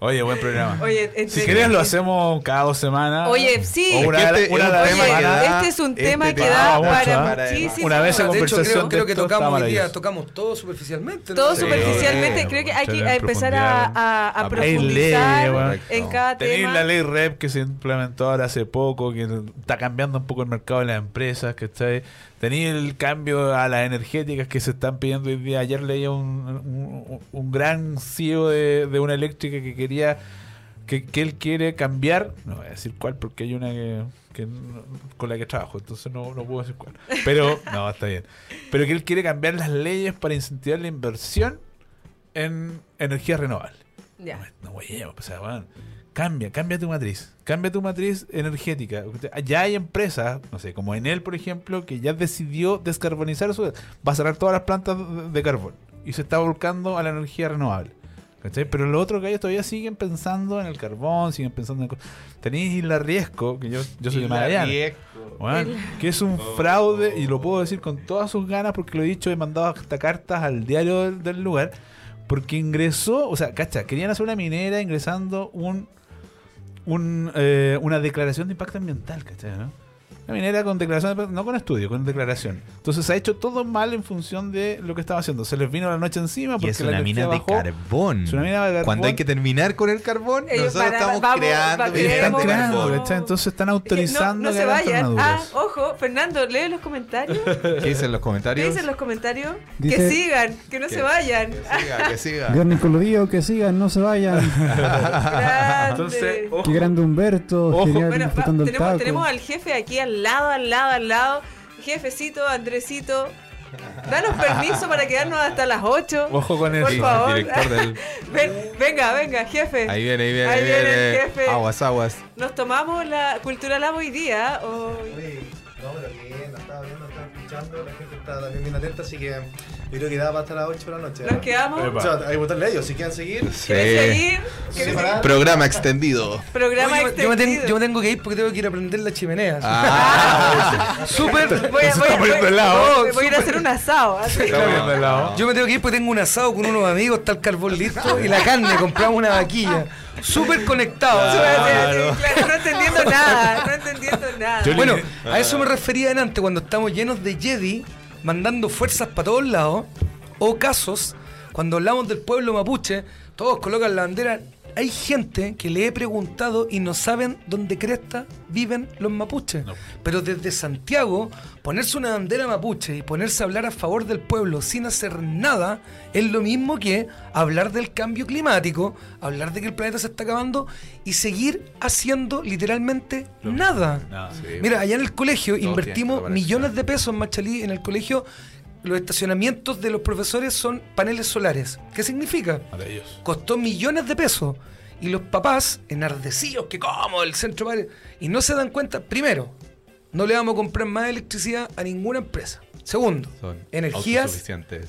Oye, buen programa. Oye, en si lo hacemos cada dos semanas. Oye, sí. Una, que este una Oye, que da- este es un este tema que da para muchísimo. Una vez en de hecho, conversación creo, creo que tocamos está hoy día, tocamos todo superficialmente. ¿no? Todo Sí, superficialmente, creo que hay que empezar a, a- a Hay profundizar bueno. en cada Tenéis tema. la ley REP que se implementó ahora hace poco, que está cambiando un poco el mercado de las empresas, ¿cachai? Tenéis el cambio a las energéticas que se están pidiendo hoy día. Ayer leía un, un, un gran CEO de, de una eléctrica que quería, que, que él quiere cambiar, no voy a decir cuál porque hay una que, que no- con la que trabajo, entonces no, no puedo decir cuál. Pero, no, está bien. Pero que él quiere cambiar las leyes para incentivar la inversión en energías renovables. Ya. No, güey, o sea, bueno, cambia, cambia tu matriz. Cambia tu matriz energética. Ya hay empresas, no sé, como Enel, por ejemplo, que ya decidió descarbonizar su... Va a cerrar todas las plantas de carbón. Y se está volcando a la energía renovable. ¿Cachai? Pero los otros gallos todavía siguen pensando en el carbón, siguen pensando en... co- Tenéis Isla Riesco, que yo, yo soy de Isla Magallanes. Riesco. Bueno, que es un fraude, y lo puedo decir con todas sus ganas porque lo he dicho, he mandado hasta cartas al diario del, del lugar, porque ingresó, o sea, cacha, querían hacer una minera ingresando un, un eh, una declaración de impacto ambiental, ¿cachai? ¿no? Una minera con declaración, no con estudio, con declaración. Entonces se ha hecho todo mal en función de lo que estaba haciendo. Se les vino la noche encima Y porque es la una energía mina de bajó. carbón. Es una mina de carbón. Cuando hay que terminar con el carbón, Ellos nosotros van a- estamos vamos, creando Están creando. Entonces están No, autorizando no que se vayan. Ah, ojo, Fernando, lee los comentarios. ¿Qué dicen los ¿Qué comentarios? dicen los comentarios? que Dice- sigan, que no Que- se vayan. Que siga, que siga. Viernes colorido, que sigan, no se vayan. Grande. Entonces, ojo, Qué grande Humberto, Ojo. genial Bueno, va- tenemos, tenemos al jefe aquí al lado, al lado, al lado. Jefecito, Andresito, danos permiso para quedarnos hasta las 8. Ojo con Por eso. favor. director del- Ven- venga, venga, jefe. Ahí viene, ahí viene, Ahí ahí viene el jefe. Aguas, aguas. Nos tomamos la cultura lab hoy día. o- No, pero bien, la estaba viendo, estaba escuchando, la gente está también bien atenta, así que yo creo que da para hasta las 8 de la noche. Nos ¿no? quedamos. O sea, hay que votarle a ellos, si quieren seguir. Sí. Programa extendido. Programa Oye, yo, me- yo me tengo, extendido. yo me tengo que ir porque tengo que ir a prender la chimenea. Ah, Súper. Voy a, voy voy- helado. voy- voy a ir a hacer un asado. así. Está poniendo helado. Yo me tengo que ir porque tengo un asado con unos amigos, está el carbón listo y la carne, compramos una vaquilla. Súper conectado. Claro. claro, no entendiendo nada, no entendiendo nada. Yo Bueno, a eso me refería antes, cuando estamos llenos de Jedi, mandando fuerzas para todos lados, o casos, cuando hablamos del pueblo mapuche, todos colocan la bandera. Hay gente que le he preguntado y no saben dónde cresta viven los mapuches. Pero desde Santiago, ponerse una bandera mapuche y ponerse a hablar a favor del pueblo sin hacer nada es lo mismo que hablar del cambio climático, hablar de que el planeta se está acabando y seguir haciendo literalmente nada. No, sí. Mira, allá en el colegio invertimos millones de pesos en Machalí. En el colegio, los estacionamientos de los profesores son paneles solares. ¿Qué significa? Maravilloso. Costó millones de pesos. Y los papás, enardecidos, que como el centro padre, y no se dan cuenta, primero, no le vamos a comprar más electricidad a ninguna empresa. Segundo, Son energías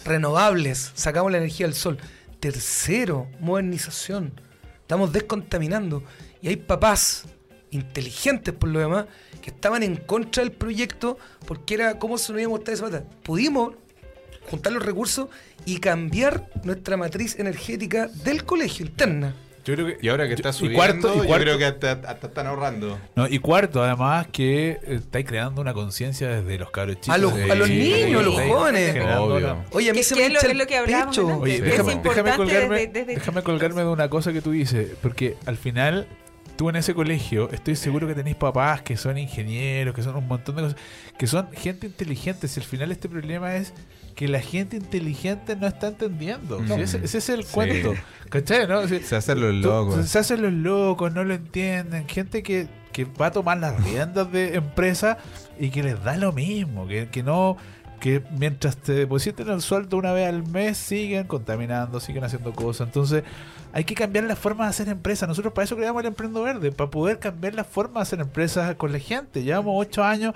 renovables, sacamos la energía del sol. Tercero, modernización. Estamos descontaminando. Y hay papás inteligentes por lo demás que estaban en contra del proyecto porque era cómo se nos iba a mostrar esa plata. Pudimos juntar los recursos y cambiar nuestra matriz energética del colegio interna. Yo creo que, Y ahora que está y subiendo, cuarto, y yo cuarto, creo que hasta, hasta están ahorrando. no, y cuarto, además, que eh, estáis creando una conciencia desde los cabros chicos. A los- de- a los niños, a los jóvenes. Obvio. Oye, a mí se me es el que pecho. Oye, déjame, déjame colgarme, desde- desde- déjame colgarme de una cosa que tú dices, porque al final tú en ese colegio estoy seguro que tenéis papás que son ingenieros, que son un montón de cosas, que son gente inteligente. Si al final este problema es que la gente inteligente no está entendiendo. Ese, ese es el Sí. cuento. ¿Cachai? ¿no? Si- Se hacen los tú- locos. Se hacen los locos, no lo entienden. Gente que, que va a tomar las riendas de empresa y que les da lo mismo, que, que no que mientras te depositen el sueldo una vez al mes siguen contaminando, siguen haciendo cosas. Entonces hay que cambiar la forma de hacer empresas. Nosotros para eso creamos el Emprendo Verde, para poder cambiar la forma de hacer empresas con la gente. Llevamos ocho años,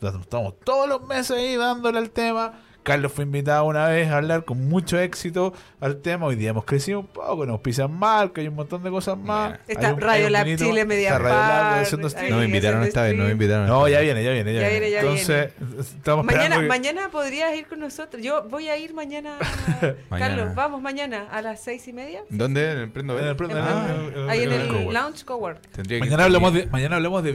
estamos todos los meses ahí dándole al tema, Carlos fue invitado una vez a hablar con mucho éxito al tema. Hoy día hemos crecido un poco, nos pisan mal, que hay un montón de cosas más. Está un- Radio Lab vinito, Chile, Media Lab haciendo ahí. No me invitaron esta vez, no me invitaron. No, ya viene, ya viene, ya, Ya viene. viene, ya Entonces, estamos Mañana, que- mañana podrías ir con nosotros. Yo voy a ir mañana. Carlos, vamos mañana a las seis y media. ¿Dónde? ¿En el Prendo Ah. Ahí en el. Lounge Cowork. Mañana hablamos, de, mañana hablamos de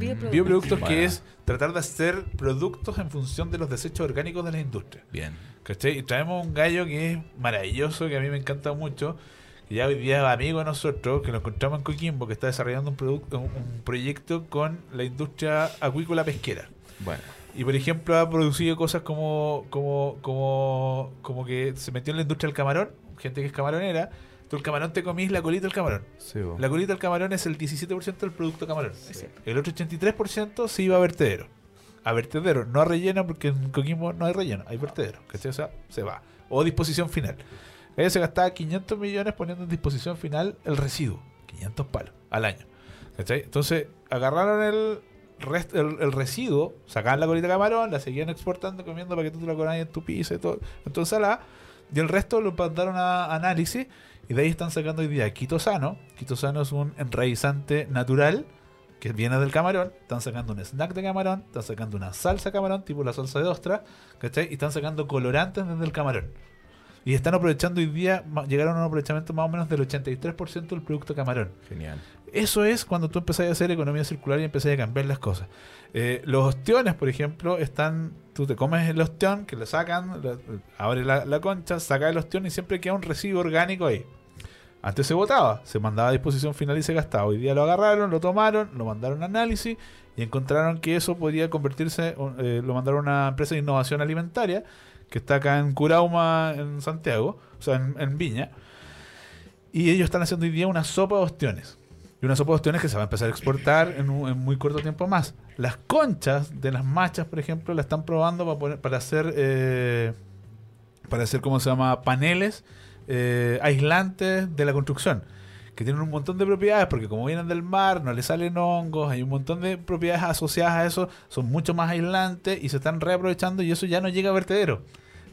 bioproductos. Bioproductos. Bioproductos que es tratar de hacer productos en función de los desechos orgánicos de la industria. Bien. ¿Cachai? Y traemos un gallo que es maravilloso, que a mí me encanta mucho, que ya hoy día es amigo de nosotros, que lo encontramos en Coquimbo, que está desarrollando un, producto, un, un proyecto con la industria acuícola pesquera. Bueno. Y por ejemplo ha producido cosas como, como, como, como que se metió en la industria del camarón, gente que es camaronera, tú el camarón te comís la colita del camarón. Sí. La colita del camarón es el 17% del producto camarón. El otro 83% se iba a vertedero. A vertedero, no a relleno, porque en Coquimbo no hay relleno, hay vertedero. ¿cachai? O sea, se va. O disposición final. Ella se gastaba 500 millones poniendo en disposición final el residuo. 500 palos al año. ¿cachai? Entonces, agarraron el, rest- el, el residuo, sacaban la colita de camarón, la seguían exportando, comiendo para que tú te la comas en tu pizza y todo, en tu ensalada. Y el resto lo mandaron a análisis y de ahí están sacando hoy día quitosano. Quitosano es un enraizante natural que viene del camarón. Están sacando un snack de camarón, están sacando una salsa camarón, tipo la salsa de ostra, ¿cachai? Y están sacando colorantes desde el camarón. Y están aprovechando hoy día, llegaron a un aprovechamiento más o menos del 83% del producto camarón. Genial. Eso es cuando tú empezás a hacer economía circular y empezás a cambiar las cosas. Eh, los ostiones, por ejemplo, están. Tú te comes el ostión, que lo sacan, la- abre la, la concha, saca el ostión y siempre queda un residuo orgánico ahí. Antes se botaba, se mandaba a disposición final y se gastaba. Hoy día lo agarraron, lo tomaron, lo mandaron a análisis y encontraron que eso podía convertirse. eh, lo mandaron a una empresa de innovación alimentaria que está acá en Curauma, en Santiago, o sea, en, en Viña. Y ellos están haciendo hoy día una sopa de ostiones. Y una sopa de ostiones que se va a empezar a exportar en, un- en muy corto tiempo más. Las conchas de las machas, por ejemplo, la están probando para, poner- para hacer, eh, para hacer, ¿cómo se llama? Paneles eh, aislantes de la construcción. Que tienen un montón de propiedades, porque como vienen del mar, no le salen hongos, hay un montón de propiedades asociadas a eso, son mucho más aislantes y se están reaprovechando y eso ya no llega a vertedero.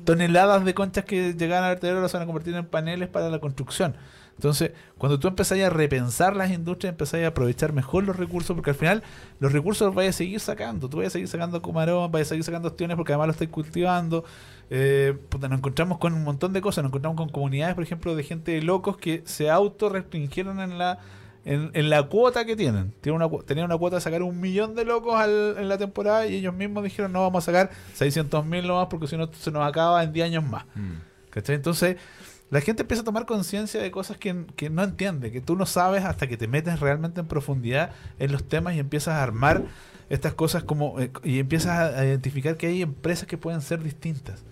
Toneladas de conchas que llegan a vertedero las van a convertir en paneles para la construcción. Entonces, cuando tú empezás a repensar las industrias, empezás a aprovechar mejor los recursos, porque al final los recursos los vayas a seguir sacando. Tú vayas a seguir sacando cumarón, vayas a seguir sacando ostiones porque además lo estás cultivando. Eh, puta, nos encontramos con un montón de cosas. Nos encontramos con comunidades, por ejemplo, de gente de locos que se auto-restringieron en la, en, en la cuota que tienen. Tienen una, tenían una cuota de sacar un millón de locos al- en la temporada y ellos mismos dijeron no vamos a sacar 600 mil nomás porque si no se nos acaba en 10 años más. ¿Cachai? Entonces, la gente empieza a tomar conciencia de cosas que, que no entiende, que tú no sabes hasta que te metes realmente en profundidad en los temas y empiezas a armar estas cosas como eh, y empiezas a, a identificar que hay empresas que pueden ser distintas.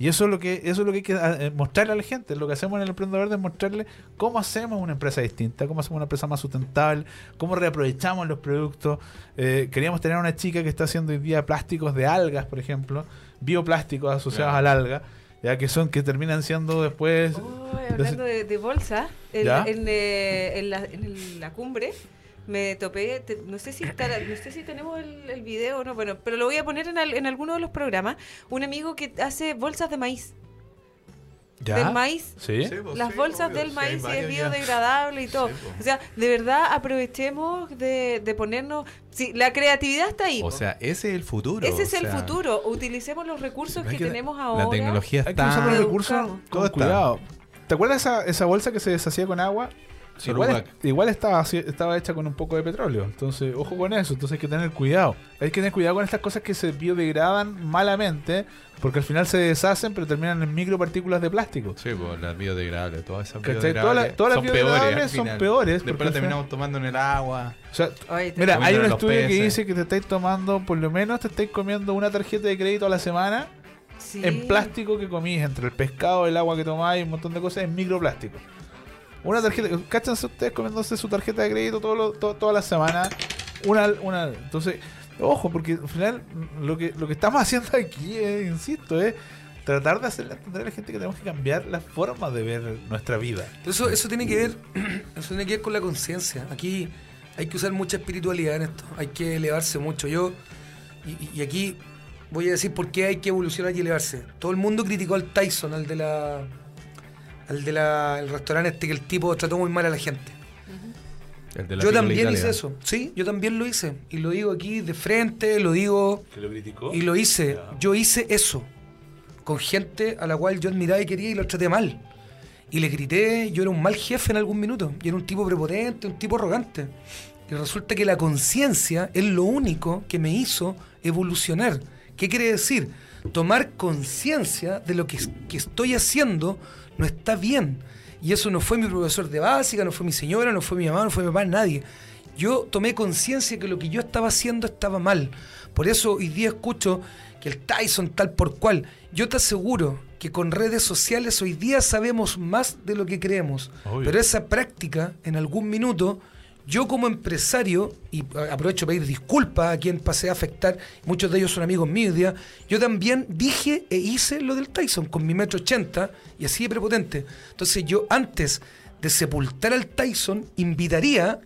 Y eso es lo que eso es lo que hay que eh, mostrarle a la gente. Lo que hacemos en el Emprendedor Verde es mostrarle cómo hacemos una empresa distinta, cómo hacemos una empresa más sustentable, cómo reaprovechamos los productos. Eh, queríamos tener una chica que está haciendo hoy día plásticos de algas, por ejemplo, bioplásticos asociados al alga, ya que son que terminan siendo después Oh, hablando de, de bolsa, en, ¿Ya? en, eh, en la, en el- la cumbre me topé, te- no sé si estará- no sé si tenemos el, el video o no, bueno, pero lo voy a poner en, al- en alguno de los programas, un amigo que hace bolsas de maíz. ¿Ya? Del maíz. Sí. Sí, pues, Las sí, bolsas obvio, del maíz y es biodegradable y todo. Sí, pues. O sea, de verdad aprovechemos de, de ponernos... Sí, la creatividad está ahí. O sea, ese es el futuro. Ese es o el futuro. Utilicemos los recursos que, que- tenemos ahora. La tecnología Hay que usar los está. recursos con Todo está. cuidado. ¿Te acuerdas esa, esa bolsa que se deshacía con agua? Igual, igual estaba, así- estaba hecha con un poco de petróleo. Entonces, ojo con eso. Entonces hay que tener cuidado. Hay que tener cuidado con estas cosas que se biodegradan malamente. Porque al final se deshacen, pero terminan en micropartículas de plástico. Sí, pues las biodegradables, todas esas ¿Cachai? biodegradables. Todas las- todas las son biodegradables son peores, Después las terminamos tomando en el agua. O sea, Ay, te- mira, hay un estudio que dice que te estáis tomando, por lo menos te estáis comiendo una tarjeta de crédito a la semana Sí. en plástico que comís, entre el pescado, el agua que tomáis, un montón de cosas, en microplástico. Una tarjeta, cáchanse ustedes comiéndose su tarjeta de crédito todo lo- to- toda la semana. Una, una, entonces, ojo, porque al final lo que, lo que estamos haciendo aquí, es, insisto, es tratar de hacerle entender a la gente que tenemos que cambiar la forma de ver nuestra vida. Eso, eso tiene que ver, eso tiene que ver con la conciencia. Aquí hay que usar mucha espiritualidad en esto. Hay que elevarse mucho. Yo, y aquí voy a decir por qué hay que evolucionar y elevarse. Todo el mundo criticó al Tyson, al de la. Al de la. el restaurante este que el tipo trató muy mal a la gente. El de la Yo también Italia. hice eso, sí, yo también lo hice. Y lo digo aquí de frente, lo digo. ¿Que lo criticó? Y lo hice. Ya. Yo hice eso. Con gente a la cual yo admiraba y quería y lo traté mal. Y le grité, yo era un mal jefe en algún minuto. Yo era un tipo prepotente, un tipo arrogante. Y resulta que la conciencia es lo único que me hizo evolucionar. ¿Qué quiere decir? Tomar conciencia de lo que, que estoy haciendo no está bien. Y eso no fue mi profesor de básica, no fue mi señora, no fue mi mamá, no fue mi papá, nadie. Yo tomé conciencia que lo que yo estaba haciendo estaba mal. Por eso hoy día escucho que el Tyson tal por cual. Yo te aseguro que con redes sociales hoy día sabemos más de lo que creemos. Obvio. Pero esa práctica, en algún minuto, yo como empresario, y aprovecho para pedir disculpas a quien pasé a afectar, muchos de ellos son amigos míos día, yo también dije e hice lo del Tyson con mi metro ochenta y así de prepotente. Entonces yo antes de sepultar al Tyson, invitaría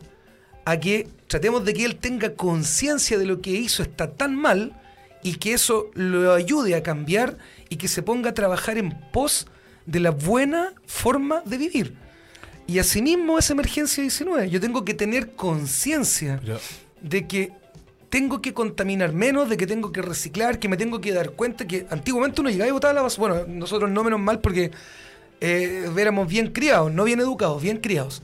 a que tratemos de que él tenga conciencia de lo que hizo está tan mal y que eso lo ayude a cambiar y que se ponga a trabajar en pos de la buena forma de vivir. Y asimismo es emergencia 19. Yo tengo que tener conciencia de que tengo que contaminar menos, de que tengo que reciclar, que me tengo que dar cuenta que antiguamente uno llegaba y botaba la basura. Bueno, nosotros no menos mal porque eh, éramos bien criados, no bien educados, bien criados.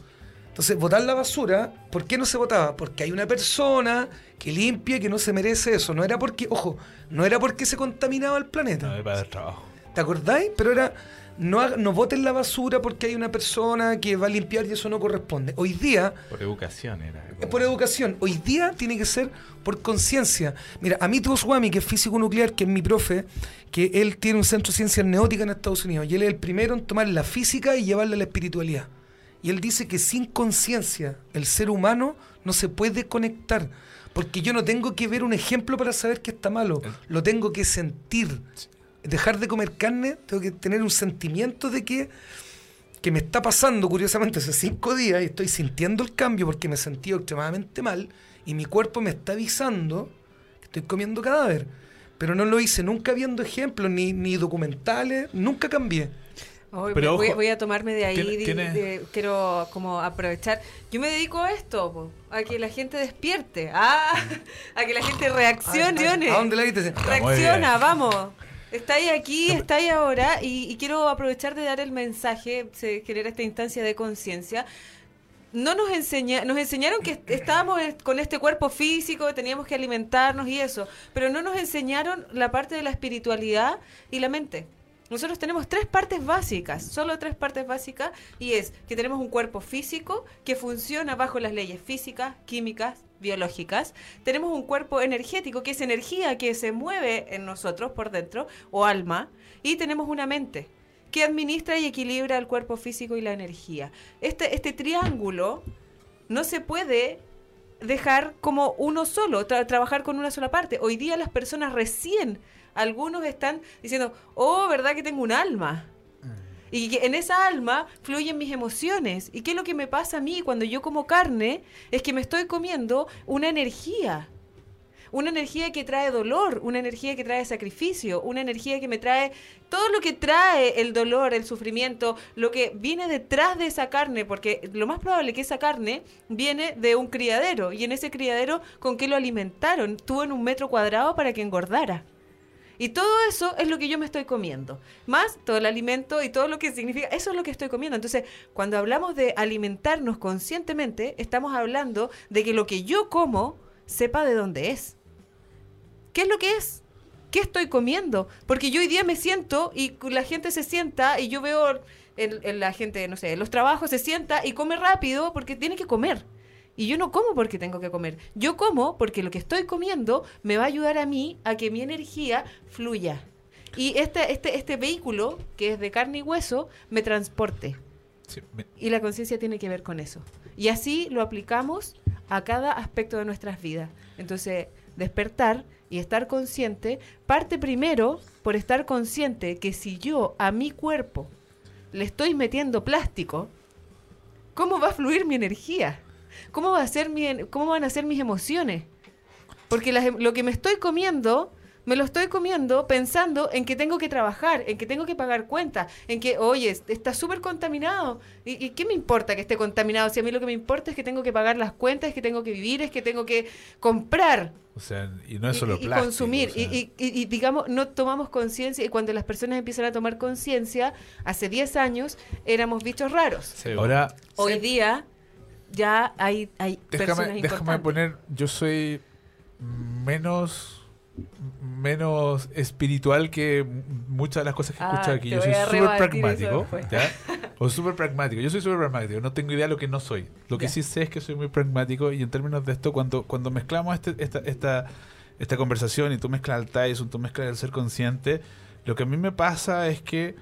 Entonces, botar la basura, ¿por qué no se votaba? Porque hay una persona que limpia que no se merece eso. No era porque, ojo, no era porque se contaminaba el planeta. No, para el trabajo. ¿Te acordáis? Pero era, no, no boten la basura porque hay una persona que va a limpiar y eso no corresponde. Hoy día, Por educación era. es por educación, hoy día tiene que ser por conciencia. Mira, Amit Goswami, que es físico nuclear, que es mi profe, que él tiene un centro de ciencias neóticas en Estados Unidos, y él es el primero en tomar la física y llevarla a la espiritualidad. Y él dice que sin conciencia el ser humano no se puede conectar. Porque yo no tengo que ver un ejemplo para saber que está malo. Lo tengo que sentir. Dejar de comer carne, tengo que tener un sentimiento de que, que me está pasando, curiosamente, hace cinco días y estoy sintiendo el cambio porque me he sentido extremadamente mal y mi cuerpo me está avisando que estoy comiendo cadáver. Pero no lo hice nunca viendo ejemplos, ni, ni documentales, nunca cambié. Hoy Pero me- voy, ojo, voy a tomarme de ahí, tiene- di- tiene- de- quiero como aprovechar. Yo me dedico a esto, po, a que la gente despierte, ah, a que la gente reaccione. ¿A dónde la viste? Reacciona, vamos. Estáis aquí, estáis ahora y, y quiero aprovechar de dar el mensaje, se genera esta instancia de conciencia. No nos enseña, nos enseñaron que est- estábamos est- con este cuerpo físico, teníamos que alimentarnos y eso, pero no nos enseñaron la parte de la espiritualidad y la mente. Nosotros tenemos tres partes básicas, solo tres partes básicas, y es que tenemos un cuerpo físico que funciona bajo las leyes físicas, químicas, biológicas. Tenemos un cuerpo energético, que es energía que se mueve en nosotros por dentro, o alma. Y tenemos una mente que administra y equilibra el cuerpo físico y la energía. Este, este triángulo no se puede dejar como uno solo, tra- trabajar con una sola parte. Hoy día las personas recién, algunos están diciendo, oh, ¿verdad que tengo un alma? Y que en esa alma fluyen mis emociones. ¿Y qué es lo que me pasa a mí cuando yo como carne? Es que me estoy comiendo una energía. Una energía que trae dolor, una energía que trae sacrificio, una energía que me trae todo lo que trae el dolor, el sufrimiento, lo que viene detrás de esa carne, porque lo más probable que esa carne viene de un criadero y en ese criadero con qué lo alimentaron, tuvo en un metro cuadrado para que engordara. Y todo eso es lo que yo me estoy comiendo. Más todo el alimento y todo lo que significa, eso es lo que estoy comiendo. Entonces, cuando hablamos de alimentarnos conscientemente, estamos hablando de que lo que yo como sepa de dónde es. ¿Qué es lo que es? ¿Qué estoy comiendo? Porque yo hoy día me siento y la gente se sienta y yo veo el- el- la gente, no sé, los trabajos se sienta y come rápido porque tiene que comer. Y yo no como porque tengo que comer. Yo como porque lo que estoy comiendo me va a ayudar a mí a que mi energía fluya. Y este, este, este vehículo, que es de carne y hueso, me transporte. Sí, Y la conciencia tiene que ver con eso. Y así lo aplicamos a cada aspecto de nuestras vidas. Entonces, despertar y estar consciente parte primero por estar consciente que si yo a mi cuerpo le estoy metiendo plástico, ¿cómo va a fluir mi energía? ¿Cómo, va a ser mi, cómo van a ser mis emociones? Porque las em- lo que me estoy comiendo me lo estoy comiendo pensando en que tengo que trabajar, en que tengo que pagar cuentas, en que, oye, es- está súper contaminado. ¿Y, y qué me importa que esté contaminado? Si a mí lo que me importa es que tengo que pagar las cuentas, es que tengo que vivir, es que tengo que comprar O sea, y no es y- solo y, y plástico. consumir. o sea. Y, y- y- y, digamos, no tomamos conciencia. Y cuando las personas empiezan a tomar conciencia, hace 10 años éramos bichos raros. Sí, Ahora, Hoy día ya hay, hay personas déjame, déjame importantes. poner, yo soy menos menos espiritual que muchas de las cosas que Ah, escucho aquí. Yo soy súper pragmático. O súper pragmático. Yo soy súper pragmático. No tengo idea de lo que no soy. Lo que sí sé es que soy muy pragmático y en términos de esto, cuando, cuando mezclamos este, esta, esta, esta conversación y tú mezclas el Tyson, tú mezclas el ser consciente, lo que a mí me pasa es que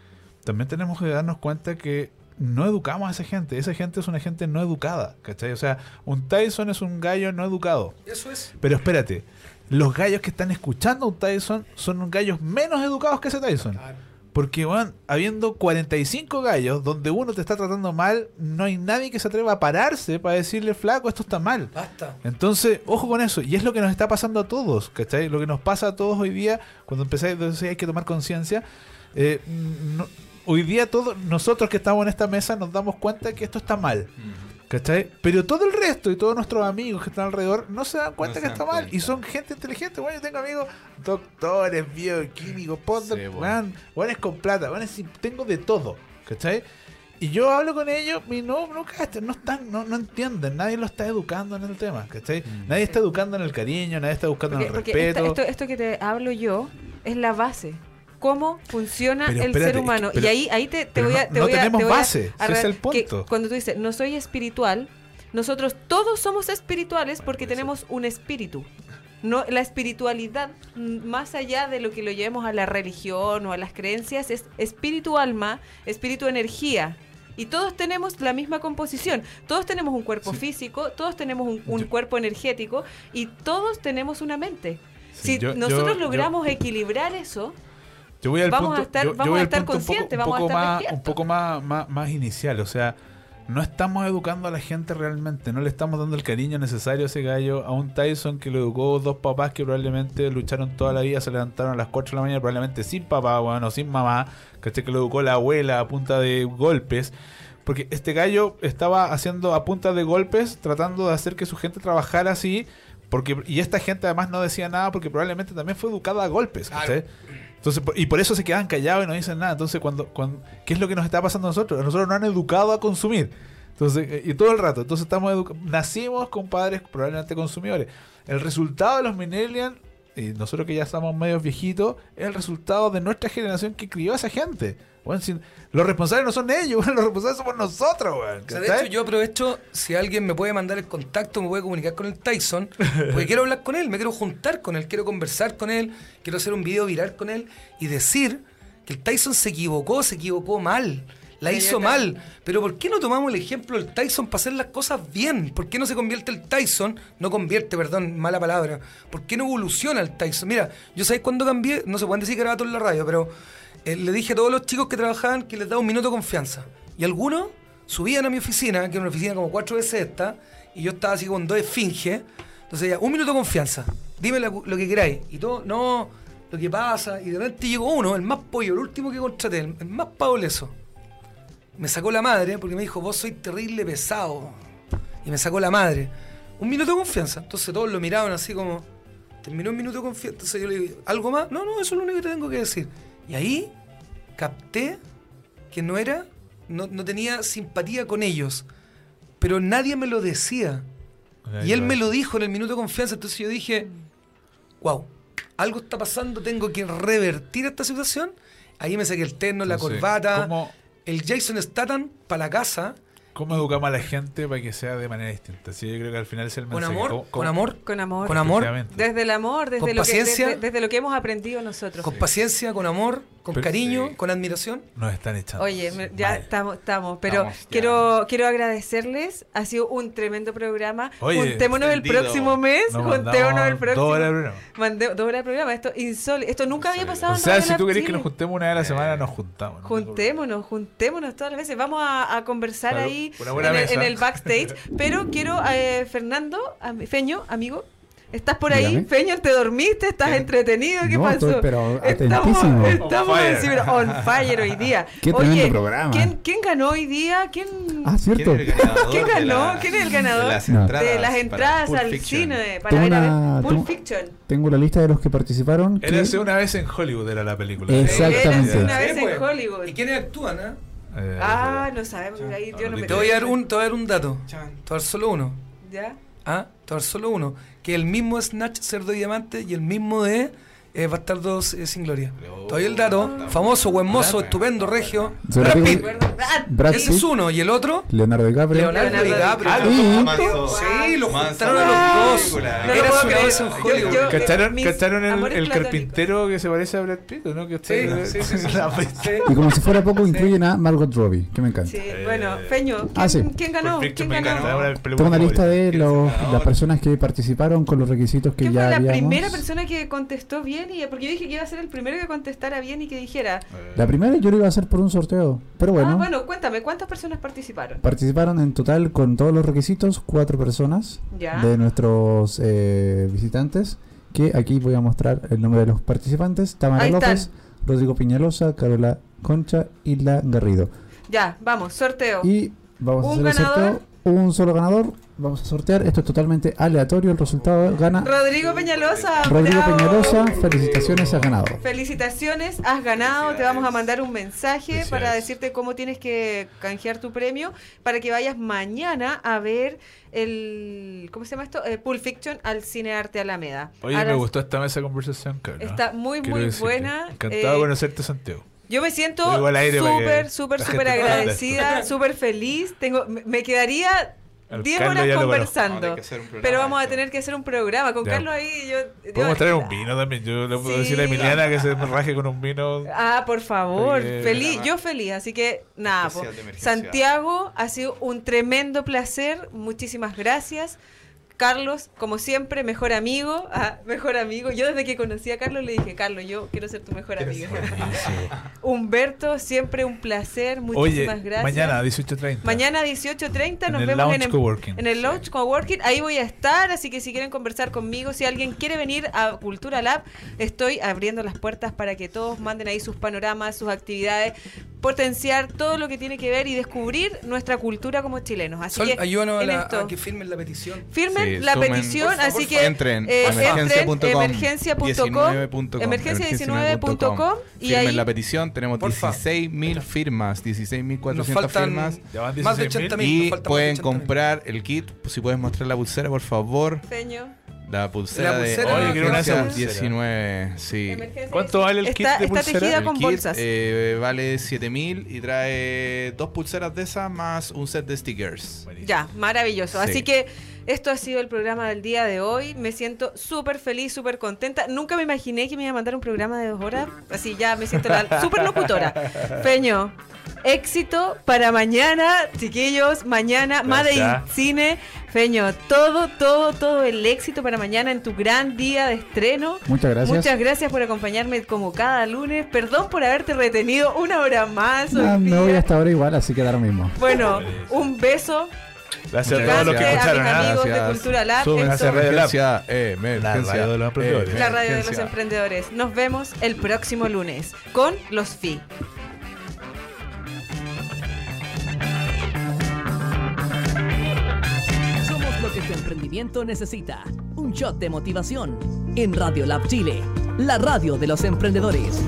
también tenemos que darnos cuenta que no educamos a esa gente. Esa gente es una gente no educada, ¿cachai? O sea, un Tyson es un gallo no educado. Eso es. Pero espérate, los gallos que están escuchando a un Tyson son gallos menos educados que ese Tyson. Claro. Porque van habiendo 45 gallos donde uno te está tratando mal, no hay nadie que se atreva a pararse para decirle, flaco, esto está mal. Basta. Entonces, ojo con eso. Y es lo que nos está pasando a todos, ¿cachai? Lo que nos pasa a todos hoy día, cuando empezáis, entonces hay que tomar conciencia. eh, no- hoy día todos, nosotros que estamos en esta mesa, nos damos cuenta que esto está mal. ¿Cachai? Pero todo el resto y todos nuestros amigos que están alrededor no se dan cuenta que está mal. Y son gente inteligente. Bueno, yo tengo amigos doctores, bioquímicos, postdoc, Sí, bueno. weones con plata, weones sin- tengo de todo. ¿Cachai? Y yo hablo con ellos y no, no, no están, no, no entienden, nadie lo está educando en el tema, ¿cachai? Nadie está educando en el cariño, nadie está educando Porque, en el respeto. esta- esto, esto que te hablo yo es la base. ¿Cómo funciona Pero el espérate, ser humano? pero- y ahí, ahí te, te voy a. te no voy a- te tenemos voy a base, ese arreglar- es el que punto. cuando tú dices, no soy espiritual, nosotros todos somos espirituales porque Bueno, tenemos un espíritu. No, la espiritualidad, más allá de lo que lo llevemos a la religión o a las creencias, es espíritu alma, espíritu energía. Y todos tenemos la misma composición. Todos tenemos un cuerpo físico, todos tenemos un, un Yo- cuerpo energético y todos tenemos una mente. Sí, si yo- nosotros yo- logramos equilibrar eso, Yo voy al Vamos punto, a estar- yo- yo vamos voy a estar conscientes, un vamos a poco estar más, despiertos. un poco más, más, más inicial, o sea, no estamos educando a la gente realmente, no le estamos dando el cariño necesario a ese gallo, a un Tyson que lo educó dos papás que probablemente lucharon toda la vida, se levantaron a las 4 de la mañana, probablemente sin papá, bueno, sin mamá, ¿cachai? Que lo educó la abuela a punta de golpes. Porque este gallo estaba haciendo a punta de golpes, tratando de hacer que su gente trabajara así. Porque, y esta gente además no decía nada porque probablemente también fue educada a golpes. ¿cachai? Entonces, y por eso se quedan callados y no dicen nada. Entonces, cuando, cuando ¿qué es lo que nos está pasando a nosotros? A nosotros nos han educado a consumir. Entonces, eh, y todo el rato. Entonces estamos nacimos con padres probablemente consumidores. El resultado de los millennials, y nosotros que ya estamos medios viejitos, es el resultado de nuestra generación que crió a esa gente. Bueno, los responsables no son ellos, bueno, los responsables somos nosotros, weón, O sea, de hecho, yo aprovecho, si alguien me puede mandar el contacto, me puede comunicar con el Tyson, porque quiero hablar con él, me quiero juntar con él, quiero conversar con él, quiero hacer un video viral con él y decir que el Tyson se equivocó, se equivocó mal, la hizo mal. Pero ¿por qué no tomamos el ejemplo del Tyson para hacer las cosas bien? ¿Por qué no se convierte el Tyson? No convierte, perdón, mala palabra. ¿Por qué no evoluciona el Tyson? Mira, yo sabéis cuándo cambié, no se pueden decir que era todo en la radio, pero eh, le dije a todos los chicos que trabajaban que les daba un minuto de confianza. Y algunos subían a mi oficina, que era una oficina como cuatro veces esta, y yo estaba así con dos esfinges. Entonces ya, un minuto de confianza. Dime lo, lo que queráis. Y todo, no, lo que pasa. Y de repente llegó uno, el más pollo, el último que contraté, el, el más pauleso me sacó la madre porque me dijo, vos sois terrible pesado. Y me sacó la madre. Un minuto de confianza. Entonces todos lo miraban así como, terminó un minuto de confianza. Entonces yo le digo, ¿algo más? No, no, eso es lo único que te tengo que decir. Y ahí capté que no era, no, no tenía simpatía con ellos. Pero nadie me lo decía. Y él me lo dijo en el minuto de confianza. Entonces yo dije, wow, algo está pasando, tengo que revertir esta situación. Ahí me saqué el terno, la Entonces, corbata, ¿cómo- el Jason Statham para la casa, ¿Cómo educamos a la gente para que sea de manera distinta? Sí, yo creo que al final es el con mensaje. amor, ¿Cómo- con amor, con amor. con amor. Desde el amor, desde, Con lo, que, paciencia. desde, desde lo que hemos aprendido nosotros. con paciencia, con amor, con Pero- cariño, sí. con admiración. Nos están echando. Oye, me- ya Mal. estamos, estamos, pero Estamos ya. quiero quiero agradecerles. Ha sido un tremendo programa. Oye, Juntémonos el próximo mes. Nos Juntémonos el próximo. dos horas de programa. Mandé dos horas de programa. Esto insólito. Esto nunca había pasado O en sea, Radio si tú querés que nos juntemos una vez a la semana, nos juntamos. ¿no? Juntémonos, juntémonos todas las veces. Vamos a, a conversar Claro, ahí en el, en el backstage. Pero quiero, eh, Fernando, Feño, amigo, ¿Estás por ahí? Dígame. Feño, ¿te dormiste? ¿Estás entretenido? ¿Qué No, pasó? estoy, pero estamos atentísimo. estamos On en fire. ciber- on fire hoy día. Qué Oye, tremendo programa. ¿quién, quién ganó hoy día? ¿Quién, Ah, cierto. ¿Quién es el ganador ¿Quién de ganó? la- ¿Quién es el ganador? De las entradas, de las entradas al Fiction? cine para Tengo ver a ver Pulp tengo- Fiction. Tengo la lista de los que participaron. que- Érase una vez en Hollywood era la película. Exactamente. Érase una vez en pues. Hollywood. ¿Y quiénes actúan, ah? Eh, Ah, no sabemos. Ahí yo no me Te voy a dar un, te voy a dar un dato. Te voy a dar solo uno. ¿Ya? A dar solo uno. Que el mismo Snatch, Cerdo y Diamante y el mismo de eh, Bastardos eh, sin Gloria. Te doy el dato. Famoso, buen mozo, estupendo, regio. Brad Pitt. Brad Ese es Pitt, uno. Y el otro, Leonardo DiCaprio. Leonardo Leonardo DiCaprio. Ah, Sí, lo juntaron a los dos. una creer. vez en Hollywood. ¿Cacharon, mis cacharon el, el carpintero que se parece a Brad Pitt, o no? Que Sí, sí, sí, sí. Y como si fuera poco, incluyen a Margot Robbie, que me encanta. Sí, bueno, Feño, ¿quién, Ah, sí. quién ganó? ¿Quién ganó? Tengo una lista de ¿Quién es el los, las personas que participaron con los requisitos que ¿Quién ya fue la habíamos. primera persona que contestó bien? Porque yo dije que iba a ser el primero que contestara bien y que dijera. La primera yo lo iba a hacer por un sorteo, pero bueno. Ah, bueno, cuéntame, ¿cuántas personas participaron? Participaron en total con todos los requisitos cuatro personas Ya. de nuestros eh, visitantes. Que aquí voy a mostrar el nombre de los participantes: Tamara Ahí están. López, Rodrigo Piñalosa, Carola Concha y La Garrido. Ya, vamos, sorteo. Y vamos a ¿Un hacer el sorteo. Un solo ganador. Vamos a sortear. Esto es totalmente aleatorio. El resultado gana Rodrigo Peñalosa. Rodrigo bravo. Peñalosa. Felicitaciones, has ganado. Felicitaciones, has ganado. Te vamos a mandar un mensaje para decirte cómo tienes que canjear tu premio para que vayas mañana a ver el. ¿Cómo se llama esto? Eh, Pulp Fiction al Cine Arte Alameda. Oye, A me las- gustó esta mesa de conversación, Carlos. Está muy, Quiero muy decirte. buena. Encantado Eh, de conocerte, Santiago. Yo me siento súper, súper, súper agradecida, súper feliz. Tengo, me- quedaría Al 10 Carlos horas. No, conversando. Pero vamos a tener que hacer un programa con Ya. Carlos ahí. Yo, Podemos traer un vino también. Yo le puedo Sí. decir a Emiliana que se raje con un vino. Ah, por favor, Oye, feliz, yo feliz, así que nada. Santiago ha sido un tremendo placer, muchísimas gracias. Carlos, como siempre, mejor amigo, ah, mejor amigo. Yo desde que conocí a Carlos le dije, Carlos, yo quiero ser tu mejor amigo. Humberto, siempre un placer, Oye, muchísimas gracias. mañana a 18.30. Mañana 18.30 nos En el vemos Lounge en, el- Coworking. en el Lounge Coworking. Ahí voy a estar, así que si quieren conversar conmigo, si alguien quiere venir a Cultura Lab, estoy abriendo las puertas para que todos manden ahí sus panoramas, sus actividades, potenciar todo lo que tiene que ver y descubrir nuestra cultura como chilenos. Así Sol, que ayúdanos a, en la- esto, a que firmen la petición. firmen La sumen, petición, por así por que. Entren, eh, emergencia.com, emergencia.com, 19.com, emergencia19.com y Firmen ahí la petición, tenemos Porfa. 16.000 firmas, Nos 16.400 faltan firmas. Más de 16.000. 80.000. Y pueden 80.000. comprar el kit, si puedes mostrar la pulsera, por favor. Feño, La pulsera, La pulsera, de esas emergencia pulseras. 19, sí. ¿Cuánto vale el está, kit de está pulsera? tejida El con kit bolsas. eh, vale 7000 y trae dos pulseras de esas más un set de stickers. Buenísimo. Ya, maravilloso. Sí. Así que esto ha sido el programa del día de hoy. Me siento súper feliz, súper contenta. Nunca me imaginé que me iba a mandar un programa de dos horas. Así ya me siento la súper locutora. Peño, éxito para mañana, chiquillos. Mañana, Made in. Cine. Feño, todo, todo, todo el éxito para mañana en tu gran día de estreno. Muchas gracias. Muchas gracias por acompañarme como cada lunes. Perdón por haberte retenido una hora más. Ah, me voy día. hasta ahora igual, así que da lo mismo. Bueno, un beso. Gracias a Muchas todos los que Gracias a mis escucharon. amigos de Gracias. Cultura Lab. Hacia Radio Lab. Emergencia, La radio de los emprendedores. la radio de los emprendedores. Nos vemos el próximo lunes con los FI. Somos lo que tu emprendimiento necesita. Un shot de motivación. En Radio Lab Chile, la radio de los emprendedores.